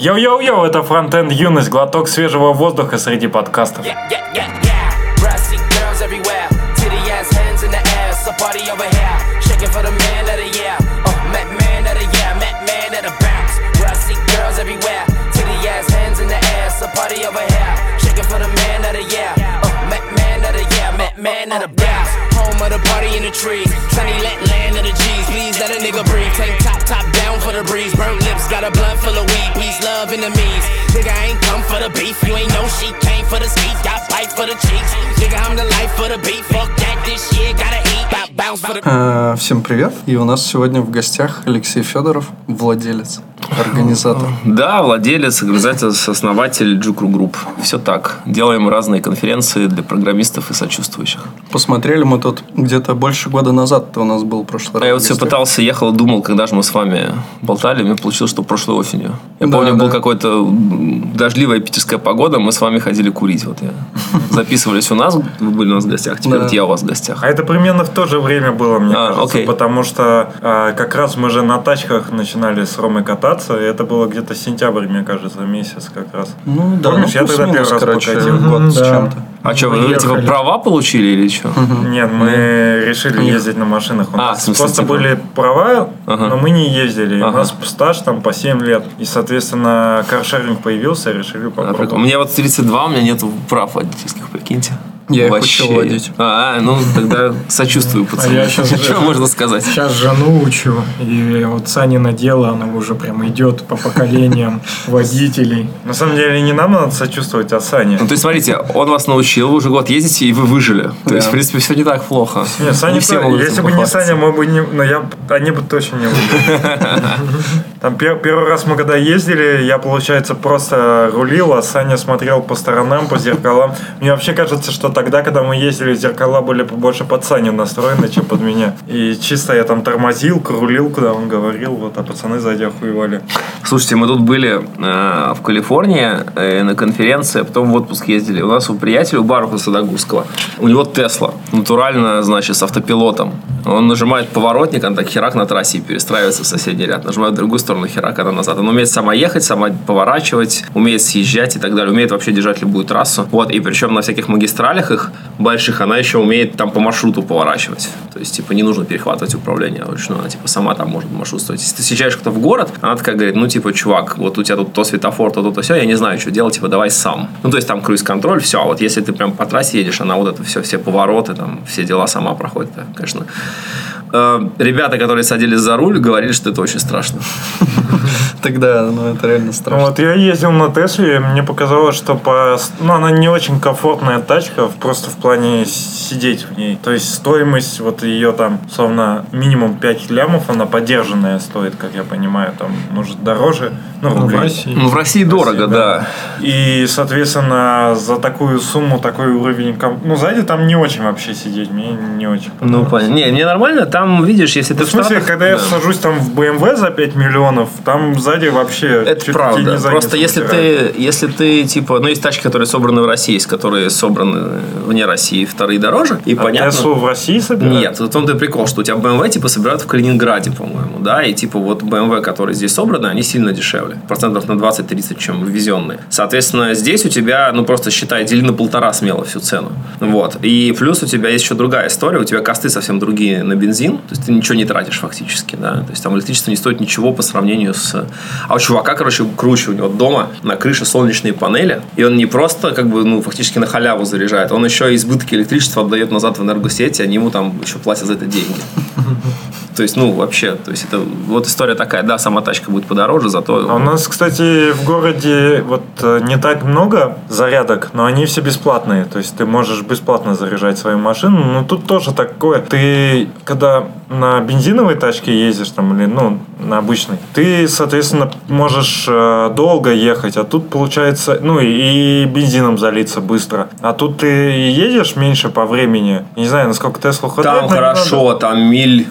Йоу-йоу-йоу, это Фронтенд Юность, глоток свежего воздуха среди подкастов. Yeah, yeah, yeah, man of the. Oh, bounce. Oh. Home of the party in the trees. Sunny let land of the G's. Please let a nigga breathe. Down for the breeze. Burnt lips, got a blunt full of weed. Peace, love, enemies. Nigga, I ain't come for the beef. You ain't know she came for the speed. Got fight for the cheeks. Nigga, I'm the life for the beat. Fuck that, this shit gotta eat. Всем привет. И у нас сегодня в гостях Алексей Федоров, владелец, организатор. Да, владелец, организатор, основатель JUG Ru Group. Все так. Делаем разные конференции для программистов и сочувствующих. Посмотрели мы тут где-то больше года назад у нас был прошлый раз. А я в вот все пытался, ехал, думал, когда же мы с вами болтали, мне получилось, что прошлой осенью. Я Да, помню, да. был какой-то дождливая питерская погода, мы с вами ходили курить. Вот я. Записывались у нас, вы были у нас в гостях, теперь Да. вот я у вас в гостях. А это примерно в то же время было, мне А, кажется, окей. потому что а, как раз мы же на тачках начинали с Ромой кататься, и это было где-то сентябрь, мне кажется, месяц как раз. Ну да, Помнишь, ну, я тогда первый раз короче, покатил. год с Да. чем-то. А что, вы типа права получили или что? Нет, мы решили ездить на машинах. У А, нас смысле, просто типа? были права, Ага. но мы не ездили. И У Ага. нас стаж там по 7 лет. И, соответственно, каршеринг появился, решили А, попробовать. Мне вот 32, у меня нет прав водительских, прикиньте. Я их учил водить. А, ну тогда сочувствую пацаны. А же- Что можно сказать? Сейчас жену учу, и вот Санина дело, оно уже прям идет по поколениям водителей. На самом деле не нам надо сочувствовать, а Сане. Ну, то есть, смотрите, он вас научил, вы уже год ездите, и вы выжили. То есть, в принципе, все не так плохо. Не, Саня, все если бы не. Саня, мы бы не... Но я, они бы точно не выиграли. Там пер- первый раз мы когда ездили, я, получается, просто рулил, а Саня смотрел по сторонам, по зеркалам. Мне вообще кажется, что тогда, когда мы ездили, зеркала были больше под Саню настроены, чем под меня. И чисто я там тормозил, рулил, куда он говорил, вот, а пацаны сзади охуевали. Слушайте, мы тут были э, в Калифорнии э, на конференции, а потом в отпуск ездили. У нас у приятеля, у Баруха Садогурского, у него Тесла, натурально, значит, с автопилотом. Он нажимает поворотник, он так херак на трассе перестраивается в соседний ряд. Нажимает в другую сторону, херак, она назад. Он умеет сама ехать, сама поворачивать, умеет съезжать и так далее. Умеет вообще держать любую трассу. Вот, и причем на всяких магистралях их больших она еще умеет там по маршруту поворачивать. То есть, типа, не нужно перехватывать управление вручную. Она, типа, сама там может маршрут строить. Если ты съезжаешь кто в город, она такая говорит, ну, типа, чувак, вот у тебя тут то светофор, то то, то все, я не знаю, что делать, типа, давай сам. Ну, то есть, там круиз-контроль, все. А вот если ты прям по трассе едешь, она вот это все, все повороты, там, все дела сама проходит. Да, конечно. Э, Ребята, которые садились за руль, говорили, что это очень страшно. Тогда, ну это реально страшно. Вот я ездил на Тесле, мне показалось, что по... Ну, она не очень комфортная тачка, просто в плане сидеть в ней. То есть стоимость вот ее там, словно минимум 5 лямов, она поддержанная стоит, как я понимаю, там, может, дороже, ну, Ну, в. России. Ну, в России дорого, да. И, соответственно, за такую сумму, такой уровень... ком- Ну, сзади там не очень вообще сидеть, мне не очень Ну, понятно. Не, мне нормально, там, видишь, если ты В смысле, Штатах- когда я да. сажусь там в BMW за 5 миллионов, там сзади вообще... Это правда. Просто если ты, если ты, типа, ну, есть тачки, которые собраны в России, есть которые собраны вне России, вторые дороже. И А понятно. Теслу в России собирают? Нет, в том-то и прикол, что у тебя BMW типа собирают в Калининграде, по-моему, да, и типа вот BMW, которые здесь собраны, они сильно дешевле, процентов на 20-30, чем ввезенные. Соответственно, здесь у тебя, ну просто считай, дели на полтора смело всю цену. Вот. И плюс у тебя есть еще другая история, у тебя косты совсем другие на бензин, то есть ты ничего не тратишь фактически, да, то есть там электричество не стоит ничего по сравнению с... А у чувака, короче, круче, у него дома на крыше солнечные панели, и он не просто как бы, ну, фактически на халяву заряжает, он еще избытки электричества отдает назад в энергосети, они ему там еще платят за это деньги. То есть, ну, вообще, то есть это вот история такая, да, сама тачка будет подороже, зато... А у нас, кстати, в городе вот э, не так много зарядок, но они все бесплатные. То есть ты можешь бесплатно заряжать свою машину. Но тут тоже такое. Ты, когда на бензиновой тачке ездишь там или, ну, на обычной, ты, соответственно, можешь э, долго ехать, а тут получается, ну, и, бензином залиться быстро. А тут ты едешь меньше по времени. Не знаю, насколько Теслу хватает. Там хорошо, там миль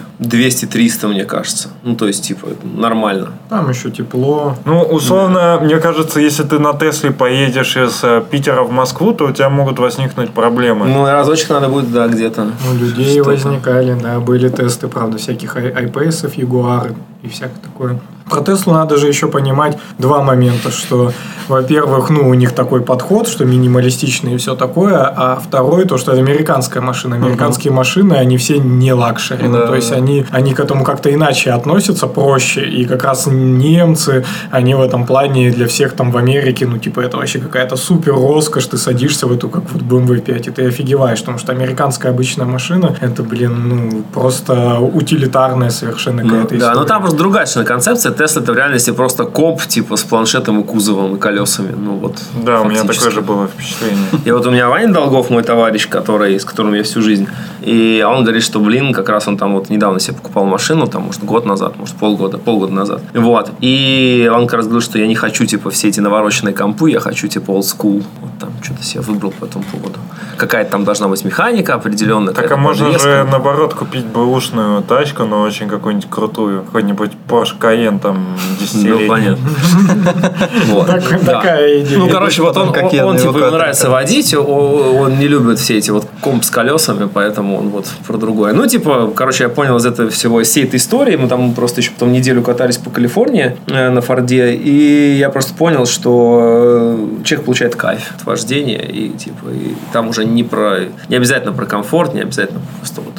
200-300, мне кажется. Ну, то есть, типа, нормально. Там еще тепло. Ну, условно, мне кажется, если ты на Тесле поедешь из э, Питера в Москву, то у тебя могут возникнуть проблемы. Ну, разочек надо будет, да, где-то. У людей Что-то. возникали, да, были тесты, правда, всяких I-Pace ов, Jaguar и всякое такое. Про Теслу надо же еще понимать два момента, что, во-первых, ну, у них такой подход, что минималистичный и все такое, а второй, то, что это американская машина. Американские машины, они все не luxury. Ну, Да. то есть они, они к этому как-то иначе относятся, проще. И как раз немцы, они в этом плане для всех там в Америке, ну, типа, это вообще какая-то супер роскошь. Ты садишься в эту, как вот BMW 5, и ты офигеваешь, потому что американская обычная машина, это, блин, ну, просто утилитарная совершенно Ну, какая-то да, история. но там просто другая концепция. Тесла это в реальности просто комп, типа, с планшетом и кузовом, и колесами. Ну, вот. Да, у меня фактически. такое же было впечатление. И вот у меня Ваня Долгов, мой товарищ, который, с которым я всю жизнь, и он говорит, что, блин, как раз он там вот недавно себе покупал машину, там, может, год назад, может, полгода, полгода назад. Вот. И он как раз говорил, что я не хочу, типа, все эти навороченные компы, я хочу, типа, old school. Вот там что-то себе выбрал по этому поводу. Какая-то там должна быть механика определенная. Так а можно подвеска. же наоборот купить бэушную тачку, но очень какую-нибудь крутую. Какой-нибудь Porsche Cayenne там 10 Ну, понятно. Такая идея. Ну, короче, вот он, он, типа, ему нравится водить, он не любит все эти вот комп с колесами, поэтому он вот про другое. Ну, типа, короче, я понял из этого всего, из всей этой истории, мы там просто еще потом неделю катались по Калифорнии э, на Форде, и я просто понял, что э, человек получает кайф от вождения, и типа, и там уже не про, не обязательно про комфорт, не обязательно просто вот.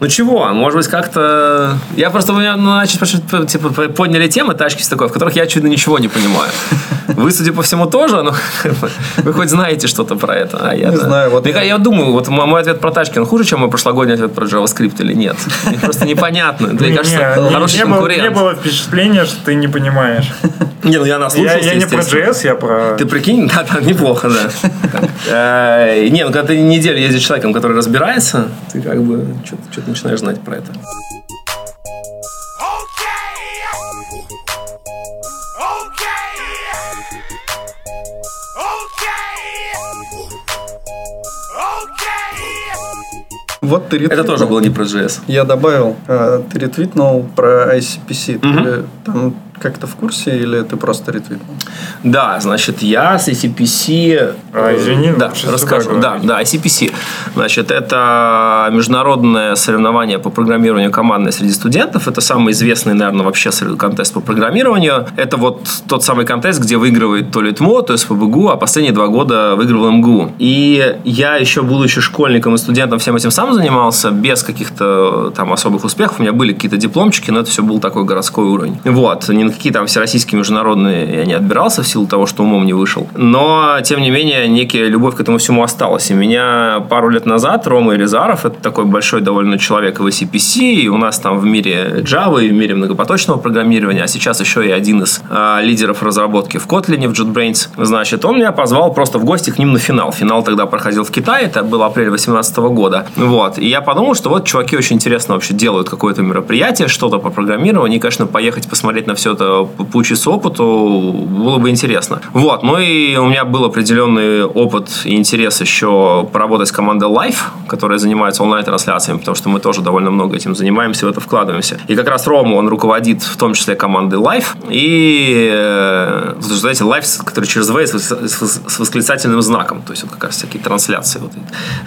Ну чего, может быть, как-то... Я просто, у меня ну, начали типа, подняли темы тачки с такой, в которых я, очевидно, ничего не понимаю. Вы, судя по всему, тоже, но вы хоть знаете что-то про это, а я Не да. знаю, вот я, я думаю, вот мой ответ про тачки, он хуже, чем мой прошлогодний ответ про JavaScript или нет? Мне просто непонятно. Мне Не, кажется, хороший было, не конкурент. было впечатления, что ты не понимаешь. Не, ну я наслушался, Я, я не про. JS, я про... Ты прикинь, да, да, неплохо, да. Э, Не, ну когда ты неделю ездишь человеком, который разбирается, ты как бы что-то начинаешь знать про это. Вот ты Это ретвитнул. тоже было не про JS. Я добавил, э, ты ретвитнул про ICPC. Ты там как-то в курсе или ты просто ретвитнул? Да, значит, я с ICPC... А, извини, да, расскажу. Да, да, ICPC. Значит, это международное соревнование по программированию командное среди студентов. Это самый известный, наверное, вообще контест по программированию. Это вот тот самый контест, где выигрывает то ЛИТМО, то СПБГУ, а последние два года выигрывал МГУ. И я еще, будучи школьником и студентом, всем этим сам занимался, без каких-то там особых успехов. У меня были какие-то дипломчики, но это все был такой городской уровень. Вот. Ни на какие там всероссийские международные я не отбирался в силу того, что умом не вышел. Но, тем не менее, некая любовь к этому всему осталась. И меня пару лет назад Рома Елизаров, это такой большой довольно человек в ACPC, и у нас там в мире Java, и в мире многопоточного программирования, а сейчас еще и один из а, лидеров разработки в Kotlin, в JetBrains. Значит, он меня позвал просто в гости к ним на финал. Финал тогда проходил в Китае, это был апрель 2018 года. Вот. И я подумал, что вот чуваки очень интересно вообще делают какое-то мероприятие, что-то по программированию, и, конечно, поехать посмотреть на все это, поучиться опыту, было бы интересно. Вот. Ну и у меня был определенный опыт и интерес еще поработать с командой Life, которая занимается онлайн-трансляциями, потому что мы тоже довольно много этим занимаемся, в это вкладываемся. И как раз Рома, он руководит в том числе командой Life. И, э, вы знаете, Life, который через V с восклицательным знаком. То есть, вот как раз всякие трансляции. Вот.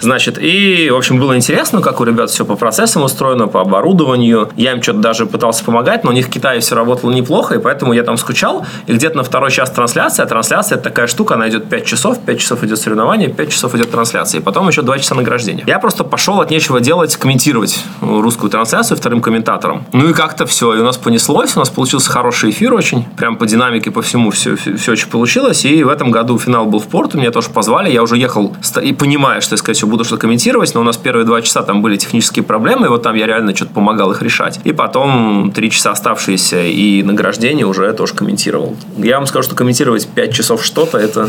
Значит, и, в общем, было интересно, как у ребят все по процессам устроено, по оборудованию. Я им что-то даже пытался помогать, но у них в Китае все работало неплохо, и поэтому я там скучал. И где-то на второй час трансляции, а трансляция это такая штука, она идет 5 часов, 5 часов идет соревнование, 5 часов идет трансляция, и потом еще 2 часа награждения. Я просто пошел от нечего делать, комментировать русскую трансляцию вторым комментатором. Ну и как-то все, и у нас понеслось, у нас получился хороший эфир очень, прям по динамике, по всему все, все, очень получилось, и в этом году финал был в порту, меня тоже позвали, я уже ехал и понимая, что я, скорее всего, буду что-то комментировать, но у нас первые два часа там были технические проблемы, и вот там я реально что-то помогал их решать. И потом три часа оставшиеся и награждение уже тоже комментировал. Я вам скажу, что комментировать 5 часов что-то, это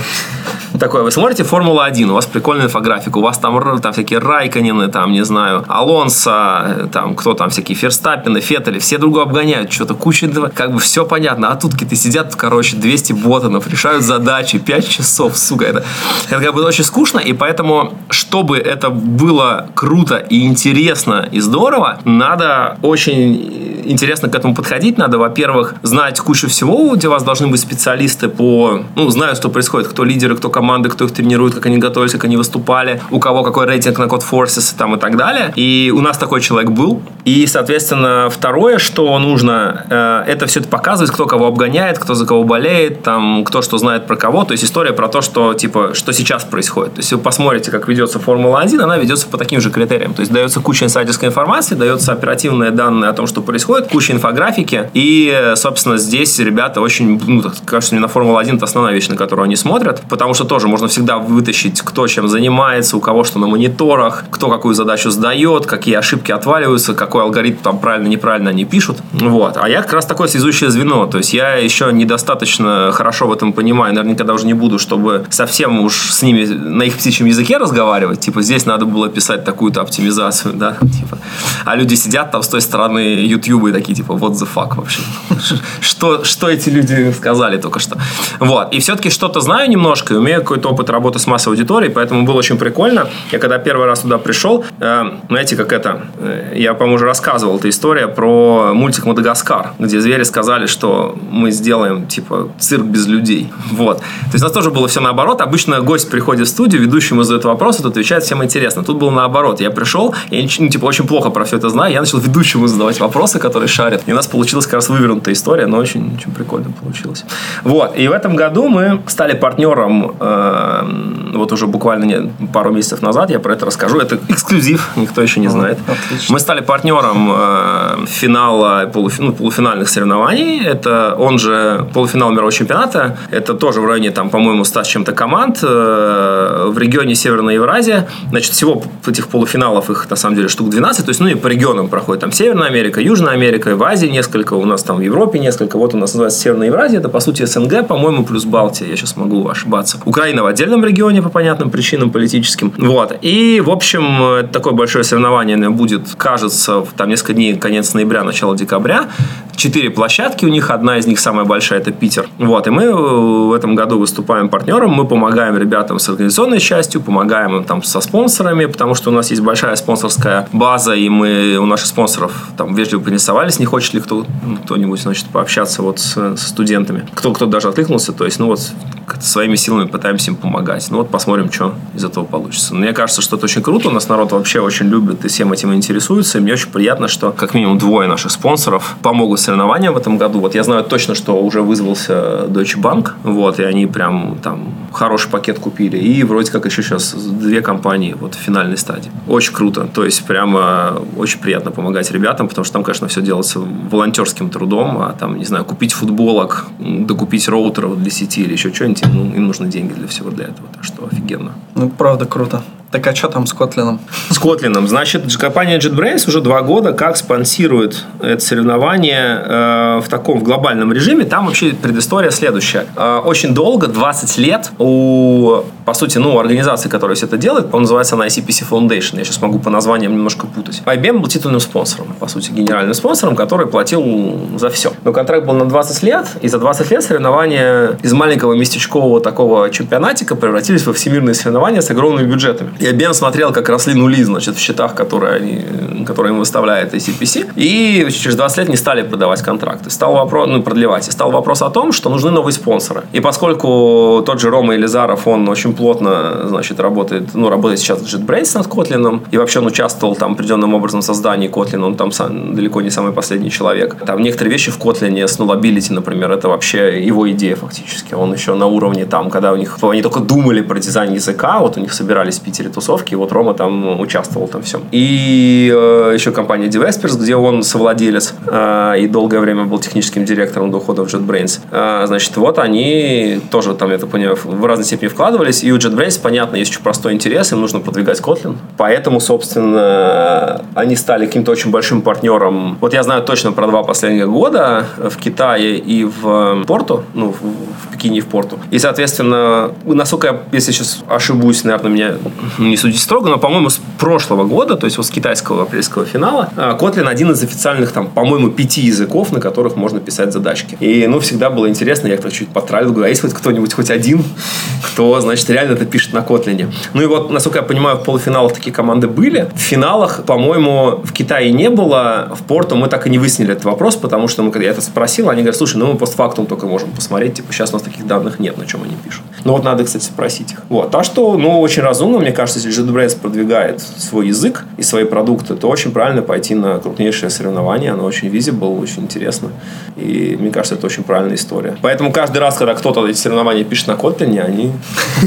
такое. Вы смотрите Формула-1, у вас прикольная инфографика, у вас там, там всякие Райконины, там, не знаю, Алонсо, э, там, кто там, всякие Ферстаппины, Феттели, все друг друга обгоняют, что-то куча, как бы все понятно, а тут какие-то сидят, короче, 200 ботанов, решают задачи, 5 часов, сука, это, это как бы очень скучно, и поэтому, чтобы это было круто и интересно и здорово, надо очень интересно к этому подходить, надо, во-первых, знать кучу всего, где у вас должны быть специалисты по, ну, знаю, что происходит, кто лидеры, кто команды, кто их тренирует, как они готовились, как они выступали, у кого какой рейтинг на код Forces там и так далее. И у нас такой человек был. И, соответственно, второе, что нужно, э, это все это показывать, кто кого обгоняет, кто за кого болеет, там, кто что знает про кого. То есть история про то, что, типа, что сейчас происходит. То есть вы посмотрите, как ведется Формула-1, она ведется по таким же критериям. То есть дается куча инсайдерской информации, дается оперативные данные о том, что происходит, куча инфографики. И, собственно, здесь ребята очень, ну, кажется, мне на Формула-1 это основная вещь, на которую они смотрят, потому что тоже можно всегда вытащить, кто чем занимается, у кого что на мониторах, кто какую задачу сдает, какие ошибки отваливаются, какой алгоритм там правильно, неправильно они пишут. Вот. А я как раз такое связующее звено. То есть я еще недостаточно хорошо в этом понимаю, наверное, никогда уже не буду, чтобы совсем уж с ними на их птичьем языке разговаривать. Типа здесь надо было писать такую-то оптимизацию, да, типа. А люди сидят там с той стороны YouTube и такие, типа, what the fuck вообще? Что, что эти люди сказали только что? Вот. И все-таки что-то знаю немножко, и умею какой-то опыт работы с массовой аудиторией, поэтому было очень прикольно. Я когда первый раз туда пришел, э, знаете, как это, э, я, по-моему, уже рассказывал, эта история про мультик «Мадагаскар», где звери сказали, что мы сделаем, типа, цирк без людей. Вот. То есть у нас тоже было все наоборот. Обычно гость приходит в студию, ведущий ему задает вопрос, тот отвечает всем интересно. Тут было наоборот. Я пришел, я, ну, типа, очень плохо про все это знаю, я начал ведущему задавать вопросы, которые шарят. И у нас получилась как раз вывернутая история, но очень, очень прикольно получилось. Вот. И в этом году мы стали партнером, э, вот уже буквально не, пару месяцев назад, я про это расскажу. Это эксклюзив, никто еще не знает. отлично. Мы стали партнером э, финала, полуфи- ну, полуфинальных соревнований. Это он же полуфинал мирового чемпионата. Это тоже в районе, там, по-моему, 100 с чем-то команд э, в регионе Северная Евразия. Значит, всего этих полуфиналов их, на самом деле, штук 12. То есть, ну, и по регионам проходит. Там Северная Америка, Южная Америка, в Азии несколько, у нас там в Европе несколько. Вот у нас называется Северная Евразия. Это, по сути, СНГ, по-моему, плюс Балтия. Я сейчас могу ошибаться. Украина в отдельном регионе по понятным причинам политическим. Вот. И, в общем, это такое большое соревнование будет, кажется, в там несколько дней, конец ноября, начало декабря. Четыре площадки у них, одна из них самая большая, это Питер. Вот, и мы в этом году выступаем партнером, мы помогаем ребятам с организационной частью, помогаем им там со спонсорами, потому что у нас есть большая спонсорская база, и мы у наших спонсоров там вежливо поинтересовались, не хочет ли кто, ну, кто-нибудь, значит, пообщаться вот с, со студентами. Кто-кто даже откликнулся, то есть, ну вот, своими силами пытаемся им помогать. Ну вот посмотрим, что из этого получится. Мне кажется, что это очень круто, у нас народ вообще очень любит и всем этим интересуется, и мне очень приятно, что как минимум двое наших спонсоров помогут соревнованиям в этом году. Вот я знаю точно, что уже вызвался Deutsche Bank, вот, и они прям там хороший пакет купили. И вроде как еще сейчас две компании вот в финальной стадии. Очень круто. То есть прямо очень приятно помогать ребятам, потому что там, конечно, все делается волонтерским трудом, а там, не знаю, купить футболок, докупить роутеров для сети или еще что-нибудь, ну, им нужны деньги для всего для этого. Так что офигенно. Ну, правда, круто. Так а что там с Котлином? С Котлином. Значит, компания JetBrains уже два года как спонсирует это соревнование э, в таком в глобальном режиме. Там вообще предыстория следующая. Э, очень долго, 20 лет, у, по сути, ну, организации, которая все это делает, по называется она ICPC Foundation. Я сейчас могу по названиям немножко путать. IBM был титульным спонсором, по сути, генеральным спонсором, который платил за все. Но контракт был на 20 лет, и за 20 лет соревнования из маленького местечкового такого чемпионатика превратились во всемирные соревнования с огромными бюджетами. И IBM смотрел, как росли нули, значит, в счетах, которые, они, которые им выставляет ACPC. И через 20 лет не стали продавать контракты. Стал вопрос, ну, продлевать. И стал вопрос о том, что нужны новые спонсоры. И поскольку тот же Рома Елизаров, он очень плотно, значит, работает, ну, работает сейчас в JetBrains над Kotlin, и вообще он участвовал там определенным образом в создании Kotlin, он там сам, далеко не самый последний человек. Там некоторые вещи в Kotlin, с Nullability, например, это вообще его идея фактически. Он еще на уровне там, когда у них, они только думали про дизайн языка, вот у них собирались в Питере тусовки, и вот Рома там участвовал там всем. И э, еще компания Devespers, где он совладелец э, и долгое время был техническим директором до ухода в JetBrains. Э, значит, вот они тоже там, я так понимаю, в разной степени вкладывались, и у JetBrains, понятно, есть очень простой интерес, им нужно продвигать Kotlin. Поэтому, собственно, они стали каким-то очень большим партнером. Вот я знаю точно про два последних года в Китае и в Порту, ну, в Пекине и в Порту. И, соответственно, насколько я, если сейчас ошибусь, наверное, меня не судить строго, но, по-моему, с прошлого года, то есть вот с китайского апрельского финала, а, Kotlin один из официальных, там, по-моему, пяти языков, на которых можно писать задачки. И, ну, всегда было интересно, я так чуть потравил, говорю, а есть хоть кто-нибудь, хоть один, кто, значит, реально это пишет на Котлине. Ну и вот, насколько я понимаю, в полуфиналах такие команды были. В финалах, по-моему, в Китае не было. В Порту мы так и не выяснили этот вопрос, потому что мы, когда я это спросил, они говорят, слушай, ну мы постфактум только можем посмотреть, типа сейчас у нас таких данных нет, на чем они пишут. Ну вот надо, кстати, спросить их. Вот. Так что, ну, очень разумно, мне кажется, если JetBrains продвигает свой язык и свои продукты, то очень правильно пойти на крупнейшее соревнование. Оно очень visible, очень интересно. И мне кажется, это очень правильная история. Поэтому каждый раз, когда кто-то эти соревнования пишет на Kotlin, они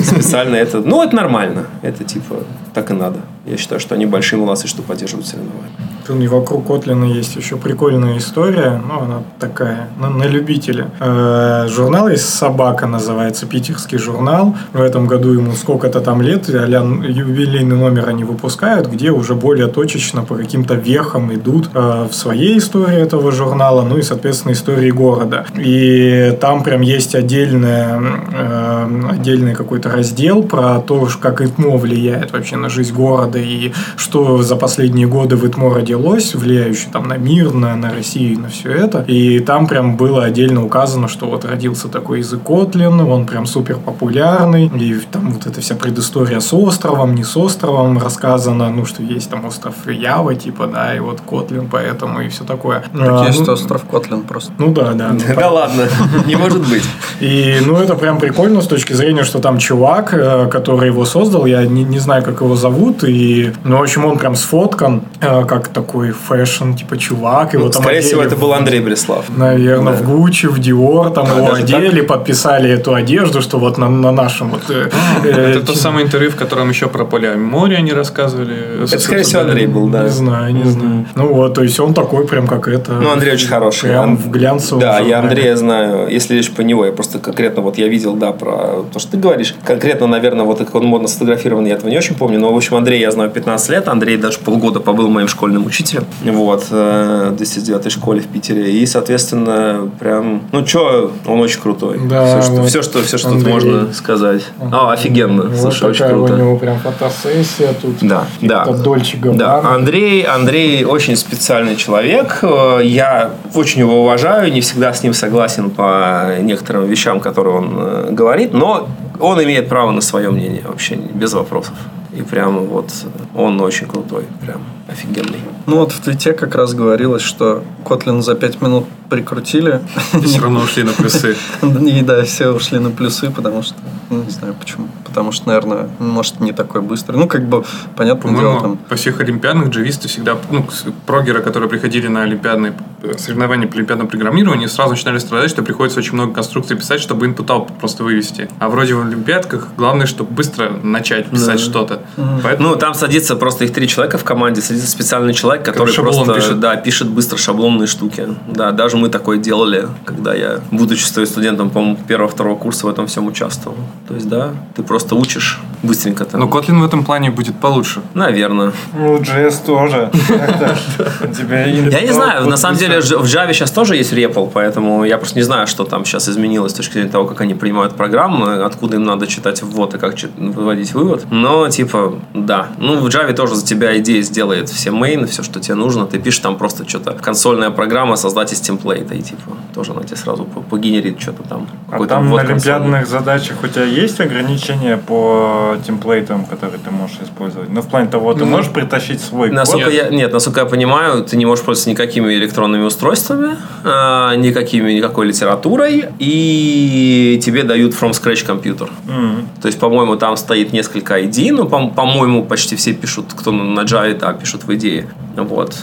специально это... Ну, это нормально. Это типа так и надо. Я считаю, что они большие молодцы, что поддерживают соревнования. Тут и вокруг Котлина есть еще прикольная история, ну, она такая, на, на любителя. Э, журнал есть «Собака» называется, питерский журнал. В этом году ему сколько-то там лет, а юбилейный номер они выпускают, где уже более точечно по каким-то вехам идут э, в своей истории этого журнала, ну и, соответственно, истории города. И там прям есть отдельная, э, отдельный какой-то раздел про то, как ИТМО влияет вообще на жизнь города и что за последние годы в ИТМО родилось влияющее там на мир, на, на Россию, на все это. И там прям было отдельно указано, что вот родился такой язык Котлин, он прям супер популярный. И там вот эта вся предыстория с островом, не с островом рассказана, ну, что есть там остров Ява, типа, да, и вот Котлин поэтому и все такое. Так А, есть ну, остров Котлин просто. Ну да, да. ну, Да ладно, не может быть. и, ну, это прям прикольно с точки зрения, что там чувак, э, который его создал, я не, не знаю, как его зовут, и, ну, в общем, он прям сфоткан, э, как такой fashion, типа, чувак, его там Скорее всего, одели это был Андрей Бреслав. Наверное, в Гуччи, в Диор, там его даже одели, подписали эту одежду, что вот на, на нашем вот... э, э, Это то самое интервью, в котором еще про полиаморие они рассказывали. Это, скорее всего, Андрей был, да. Не знаю, не знаю. Ну вот, то есть он такой прям как это... Ну, Андрей очень хороший. Прям в глянцевом Да, я. Андрея знаю, если лишь по него, я просто конкретно, вот я видел, да, про то, что ты говоришь. Конкретно, наверное, вот как он модно сфотографирован, я этого не очень помню, но, в общем, Андрей я знаю 15 лет, Андрей даже полгода побыл моим школьным учителем, вот, э, в 209 школе в Питере, и, соответственно, прям, ну, что, он очень крутой. Да, все, что, вот все, что, все, что тут Андрей. можно сказать. А, офигенно, Вот слушай, очень такая у круто. него прям фотосессия тут. Да, да. Дольче Да. Андрей, Андрей очень специальный человек. Э, Я очень его уважаю, не всегда с ним согласен по некоторым вещам, которые он э, говорит, но он имеет право на свое мнение вообще без вопросов. И прям вот он очень крутой, прям офигенный. Ну вот в твите как раз говорилось, что Котлин за 5 минут прикрутили. И все равно ушли на плюсы. И да, все ушли на плюсы, потому что, ну, не знаю почему. Потому что, наверное, может, не такой быстрый. Ну, как бы, понятное дело, там... по всех олимпиадных джависты всегда, ну, прогеры, которые приходили на олимпиадные э, соревнования по олимпиадному программированию, сразу начинали страдать, что приходится очень много конструкций писать, чтобы input просто вывести. А вроде в олимпиадках главное, чтобы быстро начать писать что-то. Поэтому Ну, там садится просто их три человека в команде, садится специальный человек, который шаблон просто пишет. Да, пишет быстро шаблонные штуки. Да, даже мы такое делали, когда я, будучи студентом, по-моему, первого-второго курса в этом всем участвовал. То есть, да, ты просто учишь быстренько там. Но Kotlin в этом плане будет получше. Наверное. Ну, JS тоже. Я не знаю, на самом деле в Java сейчас тоже есть REPL, поэтому я просто не знаю, что там сейчас изменилось с точки зрения того, как они принимают программы, откуда им надо читать ввод и как выводить вывод. Но, типа, да. Ну, в Java тоже за тебя идея сделает все main, все, что тебе нужно. Ты пишешь там просто что-то. Консольная программа создать из темплейта, и, типа, тоже она тебе сразу по- погенерит что-то там. А там на олимпиадных задачах у тебя есть ограничения по темплейтам, которые ты можешь использовать? Ну, в плане того, ты можешь притащить свой Насколько код? я, нет, насколько я понимаю, ты не можешь пользоваться никакими электронными устройствами, а, никакими, никакой литературой, и тебе дают from scratch компьютер. М. То есть, по-моему, там стоит несколько ID, ну, по- по-моему, почти все пишут, кто на Java, да, пишут в идее. Вот.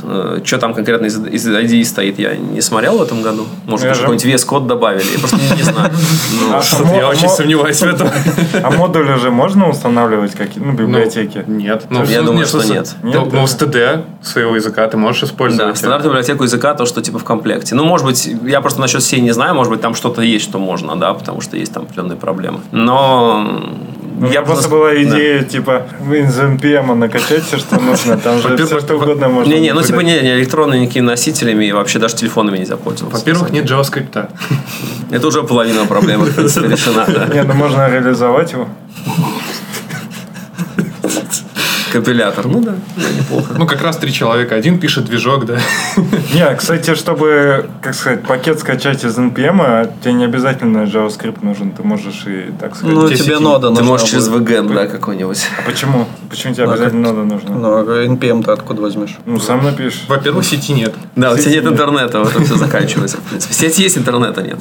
Что там конкретно из, из ID стоит, я не смотрел в этом году. Может, быть, какой-нибудь VS-код добавили, я просто не, не знаю. Ну, А я очень сомневаюсь в этом. А модули же можно устанавливать какие ну, библиотеки? Нет. Ну, Я ну, думаю, что нет. Ну, Нет, ну, да? с TD своего языка ты можешь Да, использовать. стандартную библиотеку языка, то, что типа в комплекте. Ну, может быть, я просто насчет сей не знаю, может быть, там что-то есть, что можно, да, потому что есть там определенные проблемы. Но Ну, меня просто была идея, типа, из NPM накачать все, что нужно. Там же все, что угодно можно. Не-не, ну типа не, не электронными никакими носителями и вообще даже телефонами нельзя пользоваться. Во-первых, нет JavaScript. Это уже половина проблемы, в решена, да. Не, ну можно реализовать его. Компилятор. Ну да, неплохо. Ну, как раз три человека. Один пишет движок, да. Не, кстати, чтобы, как сказать, пакет скачать из NPM, тебе не обязательно JavaScript нужен. Ты можешь и, так сказать, Ну, тебе нода Ты нужна можешь через. VGN, да, какой-нибудь. А почему? Почему тебе Да, обязательно нода нужна? Ну, а NPM ты откуда возьмешь? Ну, сам напишешь. Во-первых, сети нет. Да, у тебя нет интернета, вот это все заканчивается, в принципе. Есть, интернета нет.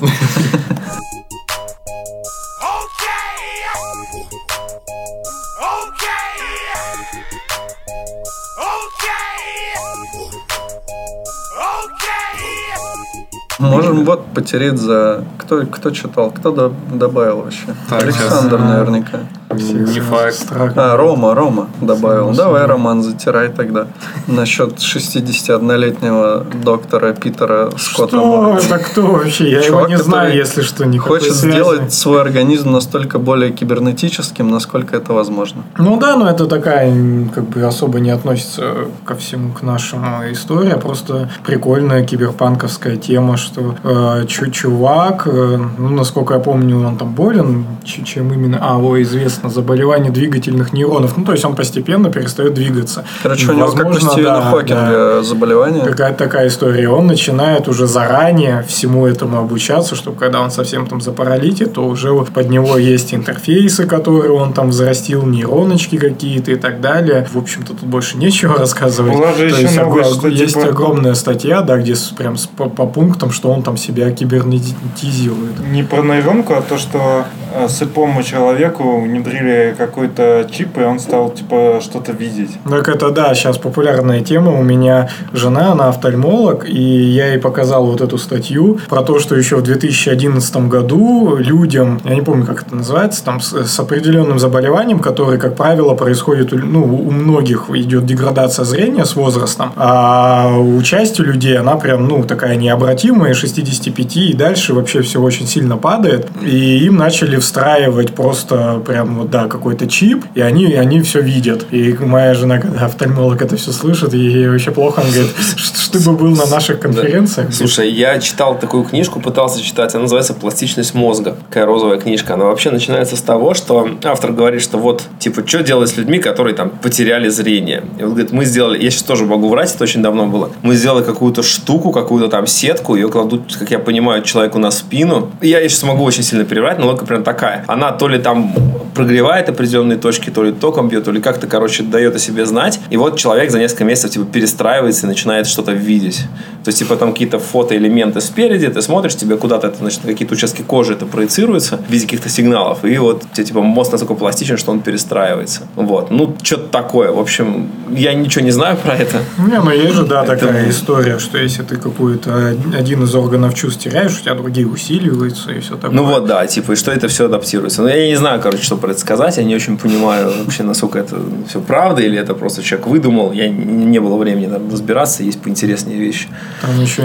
Можем вот потереть за... Кто, кто читал? Кто до- добавил вообще? Так, Александр сейчас. наверняка. Не факт. Страх. А, Рома, Рома добавил. Само Давай. Роман, затирай тогда. Насчет 61-летнего доктора Питера Скотта. Что? Это кто вообще? Я Чувак, его не знаю, если что, никакой Хочет связи. сделать свой организм настолько более кибернетическим, насколько это возможно. Ну да, но это такая, как бы особо не относится ко всему, к нашему история, просто прикольная киберпанковская тема, что э, чу- чувак, э, ну, насколько я помню, он там болен, чем именно, а, о, известно, заболевание двигательных нейронов, ну, то есть он постепенно перестает двигаться. Короче, у него как у Стивена да, Хокинга да. заболевание. Какая-то такая история. Он начинает уже заранее всему этому обучаться, чтобы когда он совсем там запаралитит, то уже под него есть интерфейсы, которые он там взрастил, нейроночки какие-то и так далее. В общем-то, тут больше нечего рассказывать. Была же То еще есть, новость, что есть типа- огромная статья, да, где прям по, по пунктам, что он там себя кибернетизирует. Не про нейронку, а то, что э, слепому человеку внедрили какой-то чип, и он стал, типа, что-то видеть. Так это да, сейчас популярная тема. У меня жена, она офтальмолог, и я ей показал вот эту статью про то, что еще в 2011 году людям, я не помню, как это называется, там с, с определенным заболеванием, которое, как правило, происходит, ну, у многих идет деградация зрения с возрастом, а у части людей она прям, ну, такая необратимая, 65 и дальше вообще все очень сильно падает, и им начали встраивать просто прям вот, да, какой-то чип, и они, и они все видят. И моя жена, когда офтальмолог это все слышит, ей вообще плохо, она говорит, что ты бы был на наших конференциях. Слушай, я читал такую книжку, пытался читать, она называется «Пластичность мозга». Такая розовая книжка. Она вообще начинается с того, что автор говорит, что вот, типа, что делать с людьми, которые там потеряли зрение. И вот говорит, мы сделали, я сейчас тоже могу врать, это очень давно было. Мы сделали какую-то штуку, какую-то там сетку, ее кладут, как я понимаю, человеку на спину. Я сейчас могу очень сильно переврать, но логика прям такая. Она то ли там прогревает определенные точки, то ли током бьет, то ли как-то, короче, дает о себе знать. И вот человек за несколько месяцев, типа, перестраивается и начинает что-то видеть. То есть, типа, там какие-то фотоэлементы спереди, ты смотришь, тебе куда-то это, значит, на какие-то участки кожи это проецируется в виде каких-то сигналов. И вот тебе, типа, мозг настолько пластичен, что он перестраивается. Вот. Ну, что-то такое. В общем, я ничего не знаю про это. Не, ну есть же, да, такая история, что если ты какую-то один из органов чувств теряешь, у тебя другие усиливаются и все такое. Ну вот, да, типа, и что это все адаптируется. Но я не знаю, короче, что про это сказать. Я не очень понимаю вообще, насколько это все правда, или это просто человек выдумал. Я не было времени наверное, разбираться, есть поинтереснее вещи. Там еще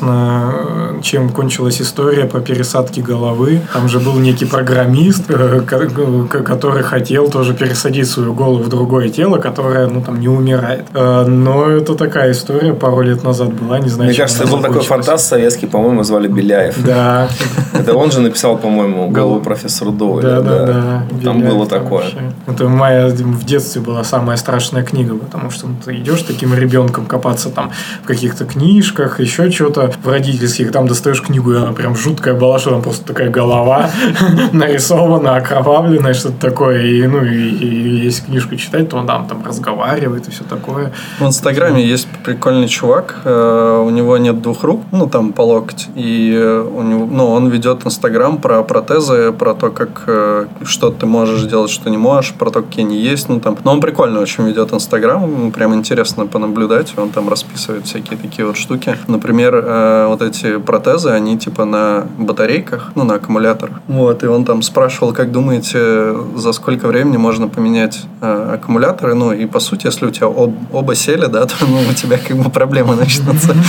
интересно, чем кончилась история по пересадке головы. Там же был некий программист, э, ко- ко- который хотел тоже пересадить свою голову в другое тело, которое, ну, там, не умирает. Э, Но это такая история пару лет назад была, не знаю, Мне кажется, был такой закончилась. Советский, по-моему, звали Беляев. Да, Это он же написал, по-моему, голову профессору да, Доуэля. да, да. Там Беляев было там такое. Это моя в детстве была самая страшная книга, потому что ну, ты идешь таким ребенком копаться там в каких-то книжках, еще что-то в родительских, там достаешь книгу, и она прям жуткая была, что там просто такая голова нарисована, окровавленная, что-то такое. И, ну, и, и если книжку читать, то он там, там разговаривает и все такое. В Инстаграме есть прикольный чувак, э, у него нет двух рук, ну там по локоть, и э, у него, ну он ведет Инстаграм про протезы, про то, как э, что ты можешь делать, что не можешь, про то, какие они есть, ну там. Но он прикольно очень ведет Инстаграм, прям интересно понаблюдать, он там расписывает всякие такие вот штуки. Например, э, вот эти протезы, они типа на батарейках, ну на аккумуляторах. Вот, и он там спрашивал, как думаете, за сколько времени можно поменять аккумуляторы, ну и по сути, если у тебя об- оба сели, да, то ну, у тебя как бы проблемы начнутся.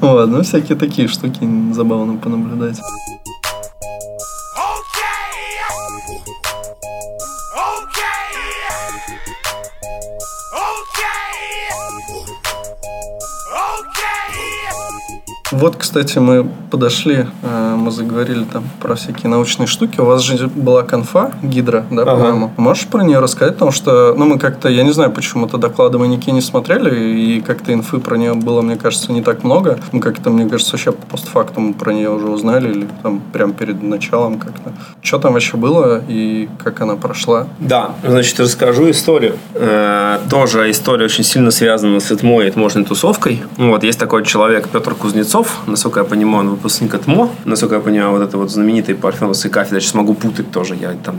Вот, ну всякие такие штуки забавно понаблюдать. Вот, кстати, мы подошли, э, мы заговорили там про всякие научные штуки. У вас же была конфа Гидра, да, Ага. по-моему. Можешь про нее рассказать? Потому что, ну, мы как-то, я не знаю, почему-то доклады мы никакие не смотрели, и как-то инфы про нее было, мне кажется, не так много. Мы как-то, мне кажется, вообще постфактум про нее уже узнали, или там прям перед началом как-то. Что там вообще было, и как она прошла? Да, значит, расскажу историю. Э, тоже история очень сильно связана с ИТМО и ИТМОшной тусовкой. Вот, есть такой человек Петр Кузнецов, насколько я понимаю, он выпускник ИТМО. Насколько я понимаю, вот это вот знаменитый парфеновской кафедры, сейчас могу путать тоже, я там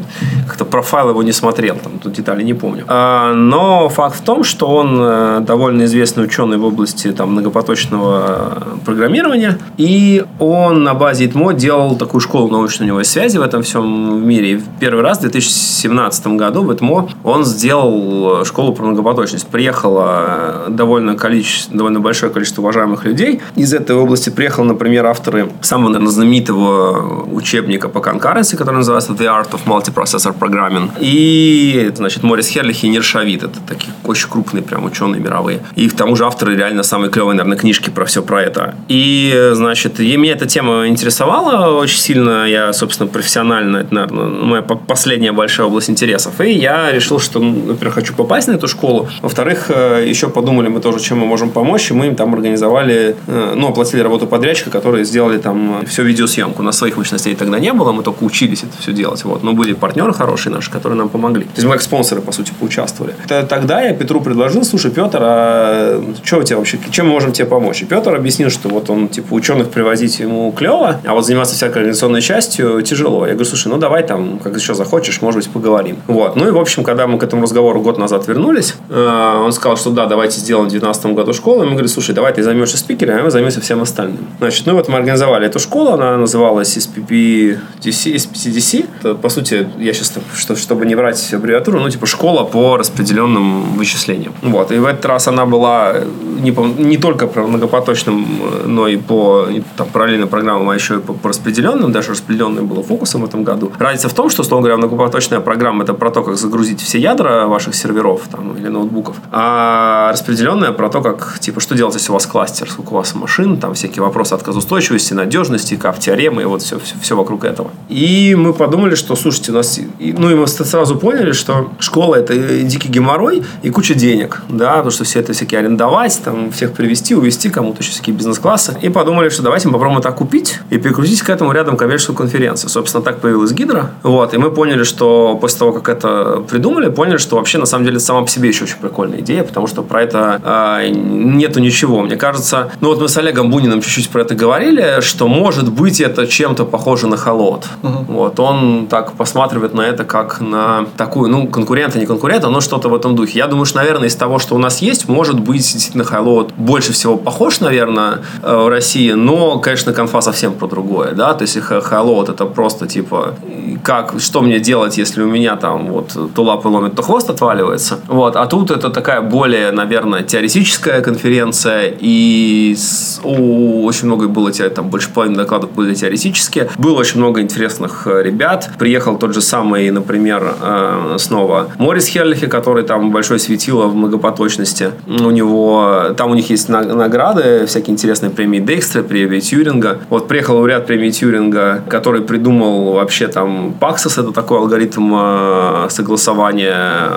как-то профайл его не смотрел, там тут детали не помню. А, но факт в том, что он э, довольно известный ученый в области там многопоточного программирования, и он на базе ИТМО делал такую школу научно-нулевой связи в этом всем мире. И первый раз в 2017 году в ИТМО он сделал школу про многопоточность. Приехало довольно, количество, довольно большое количество уважаемых людей. Из этой области приехали, например, авторы самого, наверное, знаменитого учебника по конкуренции, который называется The Art of Multiprocessor Programming. И, значит, Морис Херлих и Ниршавит. Это такие очень крупные прям ученые мировые. И к тому же авторы реально самые клевые, наверное, книжки про все про это. И, значит, и меня эта тема интересовала очень сильно. Я, собственно, профессионально, это, наверное, моя по- последняя большая область интересов. И я решил, что, ну, во-первых, хочу попасть на эту школу. Во-вторых, э, еще подумали мы тоже, чем мы можем помочь. И мы им там организовали, э, ну, оплатили работу подрядчика, которые сделали там всю видеосъемку. У нас своих мощностей тогда не было, мы только учились это все делать. Вот. Но были партнеры хорошие наши, которые нам помогли. То есть мы как спонсоры, по сути, поучаствовали. Тогда я Петру предложил, слушай, Петр, а что у тебя вообще, чем мы можем тебе помочь? И Петр объяснил, что вот он, типа, ученых привозить ему клево, а вот заниматься всякой организационной частью тяжело. Я говорю, слушай, ну давай там, как еще захочешь, может быть, поговорим. Вот. Ну и, в общем, когда мы к этому разговору год назад вернулись, э, он сказал, что да, давайте сделаем в 2019 году школу. И мы говорили, слушай, давай ты займешься спикером, а мы займемся всем остальным. Значит, ну вот мы организовали эту школу, она называлась SPPDC, SPCDC. Это, по сути, я сейчас, что, чтобы не брать аббревиатуру, ну, типа школа по распределенным вычислениям. Вот. И в этот раз она была не, по- не только про многопоточным, э, но и по там, параллельным программам, а еще и по, по распределенным. Даже распределенный было фокусом в этом году. Разница в том, что, условно говоря, многопоточная программа это про то, как загрузить все ядра ваших серверов там, или ноутбуков. А распределенная про то, как, типа, что делать, если у вас кластер, сколько у вас машин, там всякие вопросы отказоустойчивости, надежности, кап теоремы и вот все, все, все вокруг этого. И мы подумали, что, слушайте, у нас... ну, и мы сразу поняли, что школа – это дикий геморрой и куча денег, да, потому что все это всякие арендовать, там, всех привести, увезти, кому-то еще всякие бизнес-классы. И подумали, что давайте мы попробуем это купить и прикрутить к этому рядом коммерческую конференцию. Собственно, так появилась Гидра. Вот, и мы поняли, что после того, как это придумали, поняли, что вообще, на самом деле, сама по себе еще очень прикольная идея, потому что про это э, нету ничего. Мне кажется, ну вот мы с Олегом Буниным чуть-чуть про это говорили, что может быть это чем-то похоже на холод. Вот, он так посматривает на это как на такую, ну, конкурента, не конкурента, но что-то в этом духе. Я думаю, что, наверное, из того, что у нас есть, может быть, действительно холод больше всего похож, наверное, э, в России, но, конечно, конфа совсем про другое, да, то есть холод это просто типа, как, что мне делать, если у меня там вот то лапы ломит, то хвост отваливается, вот, а тут это такая более, наверное, теоретическая конференция, и с- у- очень много было, там больше половины докладов были теоретические, было очень много интересных э, ребят, приехал тот же самый, например, э, снова Морис Херлихе, который там большой светило в многопоточности, у него, там у них есть на- награды, всякие интересные премии Декстра, премии Тьюринга, вот приехал лауреат премии Тьюринга, который придумал вообще там Paxos, это такой алгоритм э, согласования,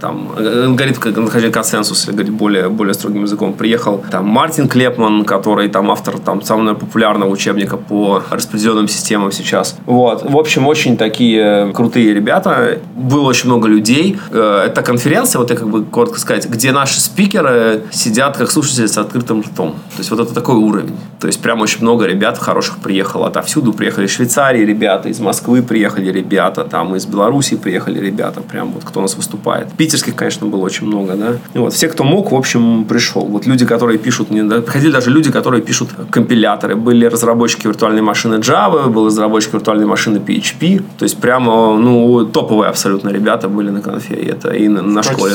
там, алгоритм как консенсуса, если говорить более, более строгим языком. Приехал там Мартин Клепман, который там автор там самого популярного учебника по распределенным системам сейчас. Вот. В общем, очень такие крутые ребята. Было очень много людей. Э, Это конференция, вот я как бы коротко сказать, где наши спикеры сидят как слушатели с открытым ртом. То есть вот это такой уровень. То есть прям очень много ребят хороших приехало отовсюду. Приехали из Швейцарии ребята, из Москвы приехали ребята, там из Беларуси приехали ребята, прям вот кто у нас выступает. Питерских, конечно, было очень много, да. И вот все, кто мог, в общем, пришел. Вот люди, которые пишут, не, да, приходили даже люди, которые пишут компиляторы. Были разработчики виртуальной машины Java, был разработчик виртуальной машины PHP. То есть прямо, ну, топовые абсолютно ребята были на конфе. И это и на, на школе.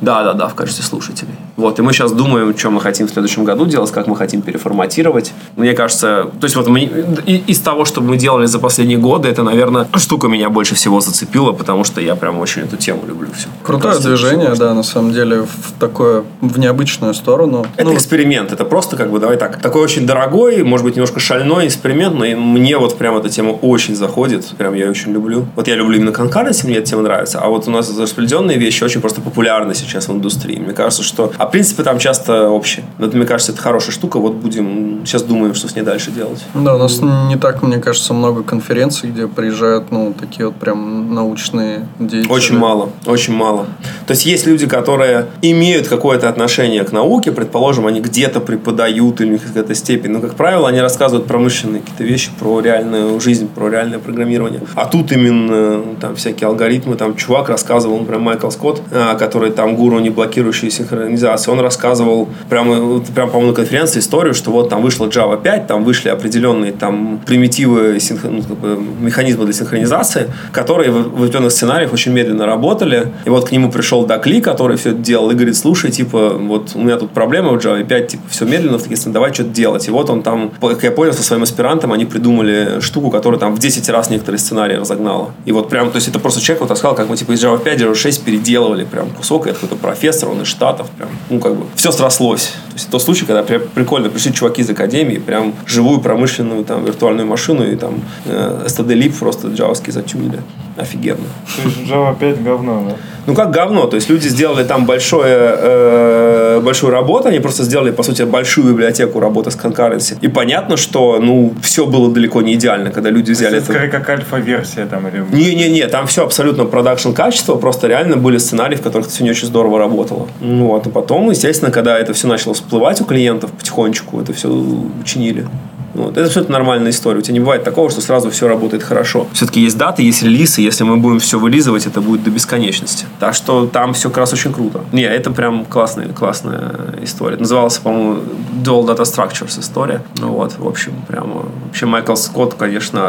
Да, да, да, в качестве слушателей. Вот, и мы сейчас думаем, что мы хотим в следующем году делать, как мы хотим переформатировать. Мне кажется, то есть вот мы, и- из того, что мы делали за последние годы, это, наверное, штука меня больше всего зацепила, потому что я прям очень эту тему люблю все. Крутое движение, да, на самом деле, в такое, в необычную сторону. Это Ну, эксперимент, это просто как бы, давай так, такой очень дорогой, может быть, немножко шальной эксперимент, но мне вот прям эта тема очень заходит. Прям я ее очень люблю. Вот я люблю именно конкуренции, мне эта тема нравится. А вот у нас распределенные вещи очень просто популярны сейчас в индустрии. Мне кажется, что... А в принципе там часто общее. Но это, мне кажется, это хорошая штука. Вот будем... Сейчас думаем, что с ней дальше делать. Да, у нас не так, мне кажется, много конференций, где приезжают, ну, такие вот прям научные деятели. Очень мало. Очень мало. То есть есть люди, которые имеют какое-то отношение к науке, предположим, они где-то преподают у них какая-то степень. Но, как правило, они рассказывают промышленные какие-то вещи про реальную жизнь, про реальное программирование. А тут именно ну, там всякие алгоритмы. Там чувак рассказывал, например, Майкл Скотт, а, который там гуру не блокирующей синхронизации, он рассказывал прямо, прямо по-моему, на конференции историю, что вот там вышла Java 5, там вышли определенные там примитивы, синх... ну, как бы, механизмы для синхронизации, которые в определенных сценариях очень медленно работали. И вот к нему пришел Дакли, который все это делал, и говорит, слушай, типа, вот у меня тут проблема в Java 5, типа, все медленно, в таких давай что-то делать. И вот он там, как я понял, со своим аспирантом они придумали штуку, которая там в 10 раз некоторые сценарии разогнала. И вот прям, то есть это просто человек вот рассказал, как мы типа из Java 5, Java 6 переделывали прям кусок, и это какой-то профессор, он из Штатов, прям, ну как бы, все срослось. То есть тот случай, когда прям прикольно пришли чуваки из академии, прям живую промышленную там виртуальную машину и там э, STD Lib просто джавовский затюнили. Офигенно. То есть Java 5 говно, да? Ну как говно, то есть люди сделали там большое, э, большую работу, они просто сделали, по сути, большую библиотеку работы с concurrency. И понятно, что, ну, все было далеко не идеально, когда люди взяли это. Скорее, как альфа-версия там или... Не-не-не, там все абсолютно продакшн качество, просто реально были сценарии, в которых это все не очень здорово работало. Ну вот, и потом, естественно, когда это все начало всплывать у клиентов потихонечку, это все учинили. Вот. Это абсолютно нормальная история. У тебя не бывает такого, что сразу все работает хорошо. Все-таки есть даты, есть релизы. Если мы будем все вылизывать, это будет до бесконечности. Так что там все как раз очень круто. Не, это прям классная, классная история. Назывался, по-моему, Dual Data Structures история. Ну вот, в общем, прямо... Вообще Майкл Скотт, конечно,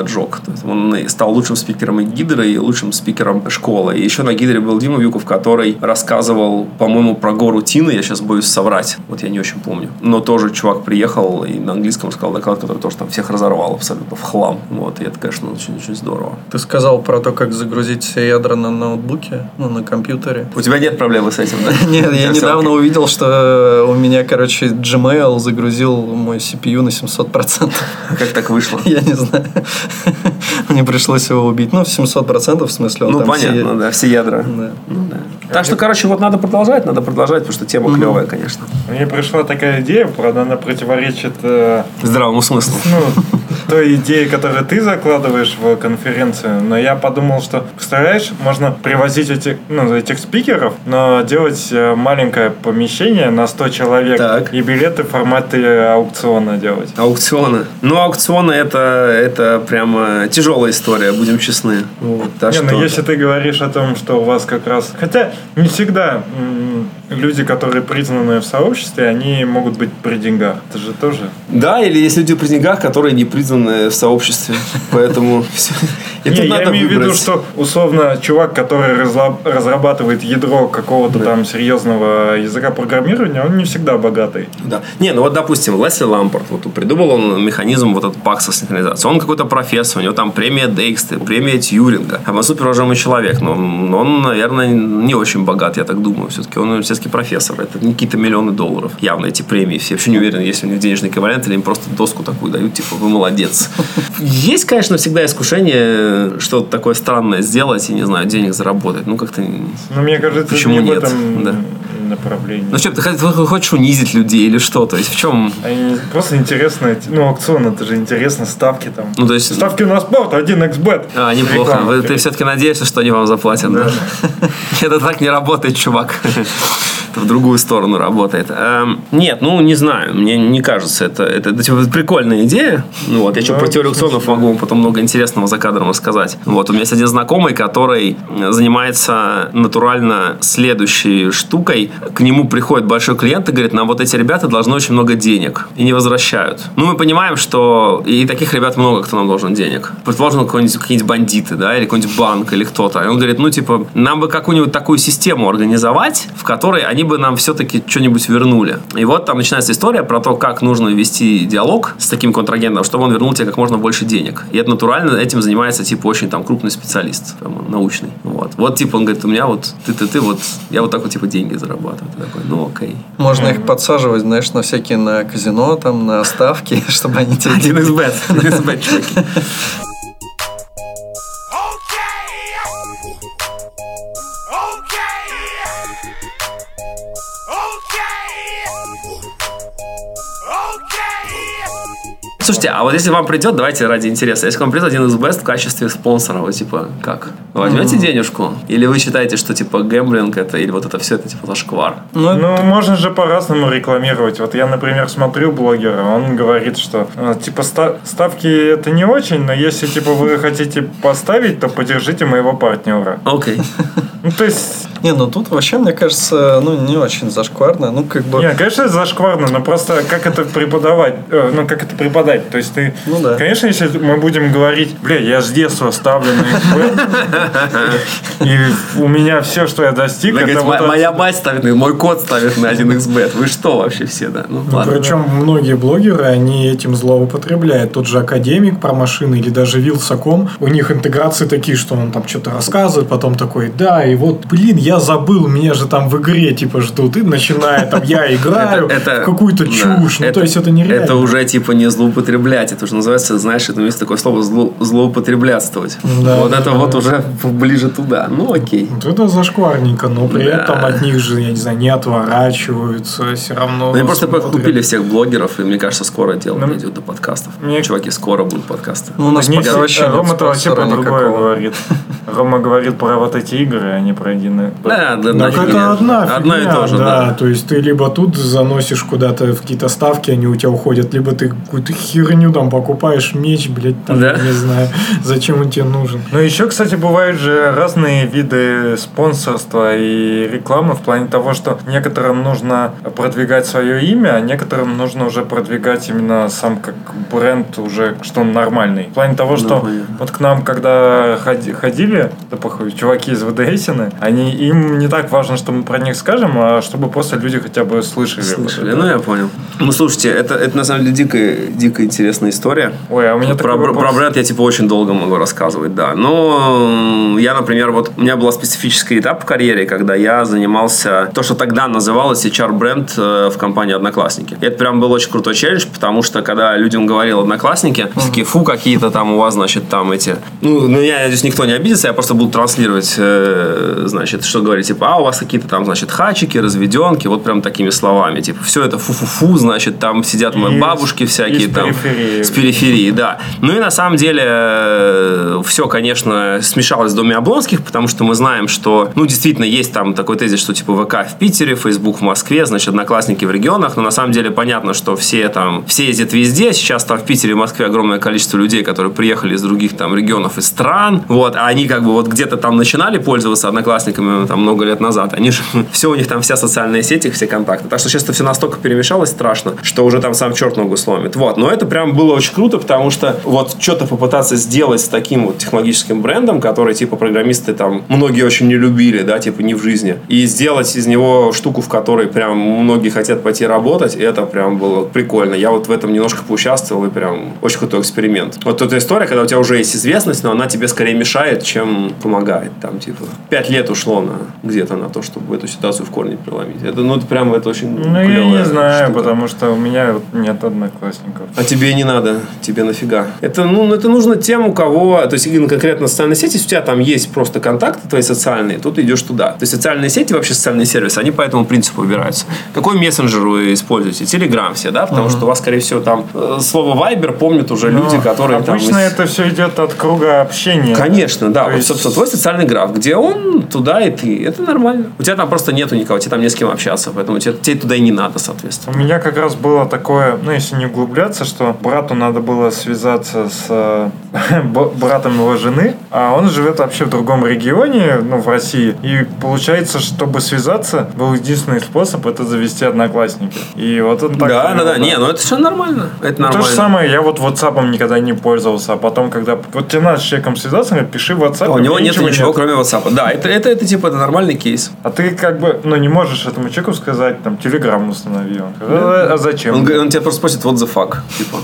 есть он стал лучшим спикером и и лучшим спикером школы. И еще на Гидре был Дима Вьюков, который рассказывал, по-моему, про гору Тины. Я сейчас боюсь соврать. Вот я не очень помню. Но тоже чувак приехал и на английском сказал доклад, который тоже там всех разорвал абсолютно в хлам. Вот, и это, конечно, очень-очень здорово. Ты сказал про то, как загрузить все ядра на ноутбуке, ну, на компьютере. У тебя нет проблемы с этим, да? Нет, я недавно увидел, что у меня, короче, Gmail загрузил мой CPU на 700%. Как так вышло? Я не знаю. Мне пришлось его убить. Ну, 700% в смысле. Ну, понятно, да, все ядра. Да. Ну, да. Так что, короче, вот надо продолжать, надо продолжать, потому что тема клевая, конечно. Мне пришла такая идея, правда, она противоречит э, Здравому смыслу. ну, той идее, которую ты закладываешь в конференцию, но я подумал, что, представляешь, можно привозить этих, ну, этих спикеров, но делать э, маленькое помещение на 100 человек Так. и билеты в формате аукциона делать. Аукционы. Ну, аукционы это, это прямо тяжелая история, будем честны. Вот, так Не, ну если ты говоришь о том, что у вас как раз... Хотя не всегда люди, которые признаны в сообществе, они могут быть при деньгах. Это же тоже... Да, или есть люди при деньгах, которые не признаны в сообществе. Поэтому всё. И Не, я имею в виду, что условно чувак, который разрабатывает ядро какого-то там серьезного языка программирования, он не всегда богатый. Да. Не, ну вот, допустим, Лесли Лампорт, вот придумал он механизм вот этот пакса синхронизации. Он какой-то профессор, у него там премия Дейкста, премия Тьюринга. А он супер уважаемый человек, но но он, наверное, не очень богат, я так думаю. Все-таки он университетский профессор. Это не какие-то миллионы долларов. Явно эти премии. Все вообще не уверены, есть ли у них денежный эквивалент, или им просто доску такую дают, типа, вы молодец. Есть, конечно, всегда искушение что-то такое странное сделать и, не знаю, денег заработать. Ну, как-то... Но мне кажется, Почему не нет? в этом Да. направлении. Ну, что, ты хо- хочешь унизить людей или что? То есть, в чем... Они просто интересно, ну, аукцион, это же интересно, ставки там. Ну, то есть... Ставки на спорт, 1xbet. А, неплохо. Реклама. Вы- ты все-таки надеешься, что они вам заплатят, да? Это так не работает, чувак. В другую сторону работает. Эм, Нет, ну не знаю, мне не кажется, это, это, это, типа, прикольная идея. Ну, вот, я что Да, про теорию могу вам потом много интересного за кадром рассказать. Вот, у меня есть один знакомый, который занимается натурально следующей штукой. К нему приходит большой клиент и говорит, нам вот эти ребята должны очень много денег и не возвращают. Ну, мы понимаем, что и таких ребят много, кто нам должен денег. Предположим, какие-нибудь бандиты, да, или какой-нибудь банк, или кто-то. И он говорит, ну, типа, нам бы какую-нибудь такую систему организовать, в которой они бы нам все-таки что-нибудь вернули. И вот там начинается история про то, как нужно вести диалог с таким контрагентом, чтобы он вернул тебе как можно больше денег. И это натурально, этим занимается, типа, очень там крупный специалист, прямо научный. Вот. Вот, типа, он говорит, у меня вот ты-ты-ты, вот, я вот так вот, типа, деньги зарабатываю. Ты такой, ну, окей. Можно их подсаживать, знаешь, на всякие на казино, там, на ставки, чтобы они тебе... 1xbet, 1xbet, чуваки. Слушайте, а вот если вам придет, давайте ради интереса, если к вам придет один из best в качестве спонсора, вы типа как? Вы возьмете денежку? Или вы считаете, что типа гэмблинг это, или вот это все это типа зашквар? Ну, Ну, можно же по-разному рекламировать. Вот я, например, смотрю блогера, он говорит, что э, типа ста- ставки это не очень, но если типа вы хотите поставить, то поддержите моего партнера. Окей. Ну, то есть, не, ну тут вообще, мне кажется, ну, не очень зашкварно. Ну, как бы... не, конечно, это зашкварно, но просто как это преподавать, э, ну, как это преподать. То есть ты, Ну да. конечно, если мы будем говорить, бля, я с детства ставлю на и у меня все, что я достиг, это говорит, вот «Мо- моя мать ставит, мой кот ставит на 1xbet. Вы что вообще все, да? Ну, Ну, причем многие блогеры, они этим злоупотребляют. Тот же Академик про машины или даже Вилсаком, у них интеграции такие, что он там что-то рассказывает, потом такой, да, и вот, блин, я забыл, меня же там в игре типа ждут, и начинает там, я играю в какую-то да, чушь. Ну, то есть это нереально. Это уже типа не злоупотреблять. Это уже называется, знаешь, это есть такое слово зло, злоупотреблятствовать. Да, вот да, это да. вот уже ближе туда. Ну окей. Вот это зашкварненько, но при Да. этом от них же, я не знаю, не отворачиваются, все равно. Ну, они просто смотрят. купили всех блогеров, и мне кажется, скоро дело Ну, дойдет до подкастов. мне- Чуваки, скоро будут подкасты. Ну, у нас пока вообще нет Рома-то вообще про другое говорит. Рома говорит про вот эти игры, а не про один. Да, да, Так это одна Одно и фигня, то же, да. да. То есть ты либо тут заносишь куда-то в какие-то ставки, они у тебя уходят, либо ты какую-то херню там покупаешь, меч, блядь, там, Да? не знаю, зачем он тебе нужен. Ну, еще, кстати, бывают же разные виды спонсорства и рекламы в плане того, что некоторым нужно продвигать свое имя, а некоторым нужно уже продвигать именно сам как бренд уже, что он нормальный. В плане того, что понятно. вот к нам, когда ходи- ходили, да похуй, чуваки из ВДСины, они, им не так важно, что мы про них скажем, а чтобы просто люди хотя бы слышали. Слышали, вот ну я понял. Ну слушайте, это, это на самом деле дикая, дикая интересная история. Ой, а у меня про, такой вопрос. про бренд я типа очень долго могу рассказывать, да. Но я, например, вот у меня был специфический этап в карьере, когда я занимался то, что тогда называлось HR-бренд э, в компании Одноклассники. И это прям был очень крутой челлендж, потому что когда людям говорил Одноклассники, все такие, фу, какие-то там у вас, значит, там эти... Ну, ну я надеюсь, никто не обидится, я просто буду транслировать, э, значит, что говорить, типа, а у вас какие-то там, значит, хачики, разведенки, вот прям такими словами, типа, все это фу-фу-фу, значит, там сидят мои И бабушки всякие там. периферии. С периферии, да. Ну и на самом деле все, конечно, смешалось в Доме Облонских, потому что мы знаем, что, ну, действительно, есть там такой тезис, что типа ВК в Питере, Facebook в Москве, значит, одноклассники в регионах, но на самом деле понятно, что все там, все ездят везде, сейчас там в Питере и Москве огромное количество людей, которые приехали из других там регионов и стран, вот, а они как бы вот где-то там начинали пользоваться одноклассниками там много лет назад, они же, все у них там вся социальная сеть, их все контакты, так что сейчас это все настолько перемешалось страшно, что уже там сам черт ногу сломит, вот, но это прям было очень круто, потому что вот что-то попытаться сделать с таким вот технологическим брендом, который типа программисты там многие очень не любили, да, типа не в жизни, и сделать из него штуку, в которой прям многие хотят пойти работать, это прям было прикольно. Я вот в этом немножко поучаствовал и прям очень крутой эксперимент. Вот эта история, когда у тебя уже есть известность, но она тебе скорее мешает, чем помогает. Там типа пять лет ушло на где-то на то, чтобы эту ситуацию в корне преломить. Это, ну, это прям это очень Ну, я не знаю, штука. потому что у меня вот нет одноклассников. А тебе не надо, тебе нафига. Это, ну, это нужно тем, у кого, то есть именно конкретно социальные сети, если у тебя там есть просто контакты твои социальные, то ты идешь туда. То есть социальные сети, вообще социальные сервисы, они по этому принципу выбираются. Какой мессенджер вы используете? Телеграм все, да? Потому что у вас, скорее всего, там э, слово Viber помнят уже люди, Но которые там... Ну, Обычно из- это все идет от круга общения. Конечно, да. То Вот, есть- собственно, твой социальный граф, где он, туда и ты. Это нормально. У тебя там просто нету никого, тебе там не с кем общаться, поэтому тебе, тебе туда и не надо, соответственно. У меня как раз было такое, ну, если не углубляться, что брату надо было связаться с, э, братом его жены, а он живет вообще в другом регионе, ну, в России. И получается, чтобы связаться, был единственный способ это завести одноклассники. И вот он так... Да, да, да. Не, ну это все нормально. Это нормально. То же самое, я вот WhatsApp никогда не пользовался, а потом, когда вот тебе надо с человеком связаться, говорит, пиши в WhatsApp. У него нет ничего, кроме WhatsApp. Да, это, это, это типа это нормальный кейс. А ты как бы, ну, не можешь этому человеку сказать, там, Телеграм установи. Он «А- а зачем? Он, он тебя просто спросит, what the fuck, типа,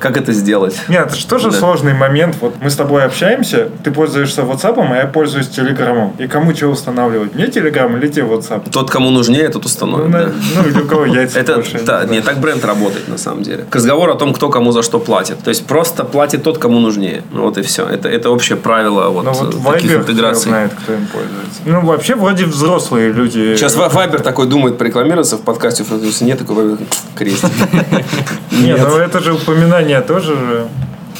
как это сделать? Нет, это же тоже Да. сложный момент. Вот мы с тобой общаемся, ты пользуешься WhatsApp, а я пользуюсь Телеграмом. И кому что устанавливать? Мне Телеграм или тебе WhatsApp? Тот, кому нужнее, тот Ну, установит. на- да. ну, или у кого яйца Это, больше. да, не, так бренд работает на самом деле. К разговору о том, кто кому за что платит. То есть просто платит тот, кому нужнее. Ну вот и все. Это, это общее правило вот, Ну вот э, таких Viber интеграций. знает, кто им пользуется. Ну, вообще, вроде взрослые люди. Сейчас Вайбер такой думает порекламироваться в подкасте, нет такой крестик. Нет, ну это же упоминание тоже же.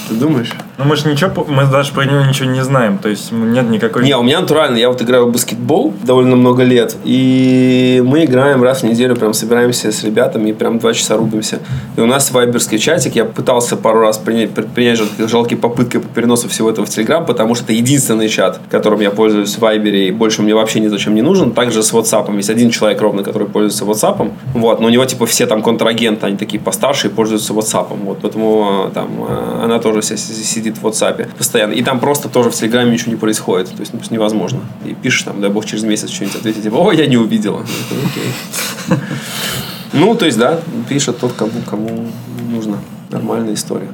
Ты думаешь? Ну, мы же ничего, мы даже про него ничего не знаем. То есть нет никакой... Не, у меня натурально, я вот играю в баскетбол довольно много лет, и мы играем раз в неделю, прям собираемся с ребятами и прям два часа рубимся. И у нас вайберский чатик, я пытался пару раз принять, предпринять жал- жалкие попытки по переносу всего этого в Телеграм, потому что это единственный чат, которым я пользуюсь в Вайбере, и больше мне вообще ни зачем не нужен. Также с WhatsApp. Есть один человек ровно, который пользуется WhatsApp, вот, но у него типа все там контрагенты, они такие постарше и пользуются WhatsApp, вот, поэтому э, там э, она тоже вся си- сидит в WhatsApp постоянно. И там просто тоже в Телеграме ничего не происходит. То есть ну, невозможно. И пишешь там, дай бог, через месяц что-нибудь ответить, типа, о, я не увидела. Ну, окей. Ну, то есть, да, пишет тот, кому, кому нужно. Нормальная история.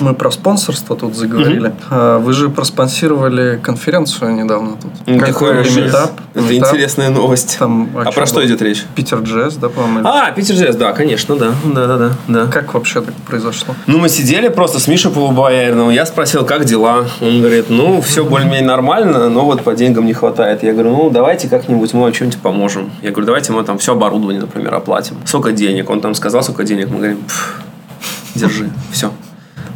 Мы про спонсорство тут заговорили. А Вы же проспонсировали конференцию недавно тут. Ну, Какой метап? Это Метап. интересная новость. Там а чем про что идет речь? Питер Джесс, да, по-моему? или- А, Питер Джесс, да, конечно, да. Да, да, да, да. Как вообще так произошло? Ну, мы сидели просто с Мишей Полубояриновым. Я спросил, как дела? Он говорит, ну, все более-менее нормально, но вот по деньгам не хватает. Я говорю, ну, давайте как-нибудь мы вам что-нибудь поможем. Я говорю, давайте мы там все оборудование, например, оплатим. Сколько денег? Он там сказал, сколько денег. Мы говорим, «Пф, держи, все.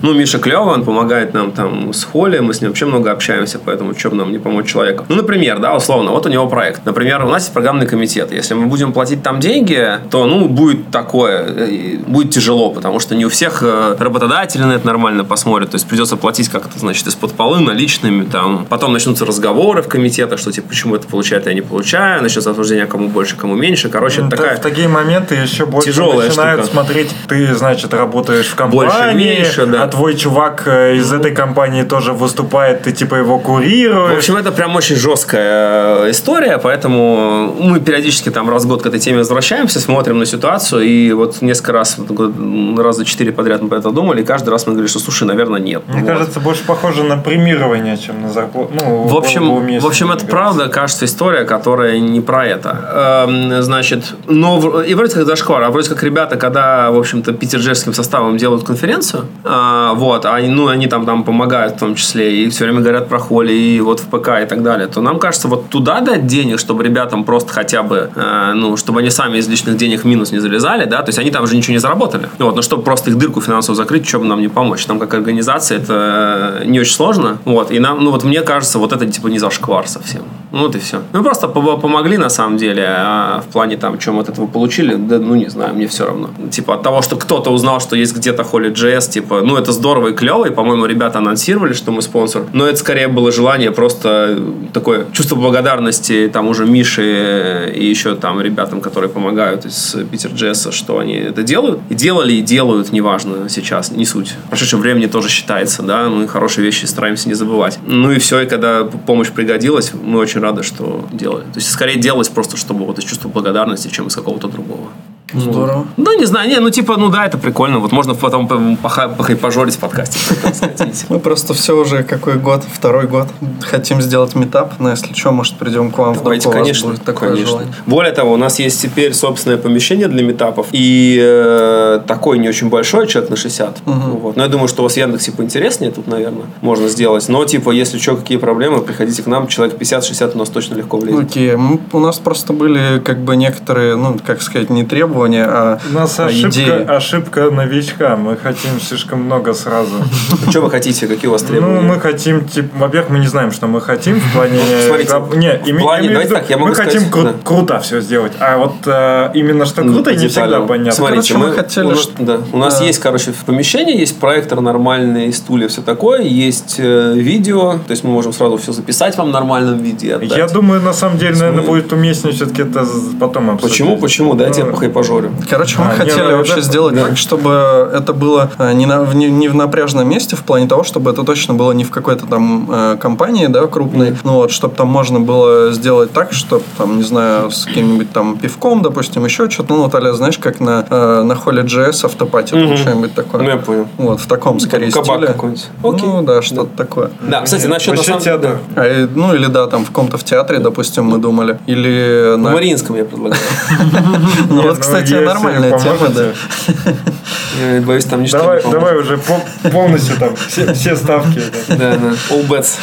Ну, Миша клевый, он помогает нам там с Холли, мы с ним вообще много общаемся, поэтому бы нам не помочь человеку. Ну, например, да, условно, вот у него проект. Например, у нас есть программный комитет. Если мы будем платить там деньги, то, ну, будет такое, э, будет тяжело, потому что не у всех э, работодатели на это нормально посмотрят, то есть придется платить как-то, значит, из-под полы, наличными, там. Потом начнутся разговоры в комитетах, что, типа, почему это получает, а я не получаю, начнется обсуждение, кому больше, кому меньше. Короче, Ну, это та- такая... В такие моменты еще больше тяжелая начинают штука. смотреть, ты, значит, работаешь в Больше, компании, меньше, да. а твой чувак э, из этой компании тоже выступает, ты типа его курируешь. В общем, это прям очень жесткая э, история, поэтому мы периодически там раз в год к этой теме возвращаемся, смотрим на ситуацию, и вот несколько раз, раза четыре подряд мы про это думали, и каждый раз мы говорили, что, слушай, наверное, нет. Мне Вот. кажется, больше похоже на премирование, чем на зарплату. Ну, В общем, в общем, это кажется. правда, кажется, история, которая не про это. Эм, значит, но и вроде как зашквар, а вроде как ребята, когда, в общем-то, питерджерским составом делают конференцию, а, вот, они, ну, они там, там помогают в том числе, и все время говорят про холи, и вот в ПК и так далее, то нам кажется, вот туда дать денег, чтобы ребятам просто хотя бы, э, ну, чтобы они сами из личных денег минус не залезали, да, то есть они там же ничего не заработали. Вот, но чтобы просто их дырку финансово закрыть, что бы нам не помочь. Нам как организация это не очень сложно. Вот, и нам, ну вот мне кажется, вот это типа не зашквар совсем. Ну вот и все. Мы просто по- помогли на самом деле, а в плане там, чем от этого получили, да, ну не знаю, мне все равно. Типа от того, что кто-то узнал, что есть где-то Holy JS, типа, ну это здорово и клево, и, по-моему, ребята анонсировали, что мы спонсор, но это скорее было желание просто такое чувство благодарности там уже Мише и еще там ребятам, которые помогают из Питер Джесса, что они это делают. И делали, и делают, неважно сейчас, не суть. В прошедшем времени тоже считается, да, мы хорошие вещи стараемся не забывать. Ну и все, и когда помощь пригодилась, мы очень рады, что делали. То есть скорее делалось просто, чтобы вот из чувства благодарности, чем из какого-то другого. Здорово. Да, не знаю, не, ну типа, ну да, это прикольно. Вот можно потом поха- похайпажорить в подкасте. Мы просто все уже какой год, второй год хотим сделать метап, но если что, может придем к вам Давайте, у вас конечно, такое желание. Более того, у нас есть теперь собственное помещение для метапов. И э, такой не очень большой, человек на 60. Вот. Но я думаю, что у вас в Яндексе поинтереснее тут, наверное, можно сделать. Но, типа, если что, какие проблемы, приходите к нам. Человек 50-60 у нас точно легко влезет. Окей, у нас просто были как бы некоторые, ну, как сказать, не требования, требования, а, У нас а ошибка, идеи. ошибка новичка. Мы хотим слишком много сразу. Что вы хотите? Какие у вас Ну, требования? мы хотим, типа, во-первых, мы не знаем, что мы хотим в плане... Смотрите, не, име- плане- в давайте так, я могу мы хотим круто все сделать. А вот э, именно что круто, не всегда понятно. Смотрите, мы хотели, у нас, что- да, у нас Да. есть, короче, в помещении есть проектор нормальный, стулья, все такое, есть э, видео, то есть мы можем сразу все записать вам в нормальном виде. Я думаю, на самом деле, наверное, будет уместнее все-таки это потом обсудить. Почему? Почему? Да, я тебе Ну, похай пожорю. Короче, мы А, не, хотели ну, вообще да, сделать да. так, чтобы это было э, не, на, в, не, не в напряженном месте, в плане того, чтобы это точно было не в какой-то там э, компании, да, крупной, ну вот, чтобы там можно было сделать так, чтобы там, не знаю, с каким-нибудь там пивком, допустим, еще что-то, ну вот, а знаешь, как на, э, на холле JS автопати, Мгм. что-нибудь такое. Ну, я понял. Вот, в таком, скорее, Кабак стиле. какой-нибудь. Окей. Ну, да, что-то такое. Да, кстати, насчет на вообще самом- театр. А, и- ну, или да, там в каком-то в театре, допустим, мы думали. Или В на... Мариинском я предлагаю. Ну, вот, ну, если нормальная тема, да. Я боюсь, там ничто Давай, не поможет. давай уже по- полностью там все, все ставки. да. Да, да, all bets.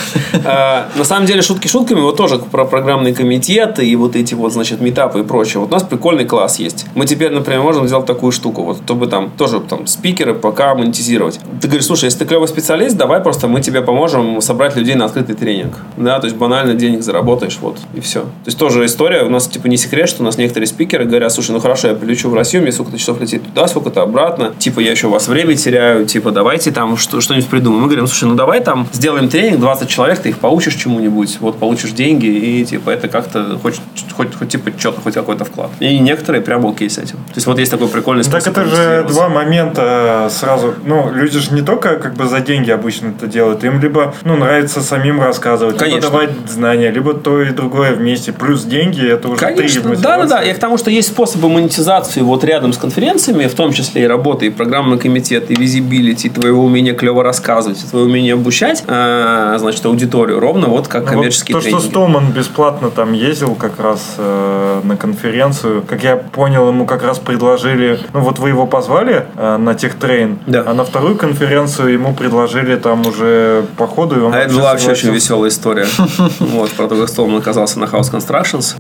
А, на самом деле, шутки шутками, вот тоже про программные комитеты и вот эти вот, значит, метапы и прочее. Вот у нас прикольный класс есть. Мы теперь, например, можем сделать такую штуку, вот, чтобы там тоже там спикеры пока монетизировать. Ты говоришь, слушай, если ты клевый специалист, давай просто мы тебе поможем собрать людей на открытый тренинг. Да, то есть банально денег заработаешь, вот, и все. То есть тоже история, у нас типа не секрет, что у нас некоторые спикеры говорят, слушай, ну хорошо, я прилечу в Россию, мне сколько-то часов лететь туда, сколько-то обратно, типа я еще у вас время теряю, типа давайте там что- что-нибудь придумаем. Мы говорим, слушай, ну давай там сделаем тренинг, 20 человек, ты их поучишь чему-нибудь, вот получишь деньги, и типа это как-то хоть, хоть, хоть типа что-то, хоть какой-то вклад. И некоторые прямо окей с этим. То есть вот есть такой прикольный Так способ. это же два момента сразу. Ну, люди же не только как бы за деньги обычно это делают. Им либо ну, нравится самим рассказывать, Конечно. либо давать знания, либо то и другое вместе. Плюс деньги это уже три Конечно, да, мотивации. да, да. Я к тому, что есть способы монетизации вот рядом с конференциями, в том числе и работы, и программный комитет, и визибилити, и твоего умения клево рассказывать, и твое умение обучать, а, значит, аудиторию, ровно вот как Ну, вот коммерческие то, что тренинги. Столман бесплатно там ездил как раз э, на конференцию, как я понял, ему как раз предложили, ну вот вы его позвали э, на техтрейн, Да. а на вторую конференцию ему предложили там уже по ходу, и он А это была вообще очень веселая история. Вот, про то, как Столман оказался на House Constructions.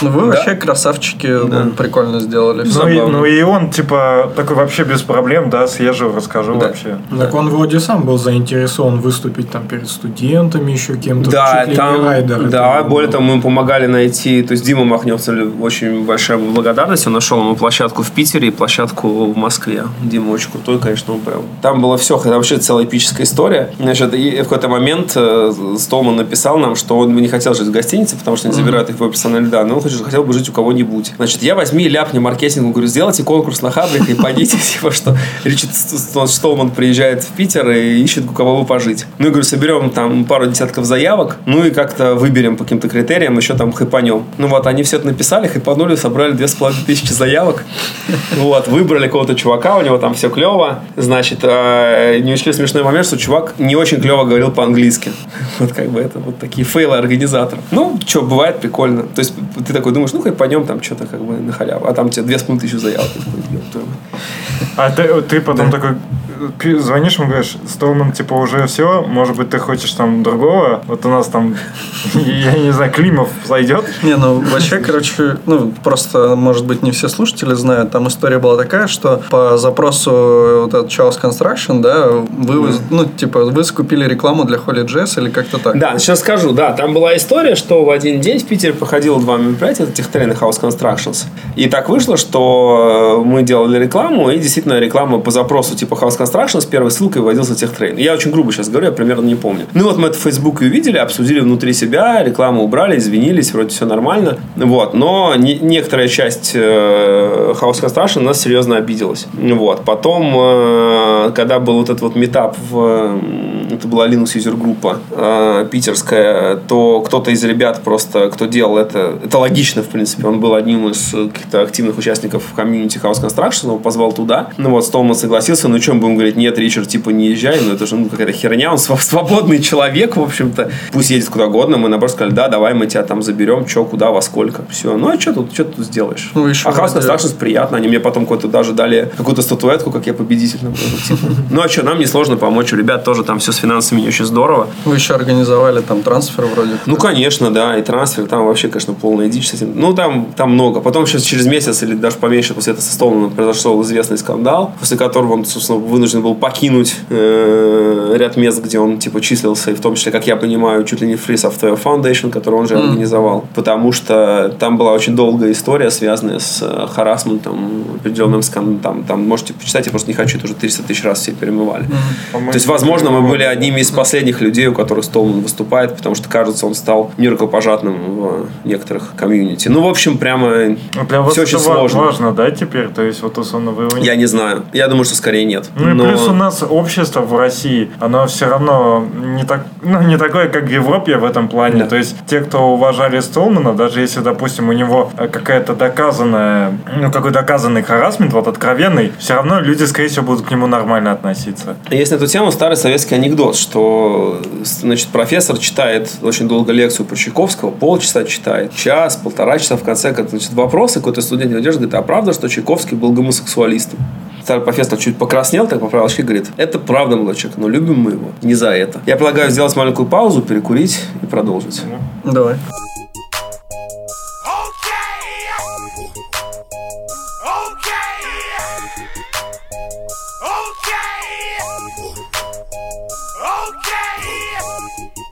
Ну, вы вообще красавчики, ну, прикольно сделали. Ну и, ну и он, типа, такой вообще без проблем, да, съезжу, расскажу Да. вообще. Так он вроде сам был заинтересован выступить там перед студентами, еще кем-то. Да, чуть ли не там, райдер да, это более того, мы ему помогали найти, то есть Дима Махневцев, очень большая благодарность, он нашел ему площадку в Питере и площадку в Москве. Дима очень крутой, конечно, он прям. Там было все, это вообще целая эпическая история. Значит, и в какой-то момент э, Столман написал нам, что он бы не хотел жить в гостинице, потому что они забирают их в персональные данные, он хочет- хотел бы жить у кого-нибудь. Значит, я возьми и ляпни маркетингу, говорю, сделайте конкурс на Хабрик и пойдите, типа, что Ричард Ст- Столман приезжает в Питер и ищет, у кого бы пожить. Ну, я говорю, соберем там пару десятков заявок, ну и как-то выберем по каким-то критериям, еще там хайпанем. Ну вот, они все это написали, хайпанули, собрали две с половиной тысячи заявок. Вот, выбрали какого-то чувака, у него там все клево. Значит, э, не очень смешной момент, что чувак не очень клево говорил по-английски. Вот как бы это вот такие фейлы организатора. Ну, что, бывает прикольно. То есть ты такой думаешь, ну, хайпанем там что-то как бы на халяву. А там тебе две с половиной тысячи заявок. Такой. А ты, ты потом такой э, пи- звонишь ему, говоришь, Столман, типа, уже все, может быть, ты хочешь там другого? Вот у нас там, я не знаю, Климов зайдет? Не, ну вообще, короче, ну просто, может быть, не все слушатели знают, там история была такая, что по запросу вот этот Chaos Construction, да, вы, ну, типа, вы скупили рекламу для Holy Jazz или как-то так? Да, сейчас скажу. Да, там была история, что в один день в Питере проходило два мероприятия, это Техтрейн и House Constructions. И так вышло, что мы делали рекламу, и действительно реклама по запросу типа House Constructions с первой ссылкой вводился Техтрейн. Я очень грубо сейчас говорю, я примерно не помню. Ну вот мы это в Фейсбуке увидели, обсудили внутри себя, рекламу убрали, извинились, вроде все нормально. Вот, но не- некоторая часть э, House Construction нас серьезно обиделась. Вот, потом, э, когда был вот этот вот метап в, это была Linux User группа э, питерская, то кто-то из ребят просто, кто делал это, это логично, в принципе, он был одним из каких-то активных участников комьюнити House Construction, его позвал туда. Ну вот, Столман согласился, ну чем будем говорить, нет, Ричард, типа, не езжай, ну это же ну, какая-то херня, он св- свободный человек, в общем-то, пусть едет куда угодно, мы наоборот сказали, да, давай мы тебя там заберем, что, куда, во сколько, все. Ну а что тут, что тут сделаешь? Ну, еще а House Construction приятно, они мне потом какой-то даже дали какую-то статуэтку, как я победитель. ну, типа. Ну а что, нам несложно помочь, у ребят тоже там все финансами не очень здорово. Вы еще организовали там трансфер вроде. Ну, конечно, да, и трансфер, там вообще, конечно, полная дичь с этим. Ну, там, там много. Потом сейчас через месяц или даже поменьше после этого со Столманом произошел известный скандал, после которого он, собственно, вынужден был покинуть э, ряд мест, где он, типа, числился, и в том числе, как я понимаю, чуть ли не Free Software Foundation, который он же организовал, потому что там была очень долгая история, связанная с э, харасментом, определенным скандалом. Там, там можете почитать, я просто не хочу, это уже 300 тысяч раз все перемывали. То есть, возможно, мы были одними из последних людей, у которых Столман выступает, потому что, кажется, он стал нерукопожатным в некоторых комьюнити. Ну, в общем, прямо Для вас все очень сложно. важно, да, теперь? То есть, вот условно вы Я не знаю. Я думаю, что скорее нет. Ну и Но- плюс у нас общество в России, оно все равно не, так, ну, не такое, как в Европе в этом плане. Да. То есть те, кто уважали Столмана, даже если, допустим, у него э, какая-то доказанная, ну какой доказанный харасмент, вот откровенный, все равно люди, скорее всего, будут к нему нормально относиться. Есть на эту тему старый советский анекдот, что значит, профессор читает очень долго лекцию про Чайковского, полчаса читает, час, полтора часа в конце, значит, вопросы какой-то студент не держит, говорит, а правда, что Чайковский был гомосексуалистом? Старый профессор чуть покраснел, так поправил очки, говорит, это правда, молодой человек, но любим мы его не за это. Я предлагаю сделать маленькую паузу, перекурить и продолжить. Давай.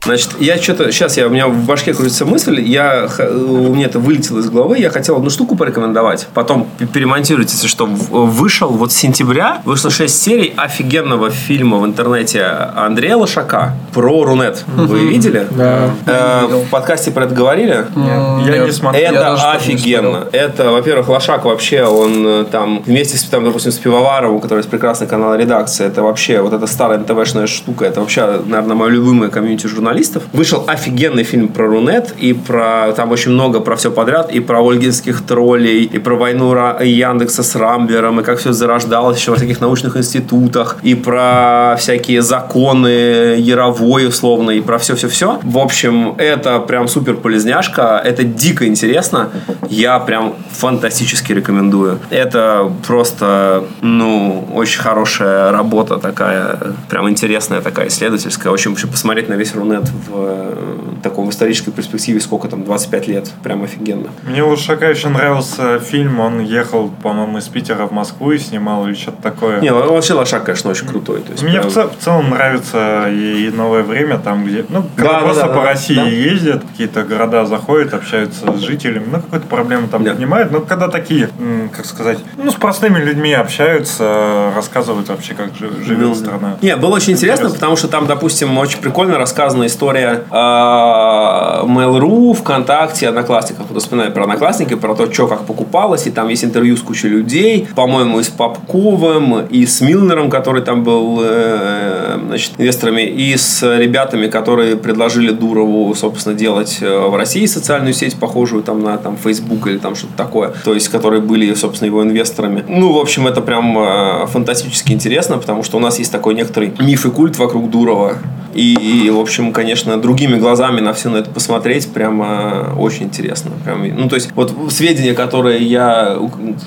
Значит, я что-то... Сейчас я, у меня в башке крутится мысль, я, у меня это вылетело из головы, я хотел одну штуку порекомендовать, потом перемонтируйте, если что. Вышел вот с сентября, вышло 6 серий офигенного фильма в интернете Андрея Лошака про Рунет. Вы видели? Да. Э, В подкасте про это говорили? Я не смотрел. Это офигенно. Это, во-первых, Лошак вообще, он э, там вместе с, там, допустим, с Пивоваровым, который есть прекрасный канал редакции, это вообще вот эта старая НТВшная штука, это вообще, наверное, мое любимое комьюнити журналистов. Вышел офигенный фильм про Рунет и про, там очень много про все подряд, и про ольгинских троллей, и про войну Яндекса с Рамблером, и как все зарождалось еще во всяких научных институтах, и про всякие законы Яровой, условно, и про все-все-все. В общем, это прям супер полезняшка, это дико интересно, я прям фантастически рекомендую. Это просто, ну, очень хорошая работа такая, прям интересная такая, исследовательская. В общем, вообще посмотреть на весь Рунет в э, таком исторической перспективе, сколько там, 25 лет, прям офигенно. Мне у Шака еще нравился фильм, он ехал, по-моему, из Питера в Москву и снимал или что-то такое. Не, вообще Лошак, конечно, очень крутой. То есть, Мне прям- в, цел- в целом нравится и новое время, там, где, ну, Да, да, просто да, по да, России да. ездят, какие-то города заходят, общаются с жителями, ну, какую-то проблему там Да. поднимают, но когда такие, как сказать, ну, с простыми людьми общаются, рассказывают вообще, как жи- живет Ну, страна. Не, было очень интересно, Интересно. потому что там, допустим, очень прикольно рассказана история э, Mail.ru, ВКонтакте, Одноклассниках. Вот вспоминаю про Одноклассники, про то, что как покупалось, и там есть интервью с кучей людей, по-моему, и с Попковым, и с Милнером, который там был э, значит, инвесторами, и с ребятами, которые предложили Дурову, собственно, делать э, в России социальную сеть, похожую там на там, Facebook или там что-то такое, то есть, которые были, собственно, его инвесторами. Ну, в общем, это прям э, фантастически интересно, потому что у нас есть такой некоторый миф и культ вокруг Дурова. И, и, в общем, конечно, другими глазами на все на это посмотреть прямо очень интересно. Прям, ну, то есть, вот сведения, которые я,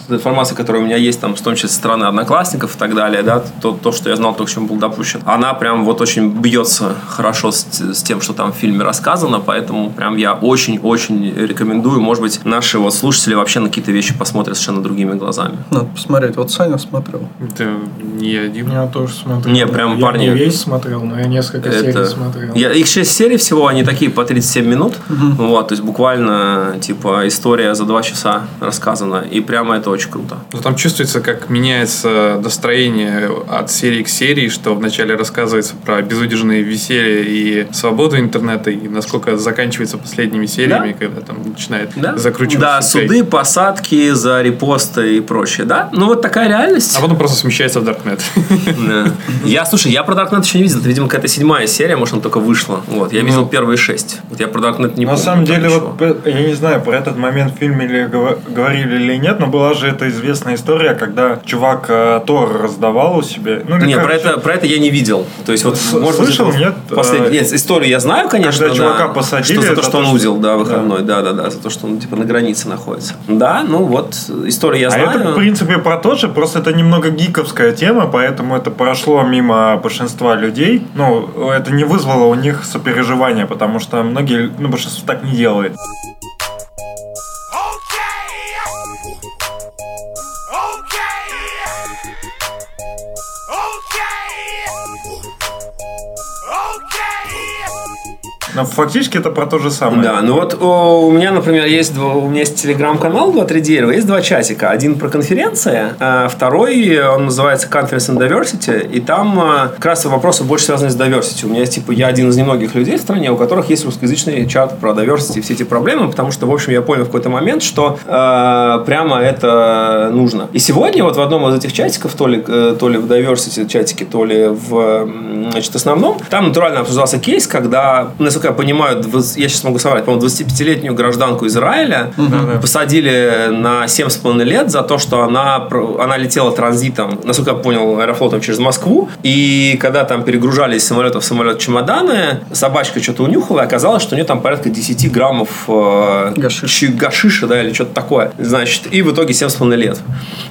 информация, которая у меня есть, там, в том числе со стороны одноклассников и так далее, да, то, то что я знал, то, к чему был допущен, она прям вот очень бьется хорошо с, с тем, что там в фильме рассказано, поэтому прям я очень-очень рекомендую, может быть, наши вот слушатели вообще на какие-то вещи посмотрят совершенно другими глазами. Надо посмотреть. Вот Саня смотрел. Это не один. Я тоже смотрел. Не, прям я парни- не весь смотрел, но я несколько Э, серий это... смотрел. Я, их 6 серий всего, они такие по 37 минут. Вот, то есть буквально, типа, история за 2 часа рассказана. И прямо это очень круто. Ну, там чувствуется, как меняется настроение от серии к серии, что вначале рассказывается про безудержные веселье и свободу интернета, и насколько заканчивается последними сериями, когда там начинает Да? закручиваться. Да, суды, посадки за репосты и прочее, да? Ну, вот такая реальность. А потом просто смещается в Даркнет. Да. Я, слушай, я про Darknet еще не видел. Это, видимо, какая-то седьмая серия, может, она только вышла. Вот, я видел первые шесть. Вот я про Darknet не На помню. самом деле, ничего. вот я не знаю, про этот момент в фильме гова- говорили или нет, но была же эта известная история, когда чувак э, Тор раздавал у себя. Ну, Не, про это, про это я не видел. То есть, вот, С- может быть, слышал, это нет? Последний. Нет, историю я знаю, конечно. когда чувака да, посадили Что за то, что то, он удил, да, выходной. Да, да, да, за то, что он, типа, на границе находится. Да, ну вот, историю я А знаю. это, в принципе, про то же, просто это немного гиковская тема, поэтому это прошло мимо большинства людей. Ну, это не вызвало у них сопереживания, потому что многие, ну, большинство так не делает. Но фактически это про то же самое. Да, ну вот о, у меня, например, есть у меня есть телеграм-канал 2-3 дерева, есть два чатика. Один про конференции, а второй, он называется Conference and Diversity, и там а, как раз вопросы больше связаны с diversity. У меня есть, типа, я один из немногих людей в стране, у которых есть русскоязычный чат про diversity и все эти проблемы, потому что, в общем, я понял в какой-то момент, что э, прямо это нужно. И сегодня вот в одном из этих чатиков, то ли, э, то ли в diversity чатике, то ли в значит, основном, там натурально обсуждался кейс, когда, насколько я понимаю, я сейчас могу соврать, по-моему, 25-летнюю гражданку Израиля посадили на 7,5 лет за то, что она, она летела транзитом, насколько я понял, аэрофлотом через Москву, и когда там перегружались из самолета в самолет чемоданы, собачка что-то унюхала, и оказалось, что у нее там порядка 10 граммов э, Гашиш. чи- гашиша, да, или что-то такое. Значит, и в итоге 7,5 лет.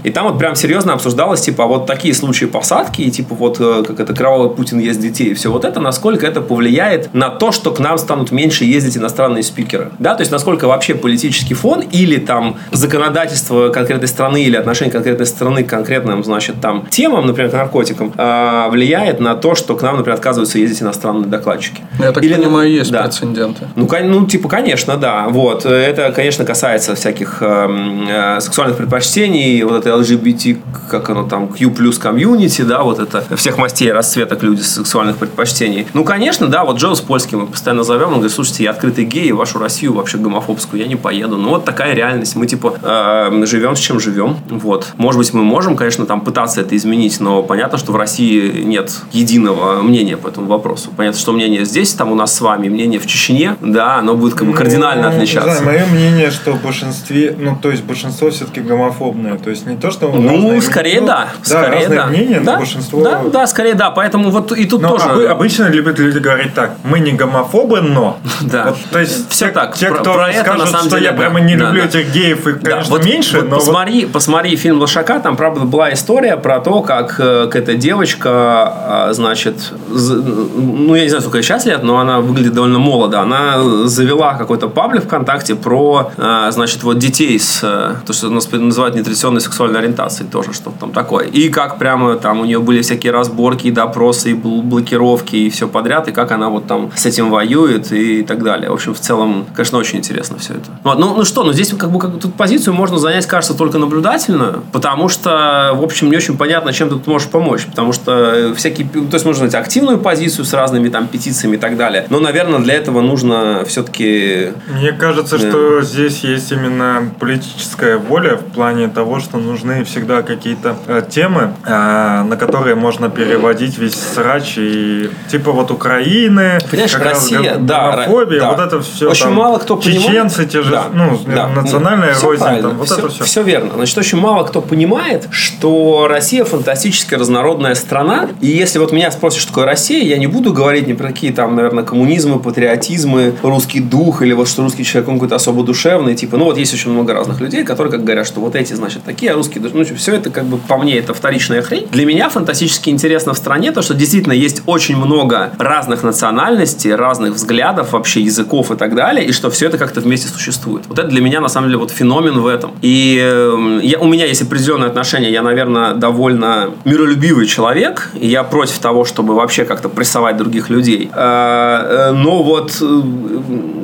И там вот прям серьезно обсуждалось, типа, вот такие случаи посадки, и типа вот э, как это кровавый Путин ест детей, и все вот это, насколько это повлияет на то, что к нам станут меньше ездить иностранные спикеры. Да, то есть насколько вообще политический фон или там законодательство конкретной страны или отношение конкретной страны к конкретным, значит, там темам, например, к наркотикам, э, влияет на то, что к нам, например, отказываются ездить иностранные докладчики. Я так Или- понимаю, есть да. прецеденты. Ну, ну, типа, конечно, да. Вот. Это, конечно, касается всяких эм, э, сексуальных предпочтений, вот это LGBT, как оно там, Q плюс комьюнити, да, вот это всех мастей, расцветок люди сексуальных предпочтений. Ну, конечно, да, вот Джо Польский мы постоянно зовем, он говорит, слушайте, я открытый гей, вашу Россию вообще гомофобскую я не поеду. Ну, вот такая реальность. Мы, типа, эм, живем с чем живем. Вот. Может быть, мы можем, конечно, там пытаться это изменить, но понятно, что в России нет единого мнения по этому вопросу. Понятно, что мнение здесь, там у нас с вами, мнение в Чечне, да, оно будет как бы кардинально Ну, отличаться. Не знаю, мое мнение, что в большинстве, ну, то есть большинство все-таки гомофобное. То есть не то, что... Ну, разные- скорее ну, да. Да, скорее разные да. мнения, да? но большинство... Да, да, скорее да. Поэтому вот и тут Но тоже... обы- обычно любят люди говорить так, мы не гомофобы, но... Да. Вот, то есть Всё те, так. те, кто про это, скажут, на самом что деле, я да. прямо не Да, люблю да. этих геев, их, Да, конечно, вот, меньше, вот но вот посмотри, посмотри фильм Лошака, там, правда, была история про то, как э, какая-то девочка, а, значит, ну, я не знаю, сколько ей сейчас лет, но она выглядит довольно молодо. Она завела какой-то паблик ВКонтакте про, а, значит, вот детей с, э, то, что нас называют нетрадиционной сексуальной ориентацией, тоже что-то там такое. И как прямо там у нее были всякие разборки, и допросы, и бл- блокировки, и все подряд, и как она вот там с этим воюет и так далее. В общем, в целом, конечно, очень интересно все это. Вот, ну, ну что, ну здесь как бы как, тут позицию можно занять, кажется, только наблюдательную, потому что, в общем, не очень понятно, чем ты тут можешь помочь, потому что э, всякие, то есть можно занять активную позицию с разными там петициями и так далее, но, наверное, для этого нужно все-таки Мне кажется, Да. что здесь есть именно политическая воля в плане того, что нужны всегда какие-то э, темы, э, на которые можно переводить весь срач и типа вот Украины, Понимаешь, раз Россия, да, гомофобия, да. вот это все. Очень мало кто понимает. Чеченцы те же, Да, ну да. национальная Всё рознь, правильно, там, вот всё- это все. Все верно. Значит, очень мало кто понимает, что Россия фантастически разнородная страна. И если вот меня спросят, что такое Россия, я не буду говорить ни про какие там, наверное, коммунизмы, патриотизмы, русский дух, или вот что русский человек он какой-то особо душевный. Типа, ну вот есть очень много разных людей, которые как говорят, что вот эти, значит, такие, а русские Ну, все это как бы по мне это вторичная хрень. Для меня фантастически интересно в стране то, что действительно есть очень много разных национальностей, разных разных взглядов, вообще языков и так далее, и что все это как-то вместе существует. Вот это для меня, на самом деле, вот феномен в этом. И э, я, у меня есть определенное отношение, я, наверное, довольно миролюбивый человек, и я против того, чтобы вообще как-то прессовать других людей. Э, э, Но вот, э,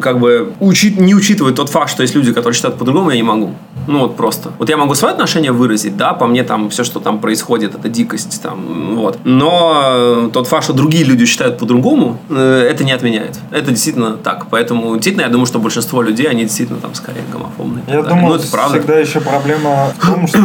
как бы, учит, не учитывая тот факт, что есть люди, которые считают по-другому, я не могу. Ну вот просто. Вот я могу свое отношение выразить, да, по мне там все, что там происходит, это дикость, там, вот. Но тот факт, что другие люди считают по-другому, это не отменяет. Это действительно так. Поэтому действительно я думаю, что большинство людей, они действительно там скорее гомофобные. Я думаю, ну, это правда. всегда еще проблема в том, что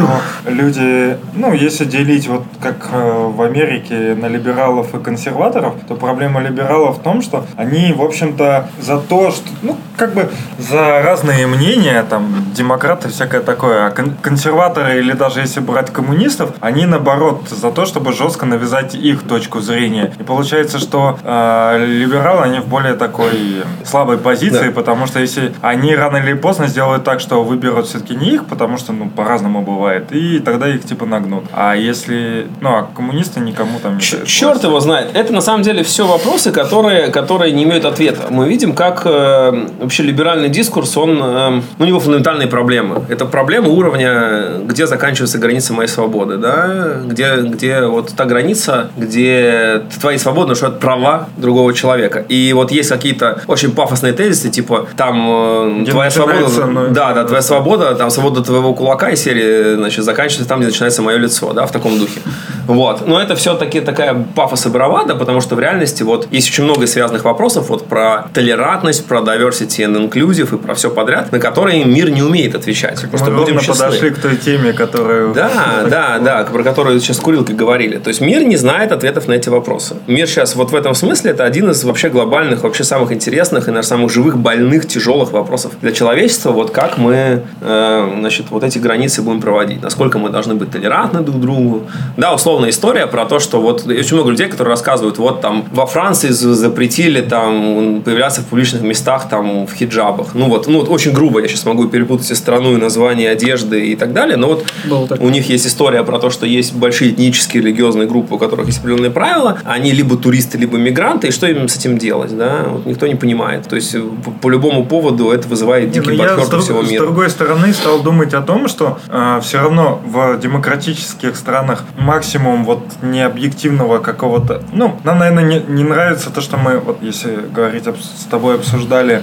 люди, ну, если делить вот как э, в Америке на либералов и консерваторов, то проблема либералов в том, что они, в общем-то, за то, что, ну, как бы за разные мнения, там, демократы, всякое такое, а кон- консерваторы или даже если брать коммунистов, они, наоборот, за то, чтобы жестко навязать их точку зрения. И получается, что э, либералы, они в более такой слабой позиции, Да. потому что если они рано или поздно сделают так, что выберут все-таки не их, потому что, ну, по-разному бывает, и тогда их, типа, нагнут. А если, ну, а коммунисты никому там не дают Черт его знает. Это на самом деле все вопросы, которые, которые не имеют ответа. Мы видим, как э, вообще либеральный дискурс, он, э, у него фундаментальные проблемы. Это проблема уровня, где заканчивается граница моей свободы, да, где, где вот та граница, где твои свободы нарушают права другого человека. И вот есть какие-то очень пафосные тезисы, типа там э, Где твоя свобода, ну, да, да, твоя свобода, там свобода твоего кулака из серии, значит, заканчивается там, где начинается мое лицо, да, в таком духе. Вот. Но это все-таки такая пафос и бравада, потому что в реальности вот есть очень много связанных вопросов вот про толерантность, про diversity and inclusive и про все подряд, на которые мир не умеет отвечать. Просто Мы будем честны. подошли к той теме, которую... Да, да, да, про которую сейчас с Курилкой говорили. То есть мир не знает ответов на эти вопросы. Мир сейчас вот в этом смысле это один из вообще глобальных, вообще самых интересных и, наверное, самых живых, больных, тяжелых вопросов для человечества. Вот как мы, э, значит, вот эти границы будем проводить. Насколько мы должны быть толерантны друг к другу. Да, условная история про то, что вот очень много людей, которые рассказывают, вот там во Франции запретили там появляться в публичных местах там в хиджабах. Ну вот, ну вот очень грубо я сейчас могу перепутать и страну, и название одежды и так далее, но вот Было у них есть история про то, что есть большие этнические религиозные группы, у которых есть определенные правила, они либо туристы, либо мигранты, и что им с этим делать, да? Вот никто не понимает. То есть э, по, по любому поводу это вызывает дикий я бахер с, по друг- всего с мира. другой стороны стал думать о том, что все равно в демократических странах максимум вот необъективного какого-то... Ну, нам, наверное, не, не нравится то, что мы, вот если говорить об- с тобой обсуждали,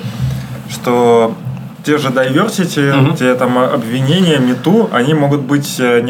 что те же diversity, Мгм. те там обвинения, мету, они могут быть э,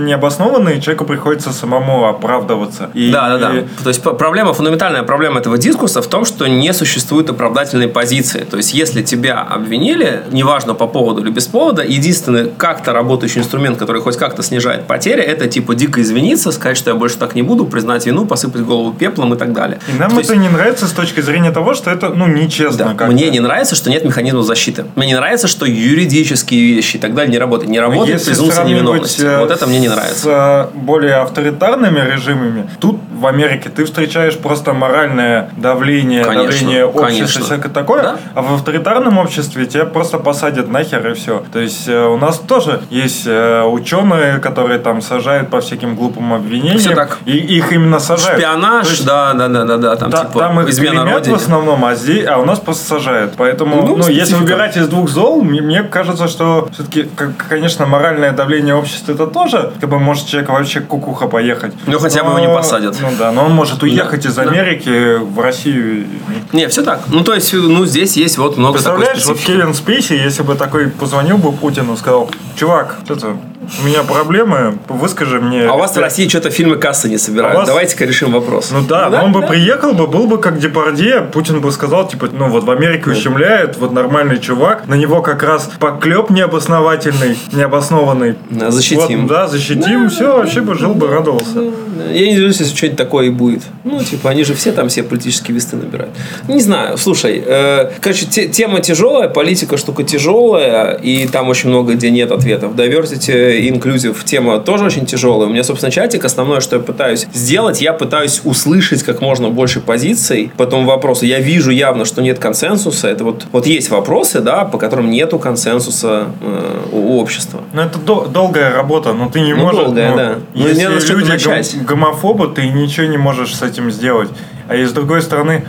необоснованные, человеку приходится самому оправдываться. И, Да, да, да. и- То есть проблема, фундаментальная проблема этого дискурса в том, что не существует оправдательной позиции. То есть если тебя обвинили, неважно по поводу или без повода, единственный как-то работающий инструмент, который хоть как-то снижает потери, это типа дико извиниться, сказать, что я больше так не буду, признать вину, посыпать голову пеплом и так далее. и нам То это есть- не нравится с точки зрения того, что это, ну, нечестно. Да. Мне не нравится, что нет механизмов защиты. Мне не нравится, что юридические вещи и так далее не работают. Не работает презумпция невиновности. э, Вот это мне не нравится. С э, более авторитарными режимами, тут в Америке ты встречаешь просто моральное давление, Конечно, давление общества конечно. всякое такое, Да. а в авторитарном обществе тебя просто посадят нахер и все. То есть э, у нас тоже есть э, ученые, которые там сажают по всяким глупым обвинениям, Всё так. и их именно сажают. Шпионаж, То есть да, да, да, да, да, там Та- типа там их измена родине. в основном, а здесь, а у нас просто сажают. Поэтому, Ну, ну, если выбирать из двух зол, мне, мне кажется, что все-таки, конечно, моральное давление общества это тоже, как бы может человек вообще кукуха поехать. Ну, хотя бы его не посадят. Ну да, но он может уехать Да, из да. Америки в Россию. Не, все так. Ну, то есть, ну, здесь есть вот много Представляешь, вот. Кевин Спейси, если бы такой позвонил бы Путину, сказал, чувак, это, у меня проблемы, выскажи мне. А у вас в России что-то фильмы кассы не собирают. А вас- Давайте-ка решим вопрос. Ну да, но он бы приехал бы, был бы как Депардье, Путин бы сказал, типа, ну вот в Америке ущемляют, вот нормальный чувак, на него как раз поклеп необосновательный, необоснованный. Да, защитим. Вот, да, защитим, все, вообще бы жил бы, радовался. Я не удивлюсь, если что-нибудь такое и будет. Ну, типа, они же все там все политические весты набирают. Не знаю, слушай, э, короче, те- тема тяжелая, политика штука тяжелая, и там очень много где нет ответов. Diversity, inclusive тема тоже очень тяжелая. У меня, собственно, чатик, основное, что я пытаюсь сделать, я пытаюсь услышать как можно больше позиций по этому вопросу. Я вижу явно, что нет консенсуса. Это вот, вот есть вопросы, да, по которым нету консенсуса э, у общества. Но это дол- долгая работа, но ты не Ну, можешь... долгая, ну, да. Ну, Если люди гом- гомофобы, ты ничего не можешь с этим сделать. А и с другой стороны,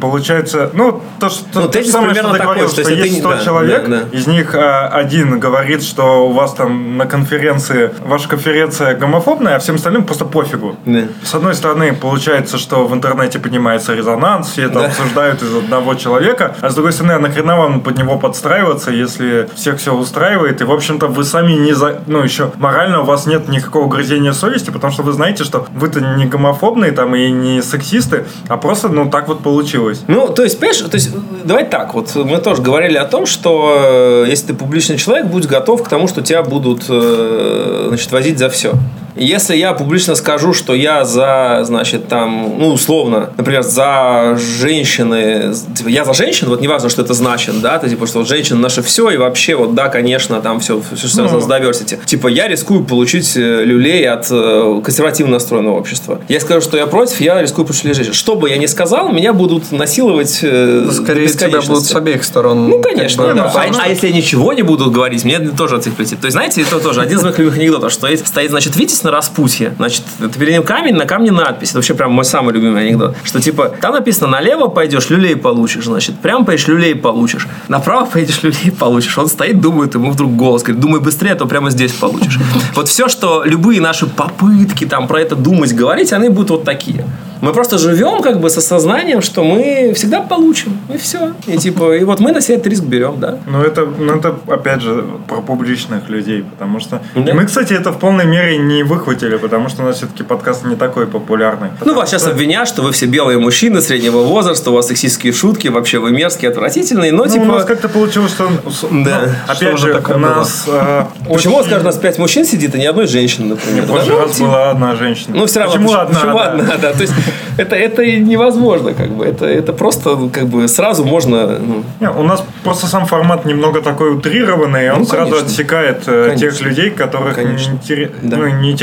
получается, ну, то, что, Ну, то же самое, что ты такой, говорил, что что, ты есть не- 100 да, человек, да, да. из них а, один говорит, что у вас там на конференции, ваша конференция гомофобная, а всем остальным просто пофигу. Да. С одной стороны, получается, что в интернете поднимается резонанс, все это Да. обсуждают из одного человека, а с другой стороны, а нахрена вам под него подстраиваться, если всех все устраивает, и, в общем-то, вы сами не за... Ну, еще морально у вас нет никакого грызения совести, потому что вы знаете, что вы-то не гомофобные там и не сексисты, а просто, ну, так вот получилось. Ну, то есть, понимаешь, то есть, давай так, вот мы тоже говорили о том, что э, если ты публичный человек, будь готов к тому, что тебя будут, э, значит, возить за все. Если я публично скажу, что я за, значит, там, ну, условно, например, за женщины, типа, я за женщин, вот неважно, что это значит, да, ты, типа, что вот женщина наше все, и вообще, вот, да, конечно, там все, все что связано с diversity. Типа, я рискую получить э, люлей от э, консервативно настроенного общества. Я скажу, что я против, я рискую получить люлей женщин. Что бы я ни сказал, меня будут насиловать э, Ну, Скорее, тебя будут с обеих сторон. Ну, конечно, как бы, да. А, а если я ничего не буду говорить, мне тоже от них. То есть, знаете, это тоже один из моих любимых анекдотов, что стоит, значит, Витязь на распутье, значит, это перед ним камень, на камне надпись. Это вообще прям мой самый любимый анекдот. Что, типа, там написано, налево пойдешь, люлей получишь, значит, прямо поедешь, люлей получишь. Направо поедешь, люлей получишь. Он стоит, думает, ему вдруг голос говорит, думай быстрее, а то прямо здесь получишь. Вот все, что любые наши попытки там про это думать, говорить, они будут вот такие. Мы просто живем как бы со сознанием, что мы всегда получим. И все. И типа, и вот мы на себя этот риск берем, да. Ну это, ну, это, опять же, про публичных людей, потому что... Да. Мы, кстати, это в полной мере не выхватили, потому что у нас все-таки подкаст не такой популярный. Ну, вас сейчас обвинят, что вы все белые мужчины среднего возраста, у вас сексистские шутки, вообще вы мерзкие, отвратительные, но Ну, типа... у нас как-то получилось, что... с- Да. ну, опять же у нас... э, Почему, очень- скажем, у нас пять мужчин сидит, и ни одной женщины, например? В прошлый Ну, раз типа- была одна женщина. Ну, все равно. Почему одна? Почему одна, да. То есть, это, это и невозможно, как бы. Это, это просто, ну, как бы, сразу можно... ну, Не, у нас просто сам формат немного такой утрированный, и он Ну, сразу отсекает э, тех людей, которых не интере-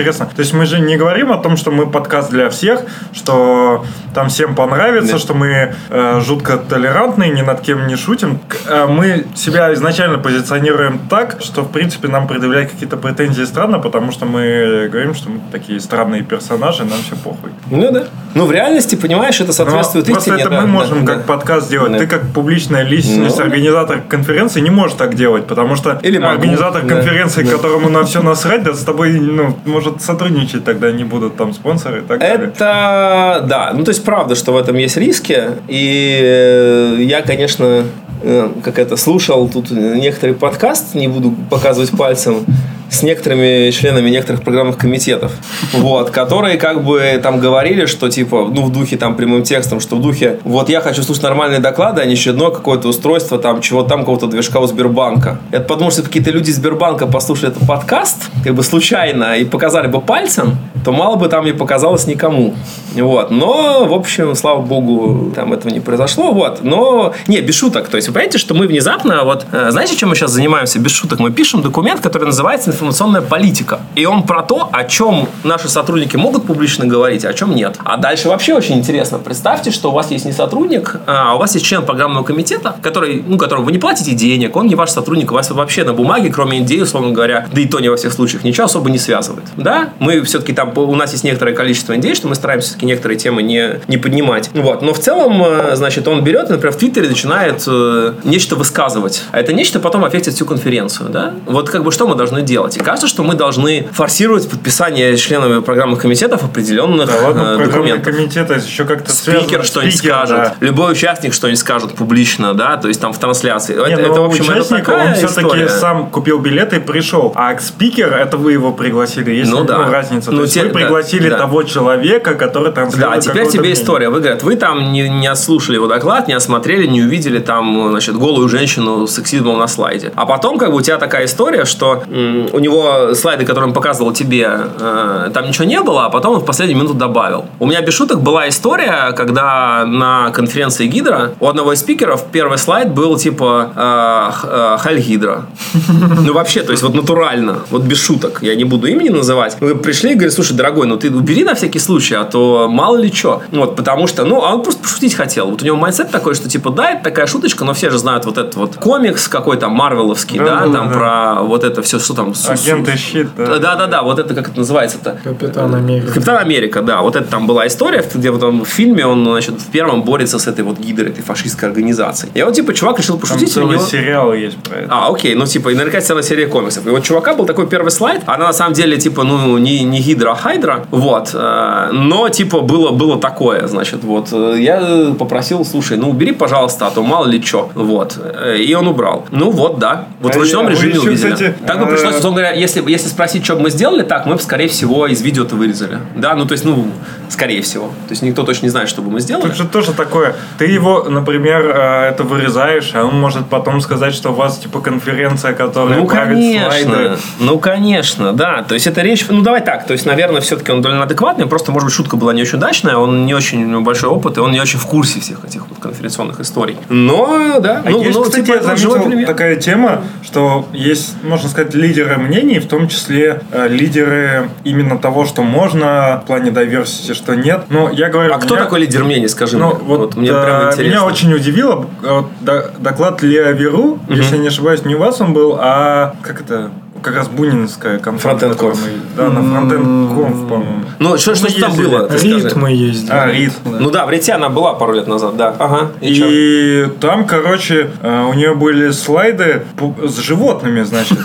Да. ну, неинтересно. То есть мы же не говорим о том, что мы подкаст для всех, что там всем понравится, Да. что мы э, жутко толерантные, ни над кем не шутим. Э, мы себя изначально позиционируем так, что в принципе нам предъявлять какие-то претензии странно, потому что мы говорим, что мы такие странные персонажи, нам все похуй. Ну, да. Ну, в реальности, понимаешь, это Но соответствует просто истине. это да, мы да, можем да. как подкаст сделать. Да. Ты как публичная личность, Ну. организатор конференции не можешь так делать, потому что Или могу. организатор Да. конференции, Да. которому на все насрать, да с тобой, ну, может сотрудничать тогда не будут там спонсоры и так далее. Это, да, ну то есть правда, что в этом есть риски, и э, я, конечно, э, как это, слушал тут некоторый подкаст, не буду показывать пальцем, с некоторыми членами некоторых программных комитетов, вот, которые как бы там говорили, что типа, ну в духе там прямым текстом, что в духе, вот я хочу слушать нормальные доклады, а не одно какое-то устройство там, чего там, какого-то движка у Сбербанка. Я подумал, что какие-то люди из Сбербанка послушали этот подкаст, как бы случайно, и показали бы пальцем, то мало бы там не показалось никому. Вот. Но, в общем, слава богу, там этого не произошло. Вот. Но, не, без шуток. То есть, вы понимаете, что мы внезапно, вот, э, знаете, чем мы сейчас занимаемся? Без шуток. Мы пишем документ, который называется «Информационная политика». И он про то, о чем наши сотрудники могут публично говорить, а о чем нет. А дальше вообще очень интересно. Представьте, что у вас есть не сотрудник, а у вас есть член программного комитета, который, ну, которому вы не платите денег, он не ваш сотрудник, у вас вообще на бумаге, кроме идеи, условно говоря, да и то не во всех случаях, ничего особо не связывает. Да, мы все-таки там, у нас есть некоторое количество идей, что мы стараемся все-таки некоторые темы не, не поднимать. Вот. Но в целом, э, значит, он берет, например, в Твиттере начинает э, нечто высказывать. А это нечто потом аффектит всю конференцию. Да? Вот как бы что мы должны делать? И кажется, что мы должны форсировать подписание членами программных комитетов определенных Да ладно, э, документов. комитет это еще как-то Спикер что-нибудь скажет, да. любой участник что-нибудь скажет публично, да, то есть там в трансляции. Не, это, это, в общем, это такая он все-таки сам купил билеты и пришел. А спикер, это вы его пригласили. Есть Ну да. разница. Ну, То те- вы пригласили да. того человека, который транслирует Да, а теперь тебе мнение. история. Вы, говорят, вы там не, не отслушали его доклад, не осмотрели, не увидели там, значит, голую женщину с сексизмом на слайде. А потом, как бы, у тебя такая история, что м, у него слайды, которые он показывал тебе, э, там ничего не было, а потом он в последнюю минуту добавил. У меня без шуток была история, когда на конференции Гидра у одного из спикеров первый слайд был типа э, э, Hail Hydra. Ну, вообще, то есть вот натурально, вот без шуток. Я не буду имени называть. Мы пришли и говорят, слушай, дорогой, ну ты убери на всякий случай, а то мало ли что. Вот, потому что, ну, а он просто пошутить хотел. Вот у него mindset такой, что типа, да, это такая шуточка, но все же знают вот этот вот комикс какой там, марвеловский, Да, да, да, там да. про вот это все, что там, Агенты щит, да. Да-да-да, вот это как это называется-то? Капитан Америка. Капитан Америка, да. Вот это там была история, где в фильме, он, значит, в первом борется с этой вот гидрой, этой фашистской организацией. И вот, типа, чувак решил Там пошутить. у целый него- сериал есть про это. а, окей, ну типа, и наверняка целая серия комиксов. И вот чувака был такой первый слайд, она на самом деле, типа, ну, не, не гидра, а хайдра, вот, э, но, типа, было, было такое, значит, вот, э, я попросил, слушай, ну, убери, пожалуйста, а то мало ли что, вот, Э, и он убрал. Ну, вот, да, вот А в ручном я- режиме еще, увидели. кстати, так бы э, пришлось, условно говоря, если, если спросить, что бы мы сделали так, мы бы, скорее всего, из видео-то вырезали, да, ну, то есть, ну, скорее всего, то есть, никто точно не знает, что бы мы сделали. Тут же тоже такое. Ты его, например, э, это вырезаешь, а он может потом сказать, что у вас типа конференция, которая Ну, конечно. слайды. Ну, конечно, да. То есть, это речь... Ну, давай так. То есть, наверное, все-таки он довольно адекватный. Просто, может быть, шутка была не очень удачная. Он не очень большой опыт, и он не очень в курсе всех этих вот конференционных историй. Но, да. А ну, есть, ну, кстати, типа, я заметил такая тема, что есть, можно сказать, лидеры мнений, в том числе э, лидеры именно того, что можно в плане diversity, что нет. Но я говорю, А кто меня- такой лидер мнений, скажи Ну, мне. вот, мне э, прям интересно. меня очень удивило э, вот, до- доклад Лео Веру, если я не ошибаюсь, не у вас он был, а как это, как раз Бунинская конференция. Мы- Да, на Conf, по-моему. Ну, что, что там было? Рит мы ездили. А, Рид. Ну да, в Рите она была пару лет назад, да. Ага. И? И там, короче, э, у нее были слайды с животными, значит.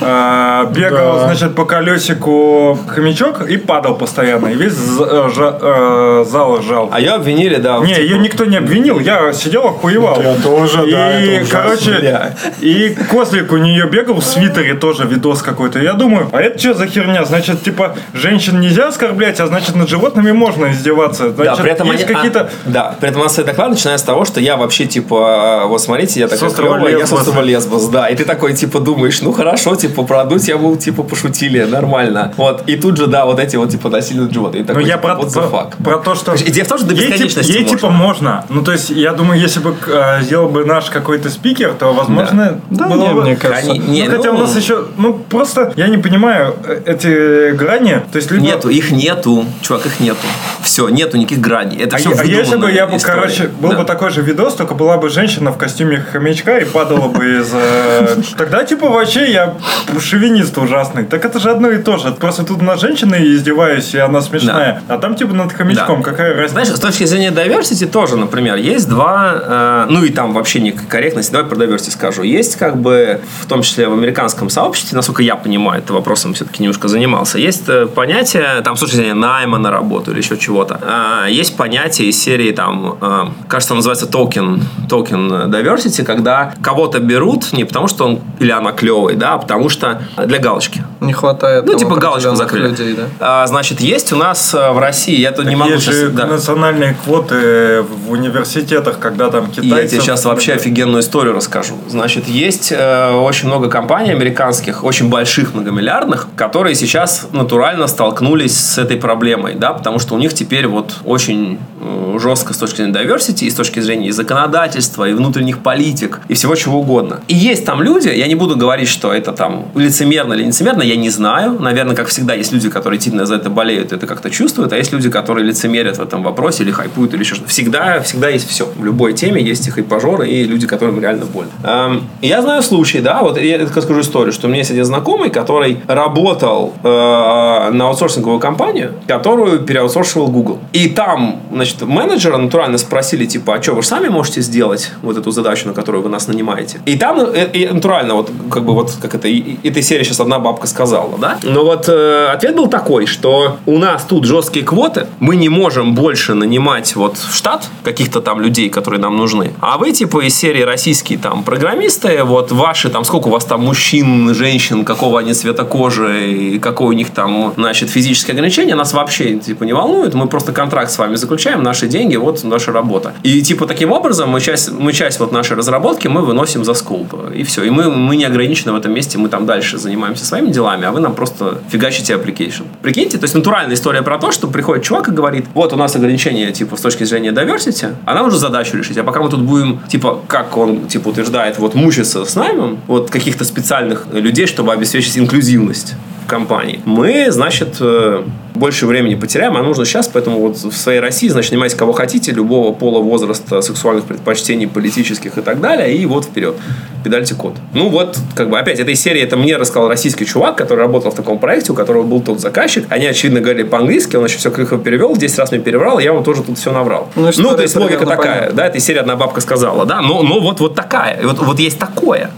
Э, Бегал, значит, по колесику хомячок и падал постоянно. И весь э, э, зал ржал. А ее обвинили, да. Не, типа- ее никто не обвинил, я сидел, охуевал. Я тоже, и, да, ужасно. короче, и Козлик у нее бегал в свитере тоже видос какой-то. Я думаю, а это что за херня? Значит, типа, женщин нельзя оскорблять, а значит, над животными можно издеваться. Да, Значит, при этом есть они- а, какие-то... да, при этом у нас доклад начинается с того, что я вообще, типа, вот смотрите, я такой острова клёвый, я с острова Лесбос, да. И ты такой, типа, думаешь, ну хорошо, типа, продуть я был, типа, пошутили, нормально. Вот, и тут же, да, вот эти вот, типа, насильные животные. И Ну, я типа, про, what the про, fuck? про то, что... Идея в том, что до бесконечности ей, можно. типа можно. Ну, то есть, я думаю, если бы э, сделал бы наш какой-то спикер, то, возможно, Да, было не, бы... мне кажется. Они- не, ну, хотя ну, у нас еще... Ну, просто я не понимаю э, эти грани. То есть, либо... Нету, их нету, чувак, их нету. Все, нету никаких граней. Это А, все а если бы я бы, короче, был бы такой же видос, только была бы женщина в костюме хомячка и падала бы из... э, Тогда, типа, вообще я шовинист ужасный. Так это же одно и то же. Просто тут на женщиной издеваюсь, и она смешная. А там, типа, над хомячком. Да. Какая разница? Знаешь, с точки зрения diversity тоже, например, есть два, э, ну и там вообще не корректности, давай про diversity скажу. Есть как бы, в том числе в американском сообществе, насколько я понимаю, это вопросом все-таки немножко занимался, есть э, понятие, там, с точки зрения найма на работу или еще чего-то, э, есть понятие из серии, там, э, кажется, называется token, token diversity, когда кого-то берут не потому, что он или она клевый, да, а потому что для галочки. Не хватает Ну, типа галочку закрыли. людей, да. А, значит, есть у нас э, в России, я тут не могу Есть сейчас... же да. национальные квоты в университетах, когда там И китайцы... я тебе сейчас вообще офигенную историю расскажу. Значит, есть очень много компаний американских, очень больших, многомиллиардных, которые сейчас натурально столкнулись с этой проблемой, да, потому что у них теперь вот очень э, жестко с точки зрения diversity, и с точки зрения и законодательства, и внутренних политик, и всего чего угодно. И есть там люди, я не буду говорить, что это там лицемерно или нелицемерно, я не знаю. Наверное, как всегда, есть люди, которые сильно за это болеют, это как-то чувствуют, а есть люди, которые лицемерят в этом вопросе или хайпуют, или еще что-то. Всегда, всегда есть все. В любой теме есть и хайпажоры, и люди, которым реально больно. Эм, я знаю случаи, да, вот я расскажу историю, что меня есть один знакомый, который работал э, на аутсорсинговую компанию, которую переаутсорсировал Google. И там, значит, менеджера натурально спросили, типа, а что, вы же сами можете сделать вот эту задачу, на которую вы нас нанимаете? И там э, и натурально, вот как бы вот как это, и- и- этой серии сейчас одна бабка сказала, да? Но вот э, ответ был такой, что у нас тут жесткие квоты, мы не можем больше нанимать вот в штат каких-то там людей, которые нам нужны. А вы, типа, из серии российские там программисты, вот ваши там, сколько у вас там мужчин, женщин, какого они цвета кожи, и какое у них там, значит, физические ограничения, нас вообще, типа, не волнует. Мы просто контракт с вами заключаем, наши деньги, вот наша работа. И, типа, таким образом мы часть, мы часть вот нашей разработки мы выносим за скоп. И все. И мы, мы не ограничены в этом месте, мы там дальше занимаемся своими делами, а вы нам просто фигачите application. Прикиньте, то есть натуральная история про то, что приходит чувак и говорит, вот у нас ограничения, типа, с точки зрения diversity, а нам нужно задачу решить. А пока мы тут будем, типа, как он, типа, утверждает, вот мучиться с наймом, вот каких-то специальных людей, чтобы обеспечить инклюзивность компании. Мы, значит, э, больше времени потеряем, а нужно сейчас, поэтому вот в своей России, значит, снимайте кого хотите, любого пола, возраста, сексуальных предпочтений, политических и так далее, и вот вперед, педальте код. Ну вот, как бы, опять, этой серии это мне рассказал российский чувак, который работал в таком проекте, у которого был тот заказчик, они, очевидно, говорили по-английски, он еще все крыхо перевел, 10 раз мне переврал, я вам тоже тут все наврал. Ну, Ну, то есть логика такая, понятна. да, этой серии одна бабка сказала, да, но, но вот, вот такая, вот, вот есть такое.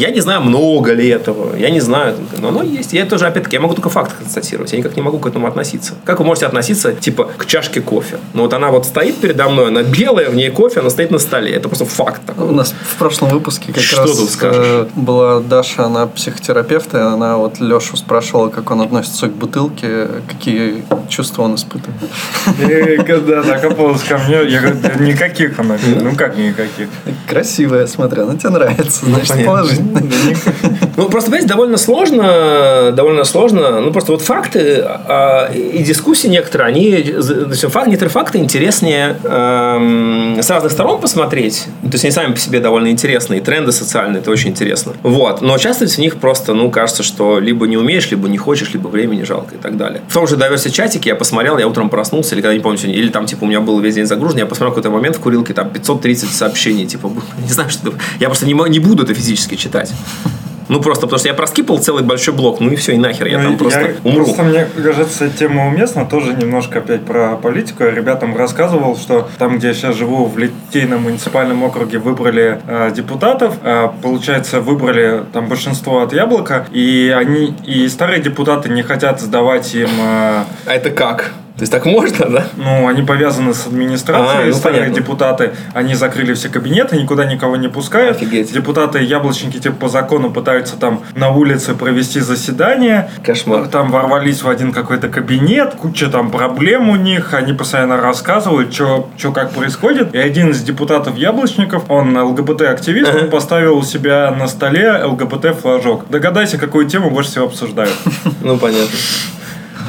Я не знаю, много ли этого, я не знаю, но оно есть. Я тоже, опять-таки, я могу только факты констатировать, я никак не могу к этому относиться. Как вы можете относиться, типа, к чашке кофе? Ну, вот она вот стоит передо мной, она белая, в ней кофе, она стоит на столе. Это просто факт такой. У нас в прошлом выпуске как Что раз тут скажешь? э, была Даша, она психотерапевт, и она вот Лешу спрашивала, как он относится к бутылке, какие чувства он испытывает. И когда докопалась ко мне, я говорю, «Да никаких она. Ну как никаких? Красивая, смотря, она тебе нравится, значит, понятно. положительно. Ну, просто, понимаете, довольно сложно, довольно сложно. Ну, просто вот факты а, и дискуссии некоторые, они, то факт, некоторые факты интереснее эм, с разных сторон посмотреть. То есть, они сами по себе довольно интересные. Тренды социальные, это очень интересно. Вот. Но участвовать в них просто, ну, кажется, что либо не умеешь, либо не хочешь, либо времени жалко и так далее. В том же Diversity чатике я посмотрел, я утром проснулся, или когда не помню или там, типа, у меня был весь день загружен, я посмотрел какой-то момент в курилке, там 530 сообщений, типа, не знаю, что. Я просто не, не буду это физически читать. Ну, просто потому что я проскипал целый большой блок, ну и все, и нахер, я Ну, там просто умру. Просто мне кажется, тема уместна. Тоже немножко опять про политику. Я ребятам рассказывал, что там, где я сейчас живу, в Литейном муниципальном округе выбрали э, депутатов. Э, получается, выбрали там большинство от Яблока. И они и старые депутаты не хотят сдавать им... э, А это как? То есть так можно, да? ну, они повязаны с администрацией, А, ну, старые понятно. депутаты, они закрыли все кабинеты, никуда никого не пускают. Офигеть. Депутаты яблочники типа по закону пытаются там на улице провести заседание. Кошмар. Там ворвались в один какой-то кабинет, куча там проблем у них, они постоянно рассказывают, что как происходит. И один из депутатов яблочников, он ЛГБТ-активист, он поставил у себя на столе ЛГБТ-флажок. Догадайся, какую тему больше всего обсуждают. Ну, понятно.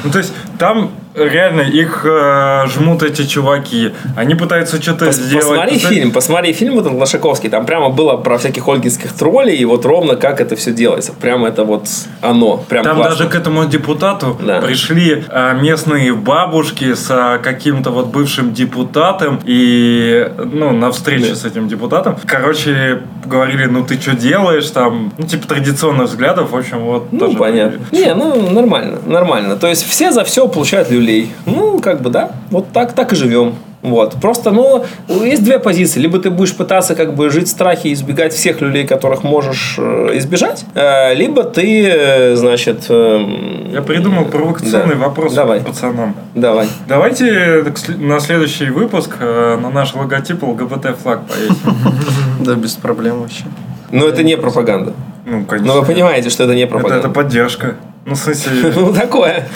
Ну, то есть, там реально их э, жмут эти чуваки. Они пытаются что-то Пос- сделать. Посмотри За- фильм, посмотри фильм вот этот Лошаковский, там прямо было про всяких ольгинских троллей, и вот ровно как это все делается. Прямо это вот оно. Прям Там классно. даже к этому депутату Да. пришли а, местные бабушки с а, каким-то вот бывшим депутатом и ну на встрече Да. с этим депутатом. Короче, говорили, ну ты что делаешь там, ну типа традиционных взглядов, в общем вот. Ну, понятно. были. Не, ну, нормально, нормально. То есть, все за все получают люлей. Ну, как бы, да, вот так, так и живем. Вот. Просто, ну, есть две позиции. Либо ты будешь пытаться как бы жить в страхе и избегать всех люлей, которых можешь э, избежать, э, либо ты, э, значит... эм, Я придумал провокационный да. вопрос Давай, пацанам. давай. Давайте на следующий выпуск на наш логотип ЛГБТ флаг повесим. Да, без проблем вообще. Но это не пропаганда. Ну, конечно. Но вы понимаете, что это не Это, пропаганда. это поддержка. Ну, в смысле... Ну, такое.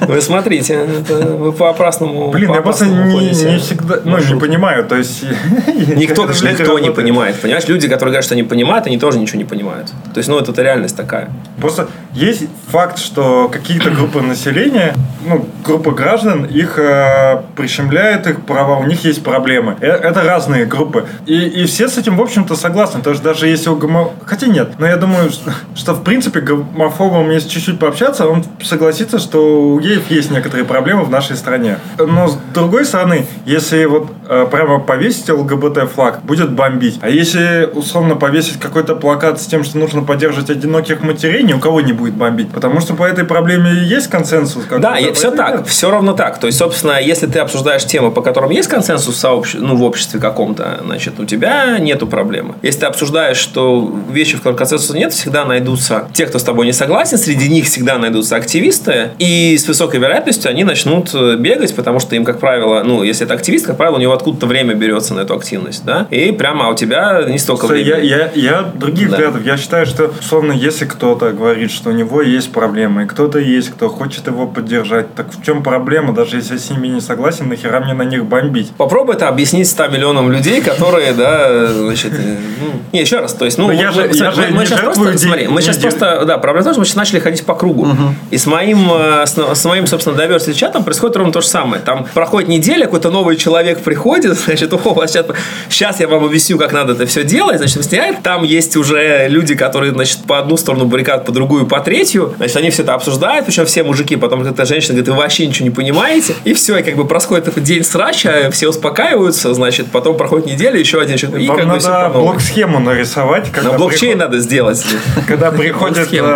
Вы смотрите, вы по опрасному Блин, я просто не, всегда, ну, не понимаю, то есть... Никто, никто не понимает. Понимаешь, люди, которые говорят, что они понимают, они тоже ничего не понимают. То есть, ну, это, реальность такая. Просто есть факт, что какие-то группы населения, ну, группы граждан, их э, прищемляют их права, у них есть проблемы. Э- это разные группы. И, и все с этим, в общем-то, согласны. То есть даже если у гомо... Хотя нет, но я думаю, что, что, в принципе гомофобом, если чуть-чуть пообщаться, он согласится, что у геев есть некоторые проблемы в нашей стране. Но с другой стороны, если вот э, прямо повесить ЛГБТ флаг, будет бомбить. А если условно повесить какой-то плакат с тем, что нужно поддерживать одиноких матерей, ни у кого не будет бомбить. Потому что по этой проблеме есть консенсус. Да, и все так, нет. все равно так. То есть, собственно, если ты обсуждаешь темы, по которым есть консенсус в, сообще- ну, в обществе каком-то, значит, у тебя нету проблемы. Если ты обсуждаешь, что вещи, в которых консенсуса нет, всегда найдутся те, кто с тобой не согласен, среди них всегда найдутся активисты, и с высокой вероятностью они начнут э, бегать, потому что им, как правило, ну, если это активист, как правило, у него откуда-то время берется на эту активность, да, и прямо а у тебя не столько Слушай, времени. я, я, я других Да. взглядов. Я считаю, что, условно, если кто-то говорит, что у него есть проблемы, и кто-то есть, кто хочет его поддержать, так в чем проблема? Даже если я с ними не согласен, нахера мне на них бомбить? Попробуй это объяснить 100 миллионам людей, которые, да, значит, э, ну, не, еще раз, то есть, ну, мы- сейчас просто, смотри, мы сейчас просто, да, проблема в том, что мы сейчас начали ходить по кругу. И с моим, э, с, с моим, собственно, diversity чатом происходит ровно то же самое. Там проходит неделя, какой-то новый человек приходит, значит, о, вас сейчас, сейчас я вам объясню, как надо это все делать, значит, снимает. Там есть уже люди, которые, значит, по одну сторону баррикад, по другую, по третью. Значит, они все это обсуждают, причем все мужики. Потом эта женщина говорит, вы вообще ничего не понимаете. И все, и как бы происходит этот день срача, все успокаиваются, значит, потом проходит неделя, еще один человек. И Вам как бы надо новой. блок-схему нарисовать. когда На блокчейн приход- надо сделать. Когда приходит Блок-схему.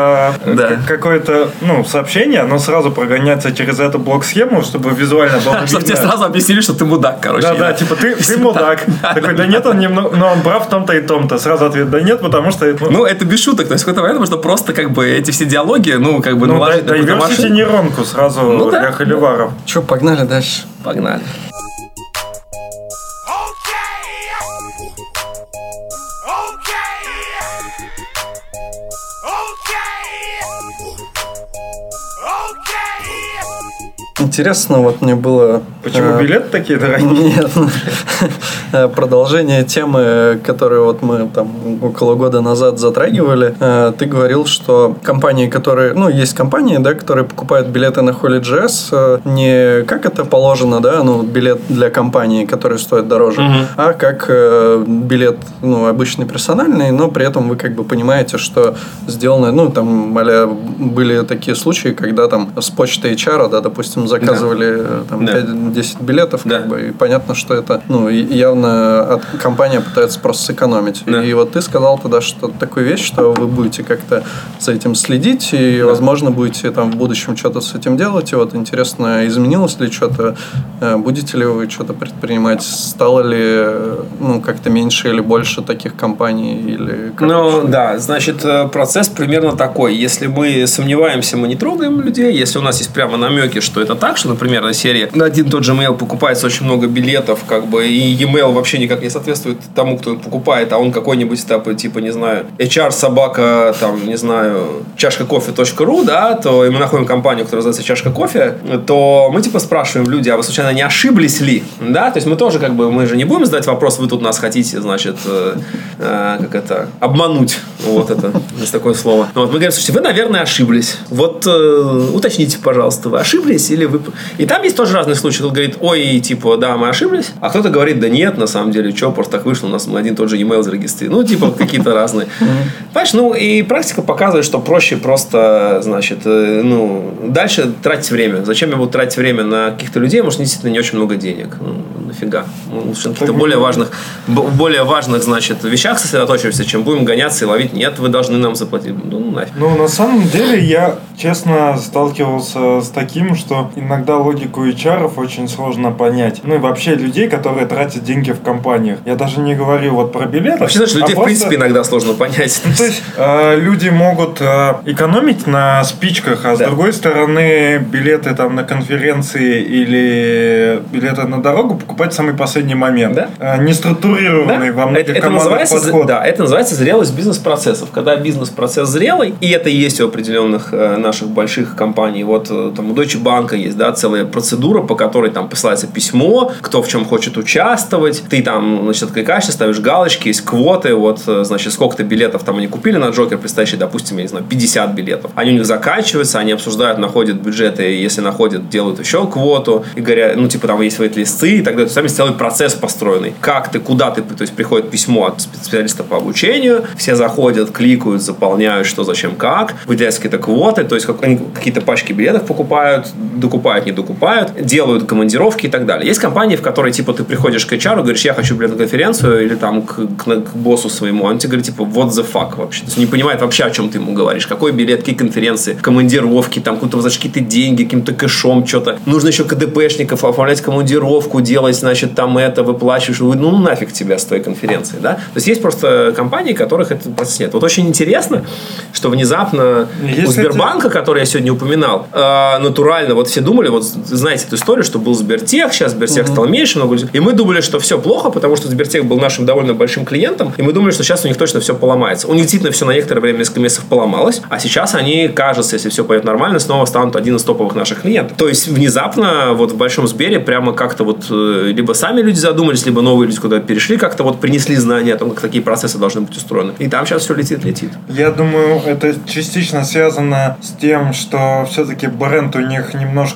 Какое-то ну, сообщение, оно сразу прогоняется через эту блок-схему, чтобы визуально было Чтобы тебе видно. сразу объяснили, что ты мудак, короче. Да, да, типа ты, ты мудак. Такой, да нет, он немного, но он прав в том-то и том-то. Сразу ответ, да нет, потому что... Ну, Ну, это без шуток. То есть, в какой-то момент можно просто как бы эти все диалоги, ну, как бы ну diversity машину. нейронку сразу Ну да. для холиваров. Че, погнали дальше. Погнали. Интересно, вот мне было... Почему э, билеты такие дорогие? Нет. Э, Продолжение темы, которую вот мы там около года назад затрагивали. Э, Ты говорил, что компании, которые... Ну, есть компании, да, которые покупают билеты на Holy.js э, не как это положено, да, ну, билет для компании, который стоит дороже, а как билет, ну, обычный персональный, но при этом вы как бы понимаете, что сделано, ну, там, были такие случаи, когда там с почты HR, да, допустим, заказывали э, там Да. 5-10 билетов, Да. как бы, и понятно, что это, ну, явно от, компания пытается просто сэкономить. Да. И вот ты сказал тогда, что такую вещь, что вы будете как-то за этим следить, и, возможно, будете там в будущем что-то с этим делать. И вот интересно, изменилось ли что-то, Э, будете ли вы что-то предпринимать, стало ли, э, ну, как-то меньше или больше таких компаний, или как Ну, да, значит, процесс примерно такой. Если мы сомневаемся, мы не трогаем людей. Если у нас есть прямо намеки, что это так, что, например, на серии на один тот же mail покупается очень много билетов, как бы, и e-mail вообще никак не соответствует тому, кто покупает, а он какой-нибудь, типа, типа, не знаю, HR собака, там, не знаю, чашка кофе.ру, да, то и мы находим компанию, которая называется чашка кофе, то мы, типа, спрашиваем люди, а вы случайно не ошиблись ли? Да, то есть мы тоже, как бы, мы же не будем задать вопрос, вы тут нас хотите, значит, э, э, как это, обмануть, вот это, есть такое слово. Вот, мы говорим, слушайте, вы, наверное, ошиблись. Вот э, уточните, пожалуйста, вы ошиблись или вы... И там есть тоже разные случаи. Кто-то говорит, ой, типа, да, мы ошиблись. А кто-то говорит, да нет, на самом деле, что, просто так вышло, у нас один тот же e-mail зарегистрирован. Ну, типа, какие-то разные. Понимаешь, ну, и практика показывает, что проще просто, значит, э, ну, дальше тратить время. Зачем я буду тратить время на каких-то людей, может, действительно не очень много денег. Ну, нафига. Ну, лучше на каких-то более важных, более важных, значит, вещах сосредоточимся, чем будем гоняться и ловить. Нет, вы должны нам заплатить. Ну, нафиг. Ну, на самом деле, я, честно, сталкивался с таким, что иногда логику HR очень сложно понять. Ну, и вообще людей, которые тратят деньги в компаниях. Я даже не говорю вот про билеты. Вообще, знаешь, людей, а в принципе, просто- иногда сложно понять. Ну, то есть э, люди могут э, экономить на спичках, а с Да. другой стороны билеты там на конференции или билеты на дорогу покупать в самый последний момент. Да. Э, не структурированный во многих это, это называется, подход. да, это называется зрелость бизнес-процессов. Когда бизнес-процесс зрелый, и это и есть у определенных э, наших больших компаний. Вот э, там у Deutsche Bank есть, да, целая процедура, по которой там посылается письмо, кто в чем хочет участвовать. Ты там, значит, откликаешься, ставишь галочки, есть квоты, вот, э, значит, сколько-то билетов там они купили на Джокер, предстоящий, допустим, я не знаю, 50 билетов. Они у них заканчиваются, они обсуждают, находят бюджеты, если находят, делают еще квоту, и говорят, ну, типа, там есть вейт-листы, и так далее. То есть, Сами целый процесс построенный. Как ты, куда ты, то есть, приходит письмо от специалиста по обучению, все заходят, кликают, заполняют, что, зачем, как, выделяются какие-то квоты, то есть, как, они какие-то пачки билетов покупают, докупают, не докупают, делают командировки и так далее. Есть компании, в которые, типа, ты приходишь к HR, говоришь, я хочу билет на конференцию, или там к, к- к боссу своему, он тебе говорит, типа, what the fuck вообще. То есть, не понимает вообще, о чем ты ему говоришь. Какой билет, какие конференции, командировки, там, куда-то за какие-то деньги, каким-то кэшом, что-то. Нужно еще КДПшников оформлять командировку, делать, значит, там это, выплачиваешь. Вы- Ну, нафиг тебя с той конференции, да? То есть, есть просто компании, которых этот процесс нет. Вот очень интересно, что внезапно Есть, у Сбербанка, который я сегодня упоминал, э, натурально, вот все думали, вот знаете эту историю, что был Сбертех, сейчас Сбертех стал меньше, много людей. И мы думали, что все плохо, потому что Сбертех был нашим довольно большим клиентом, и мы думали, что сейчас у них точно все поломается. У них действительно все на некоторое время, несколько месяцев поломалось, а сейчас они, кажется, если все пойдет нормально, снова станут один из топовых наших клиентов. То есть внезапно вот в Большом Сбере прямо как-то вот э, либо сами люди задумались, либо новые люди куда-то перешли, как-то вот принесли знания о том, как такие процессы должны быть устроены. И там сейчас все летит, летит. Я думаю, это частично связано с тем, что все-таки бренд у них немножко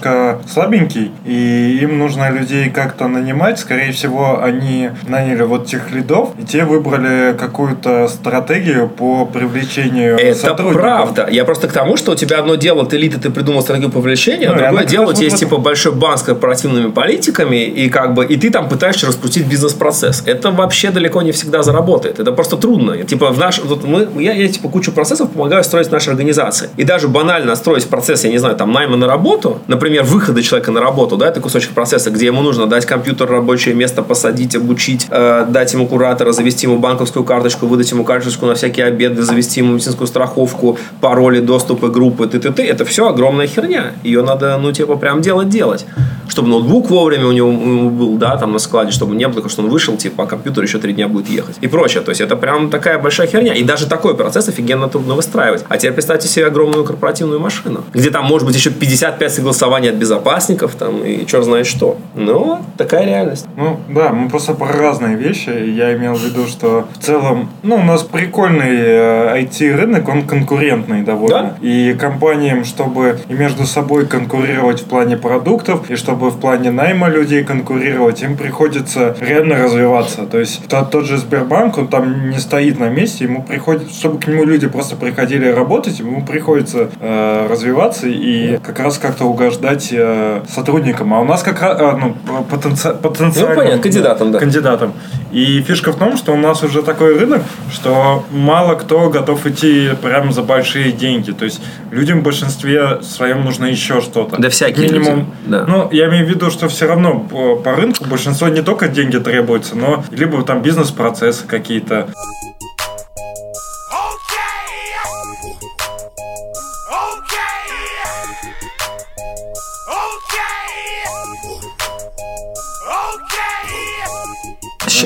слабенький, и им нужно людей как-то нанимать. Скорее всего, они наняли вот тех лидов, и те выбрали какую-то стратегию по привлечению Это правда. Я просто к тому, что у тебя одно дело, ты элита, ты придумал стратегию привлечения, Ну, а и другое она дело, у тебя есть типа большой банк с корпоративными политиками, и как бы и ты там пытаешься распустить бизнес-процесс. Это вообще далеко не всегда заработает. Это просто трудно. Типа в наш, вот мы, я, я типа кучу процессов помогаю строить в нашей организации. И даже банально строить процесс, я не знаю, там найма на работу, например, выхода человека на работу, да, это кусочек процесса, где ему нужно дать компьютер, рабочее место, посадить, обучить, э, дать ему куратора, завести ему банковскую карточку, выдать ему карточку на всякие обеды, завести ему медицинскую страховку, пароли, доступы, группы, т.т. Это все огромная херня. Ее надо, ну, типа, прям делать-делать. Чтобы ноутбук вовремя у него был, да, там на складе, чтобы не было, что он вышел, типа, а компьютер еще три дня будет ехать. И прочее. То есть это прям такая большая херня. И даже такой процесс офигенно трудно выстраивать. А теперь представьте себе огромную корпоративную машину, где там может быть еще 55 согласований от безопасников, там, и черт знает что. Ну, такая реальность. Ну, да, мы просто про разные вещи. Я имел в виду, что в целом, ну, у нас прикольный э, IT-рынок, он конкурентный довольно. И компаниям, чтобы и между собой конкурировать в плане продуктов, и чтобы в плане найма людей конкурировать, им приходится реально развиваться. То есть тот, тот же Сбербанк, он там не стоит на месте, ему приходит, чтобы к нему люди просто приходили работать, ему приходится э, развиваться и как раз как-то угождать э, сотрудникам. А у нас как раз, э, ну, потенци- потенциальным Ну, понятно, кандидатам, да. кандидатам. И фишка в том, что у нас уже такой рынок, что мало кто готов идти прям за большие деньги. То есть людям в большинстве своем нужно еще что-то. Да всякие Минимум. люди, да. Ну, я имею в виду, что все равно по, по рынку большинство не только деньги требуются, но либо там бизнес-процессы какие-то.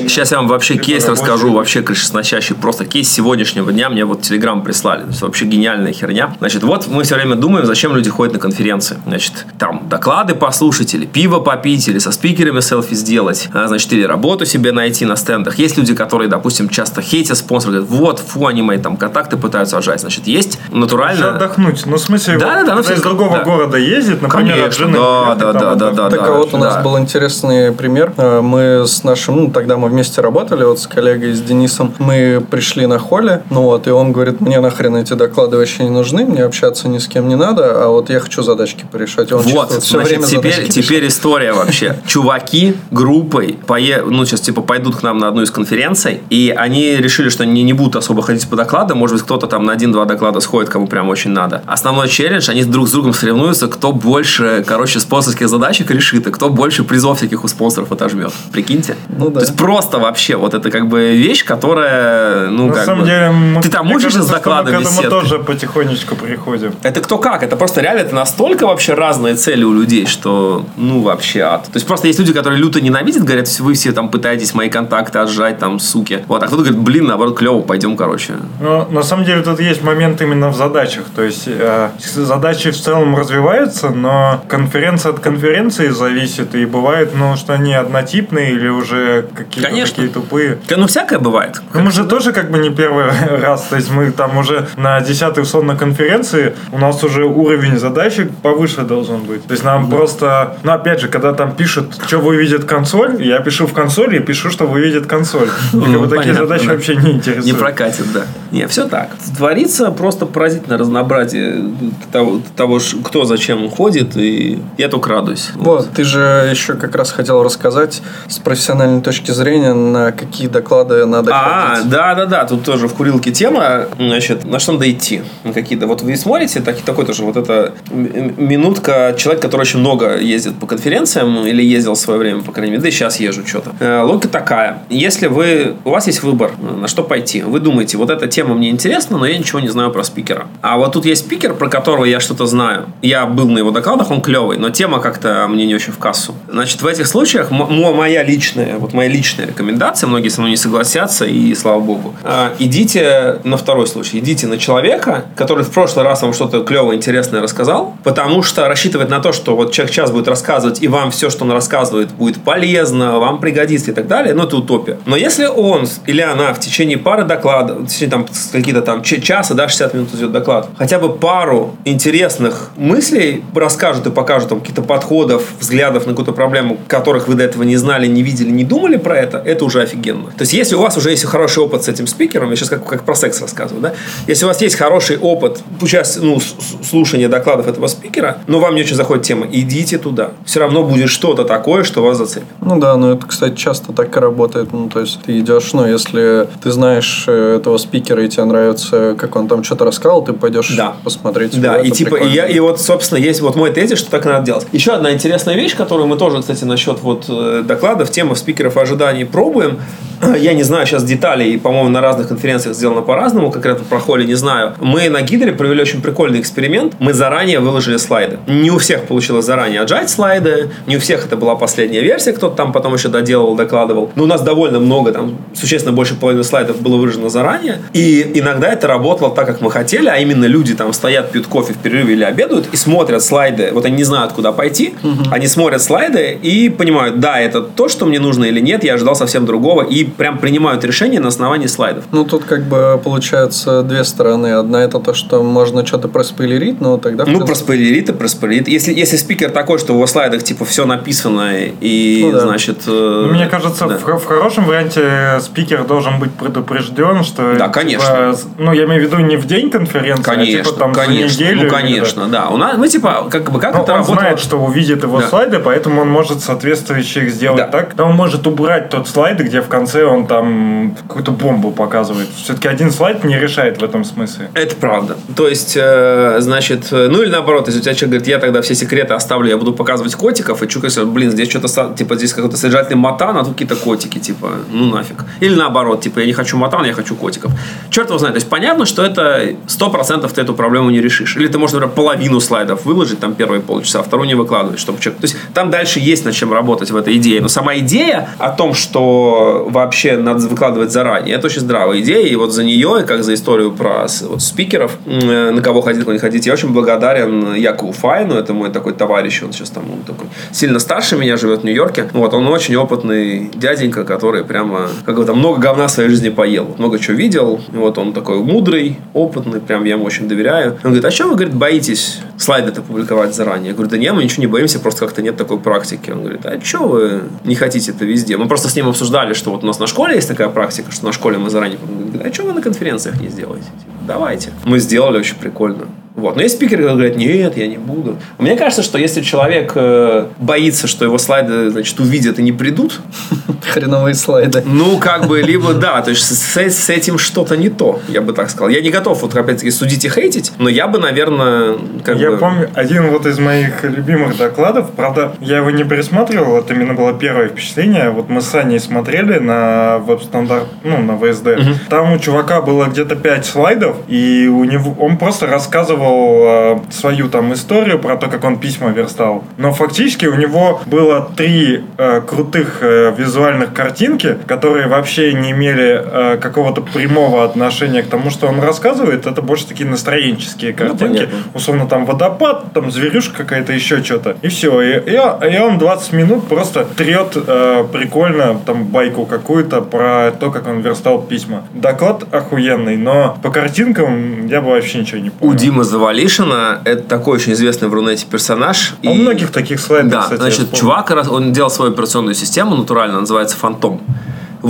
Сейчас я вам вообще кейс расскажу, вообще крышесносящий. Просто кейс сегодняшнего дня мне вот Телеграм прислали. То есть вообще гениальная херня. Значит, вот мы все время думаем, зачем люди ходят на конференции. Значит, там доклады послушать, или пиво попить, или со спикерами селфи сделать. А, значит, или работу себе найти на стендах. Есть люди, которые, допустим, часто хейтят спонсоров, говорят, вот, фу, они мои там контакты пытаются отжать. Значит, есть натурально... Еще отдохнуть. Ну, в смысле, Да, вот да, да, ну, из другого да. города ездит, например, от Конечно, жены. да, да, там да, да, да. Так а вот у нас да. был интересный пример. Э, Мы с нашим, ну тогда мы вместе работали, вот с коллегой, с Денисом. Мы пришли на холле, ну вот, и он говорит, мне нахрен эти доклады вообще не нужны, мне общаться ни с кем не надо, а вот я хочу задачки порешать. И Он Вот, чисто все значит, время теперь, теперь история вообще. Чуваки группой, пое... ну, сейчас типа пойдут к нам на одну из конференций, и они решили, что они не будут особо ходить по докладам, может быть, кто-то там на один-два доклада сходит, кому прям очень надо. Основной челлендж, они друг с другом соревнуются, кто больше, короче, спонсорских задачек решит, и кто больше призов всяких у спонсоров отожмет. Прикиньте? Ну да. То есть просто вообще, вот это как бы вещь, которая, ну, На как самом бы... деле, мы- Ты там кажется, с докладами мы к этому тоже потихонечку приходим. Это кто как? Это просто реально это настолько вообще разные цели у людей, что ну вообще ад. То есть просто есть люди, которые люто ненавидят, говорят, вы все там пытаетесь мои контакты отжать, там, суки. Вот, а кто-то говорит, блин, наоборот, клево, пойдем, короче. Но на самом деле тут есть момент именно в задачах. То есть э, задачи в целом развиваются, но конференция от конференции зависит. И бывает, ну, что они однотипные или уже какие-то Конечно. такие тупые. Ну, всякое бывает. Ну, мы же тоже как бы не первый раз. То есть мы там уже на 10-й условно конференции у нас уже уровень задачек повыше должен быть. То есть нам просто... Ну, опять же, когда там пишут, что выведет консоль, я пишу в консоли и пишу, что выведет консоль. И как Ну, бы такие понятно, задачи да. вообще не интересуют. Не прокатит, да. Не, все так. Творится просто поразительное разнообразие того, того кто зачем ходит, и я только радуюсь. Вот, ты же еще как раз хотел рассказать с профессиональной точки зрения, на какие доклады надо А, ходить. да, да, да, тут тоже в курилке тема, значит, на что надо идти. На Какие-то, вот вы смотрите, так, такой тоже вот эта м- минутка, человек, который очень много ездит по конференциям, или ездил в свое время, по крайней мере, да и сейчас езжу что-то. Э, Логика такая, если вы, у вас есть выбор, на что пойти, вы думаете, вот эта тема мне интересна, но я ничего не знаю про спикера. А вот тут есть спикер, про которого я что-то знаю. Я был на его докладах, он клевый, но тема как-то мне не очень в кассу. Значит, в этих случаях моя личная, вот моя личная личная рекомендация, многие со мной не согласятся, и слава богу. А, идите на второй случай, идите на человека, который в прошлый раз вам что-то клевое, интересное рассказал, потому что рассчитывать на то, что вот человек час будет рассказывать, и вам все, что он рассказывает, будет полезно, вам пригодится и так далее, ну, это утопия. Но если он или она в течение пары докладов, в течение там какие-то там часа, да, 60 минут идет доклад, хотя бы пару интересных мыслей расскажут и покажут там какие-то подходов, взглядов на какую-то проблему, которых вы до этого не знали, не видели, не думали про это, это уже офигенно. То есть, если у вас уже есть хороший опыт с этим спикером, я сейчас как, как про секс рассказываю, да, если у вас есть хороший опыт участвия, ну, слушания докладов этого спикера, но вам не очень заходит тема, идите туда. Все равно будет что-то такое, что вас зацепит. Ну да, но это, кстати, часто так и работает. Ну, то есть ты идешь, ну, если ты знаешь э, этого спикера и тебе нравится, как он там что-то рассказал, ты пойдешь Да. посмотреть. Да, это и типа, и, прикольно. я, и вот, собственно, есть вот мой тезис, что так надо делать. Еще одна интересная вещь, которую мы тоже, кстати, насчет вот э, докладов, темы спикеров и ожиданий пробуем. Я не знаю сейчас деталей, по-моему, на разных конференциях сделано по-разному, конкретно про Холли не знаю. Мы на Гидре провели очень прикольный эксперимент. Мы заранее выложили слайды. Не у всех получилось заранее отжать слайды, не у всех это была последняя версия, кто-то там потом еще доделывал, докладывал. Но у нас довольно много, там, существенно больше половины слайдов было выложено заранее. И иногда это работало так, как мы хотели, а именно люди там стоят, пьют кофе в перерыве или обедают и смотрят слайды. Вот они не знают, куда пойти. Они смотрят слайды и понимают, да, это то, что мне нужно или нет, я ожидал совсем другого. И прям принимают решение на основании слайдов. Ну, тут как бы получается две стороны. Одна это то, что можно что-то проспойлерить, но тогда... Ну, проспойлерит и проспойлерит. Если, если спикер такой, что в его слайдах типа все написано и, Ну да. значит... э, Ну, Мне кажется, да. в, в хорошем варианте спикер должен быть предупрежден, что... Да, типа, конечно. с- ну, я имею в виду не в день конференции, Конечно, а типа там конечно, за неделю. ну или конечно, да. У нас, мы типа, как бы, как Ну, это он работало? знает, что увидит его Да. слайды, поэтому он может соответствующие их сделать Да. так. Да, он может убрать тот слайд, где в конце он там какую-то бомбу показывает. Все-таки один слайд не решает в этом смысле. Это правда. То есть, э, значит, э, ну или наоборот, если у тебя человек говорит, я тогда все секреты оставлю, я буду показывать котиков, и чувак говорит, блин, здесь что-то, типа, здесь какой-то содержательный матан, а тут какие-то котики, типа, ну нафиг. Или наоборот, типа, я не хочу матан, я хочу котиков. Черт его знает. То есть, понятно, что это 100% ты эту проблему не решишь. Или ты можешь, например, половину слайдов выложить, там, первые полчаса, а вторую не выкладывать, чтобы человек... То есть, там дальше есть над чем работать в этой идее. Но сама идея о том, что вообще надо выкладывать заранее, это очень здравая идея. И вот за нее, и как за историю про вот, спикеров, э, на кого ходить, кого не ходить, я очень благодарен Якову Файну, это мой такой товарищ, он сейчас там он такой сильно старше меня, живет в Нью-Йорке. Вот, он очень опытный дяденька, который прямо, как бы там, много говна в своей жизни поел, много чего видел. Вот он такой мудрый, опытный, прям я ему очень доверяю. Он говорит, а что вы, говорит, боитесь слайды-то публиковать заранее? Я говорю, да не, мы ничего не боимся, просто как-то нет такой практики. Он говорит, а что вы не хотите это везде? Мы просто с ним обсуждали, что вот у нас на школе есть такая практика, что на школе мы заранее... Он говорит, а что вы на конференциях не сделаете? Типа, Давайте. Мы сделали, очень прикольно. Вот. Но есть спикеры, которые говорят, нет, я не буду. Мне кажется, что если человек э, боится, что его слайды, значит, увидят и не придут, Хреновые слайды. ну, как бы, либо да, то есть с, с этим что-то не то, я бы так сказал. Я не готов, вот опять-таки, судить и хейтить, но я бы, наверное, как Я бы... помню один вот из моих любимых докладов, правда, я его не пересматривал, это именно было первое впечатление. Вот мы с Саней смотрели на веб-стандарт, ну, на VSD. Там у чувака было где-то 5 слайдов, и у него он просто рассказывал э, свою там историю про то, как он письма верстал. Но фактически у него было три э, крутых э, визуальных картинки, которые вообще не имели э, какого-то прямого отношения к тому, что он рассказывает. Это больше такие настроенческие картинки понятно. условно там водопад, там зверюшка какая-то, еще что-то. И все. И, и, и он 20 минут просто трет э, прикольно там байку какую-то про то, как он верстал письма. Доклад охуенный, но по картинкам я бы вообще ничего не У понял. Димы Завалишина это такой очень известный в Рунете персонаж. А у многих таких слайдов, Да, кстати, значит, чувак, он делал свою операционную систему натурально, называется «Фантом».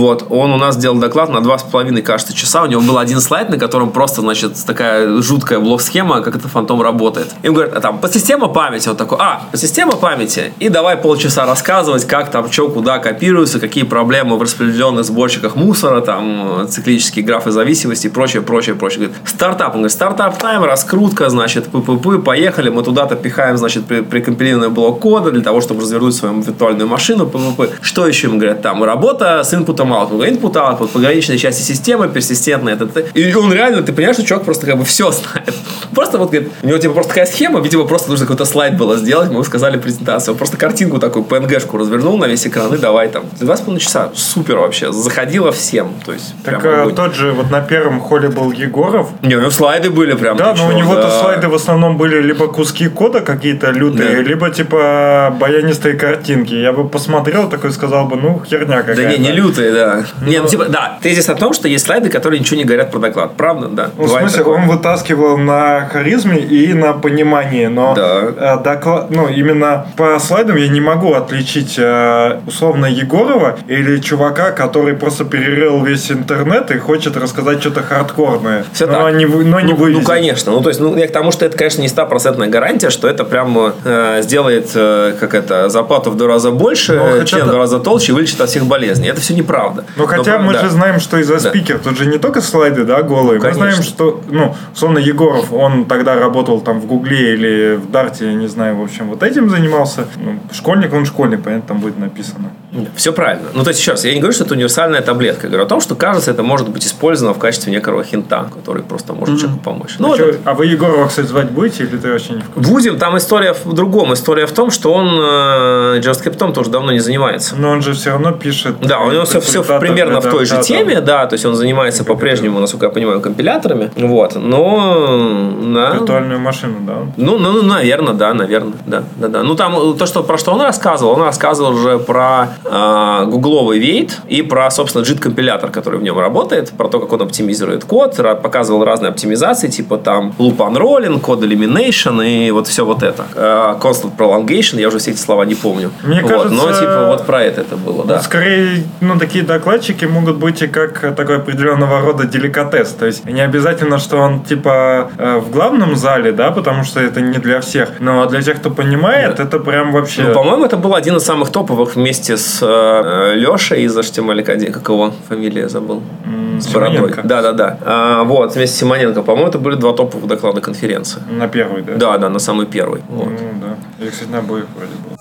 Вот, он у нас делал доклад на два с половиной, кажется, часа. У него был один слайд, на котором просто, значит, такая жуткая блок-схема, как это фантом работает. Им говорят, а там, по система памяти. Он такой, а, по система памяти. И давай полчаса рассказывать, как там, что, куда копируется, какие проблемы в распределенных сборщиках мусора, там, циклические графы зависимости и прочее, прочее, прочее. Говорит, стартап. Он говорит, стартап тайм, раскрутка, значит, пы поехали, мы туда-то пихаем, значит, при- прикомпилированный блок кода для того, чтобы развернуть свою виртуальную машину, п Что еще им говорят? Там, работа с инпутом output, input output, пограничные части системы, персистентные. Это, это. И он реально, ты понимаешь, что чувак просто как бы все знает. просто вот, говорит, у него типа просто такая схема, видимо, просто нужно какой-то слайд было сделать, мы ему сказали презентацию. Он просто картинку такую, PNG-шку развернул на весь экран и давай там. Два с половиной часа. Супер вообще. Заходило всем. То есть, Так огонь. тот же вот на первом холле был Егоров. Не, у него слайды были прям. Да, но у него-то да. слайды в основном были либо куски кода какие-то лютые, Да. либо типа баянистые картинки. Я бы посмотрел такой сказал бы, ну, херня какая-то. Да не, не лютые, да. Не, ну типа, да, тезис о том, что есть слайды, которые ничего не говорят про доклад. Правда? Да. Ну, в смысле, такое. он вытаскивал на харизме и на понимании, но Да. э, доклад, ну, именно по слайдам я не могу отличить э, условно Егорова или чувака, который просто перерыл весь интернет и хочет рассказать что-то хардкорное. Всё но так. не, но не ну, вывезет. ну, конечно. Ну, то есть, ну, я к тому, что это, конечно, не стопроцентная гарантия, что это прям э, сделает, э, как это, зарплату в два раза больше, Ну, член в два раза толще и вылечит от всех болезней. Это все неправда. Ну, хотя Но, мы да. же знаем, что из-за Да. спикер, тут же не только слайды, да, голые. мы конечно. знаем, что, ну, условно, Егоров, он тогда работал там в Гугле или в Дарте, я не знаю, в общем, вот этим занимался. Ну, школьник, он школьник, понятно, там будет написано. Все правильно. Ну, то есть, еще раз, я не говорю, что это универсальная таблетка. Я говорю о том, что, кажется, это может быть использовано в качестве некого хинта, который просто может человеку помочь. Ну, а, вот это- а вы Егорова, кстати, звать будете или ты вообще не в курсе? Будем, там история в другом. История в том, что он э, JavaScript тоже давно не занимается. Но он же все равно пишет. Да, у него все, все примерно в той же теме, да, то есть он занимается по-прежнему, насколько я понимаю, компиляторами, вот, но, да, Виртуальную машину, да. ну, ну, ну, наверное, да, наверное, да, да, да. Ну, там э, то, что, про что он рассказывал, он рассказывал уже про гугловый вейт и про, собственно, JIT-компилятор, который в нем работает, про то, как он оптимизирует код, показывал разные оптимизации, типа там loop unrolling, code elimination и вот все вот это. Э, constant prolongation, я уже все эти слова не помню. Мне вот, кажется, но, типа, вот про это это было, да. Скорее, ну, такие докладчики могут быть и как такой определенного рода деликатес. То есть, не обязательно, что он, типа, э, в главном зале, да, потому что это не для всех. Но для тех, кто понимает, Да. это прям вообще... Ну, по-моему, это был один из самых топовых вместе с э, Лешей из HTML Академии. Как его фамилия забыл? М, С бородой. Да, да, да. А, вот, вместе с Симоненко. По-моему, это были два топовых доклада конференции. На первый, да? Да, да, на самый первый. Вот. Ну, да. Я, кстати, на обоих вроде был.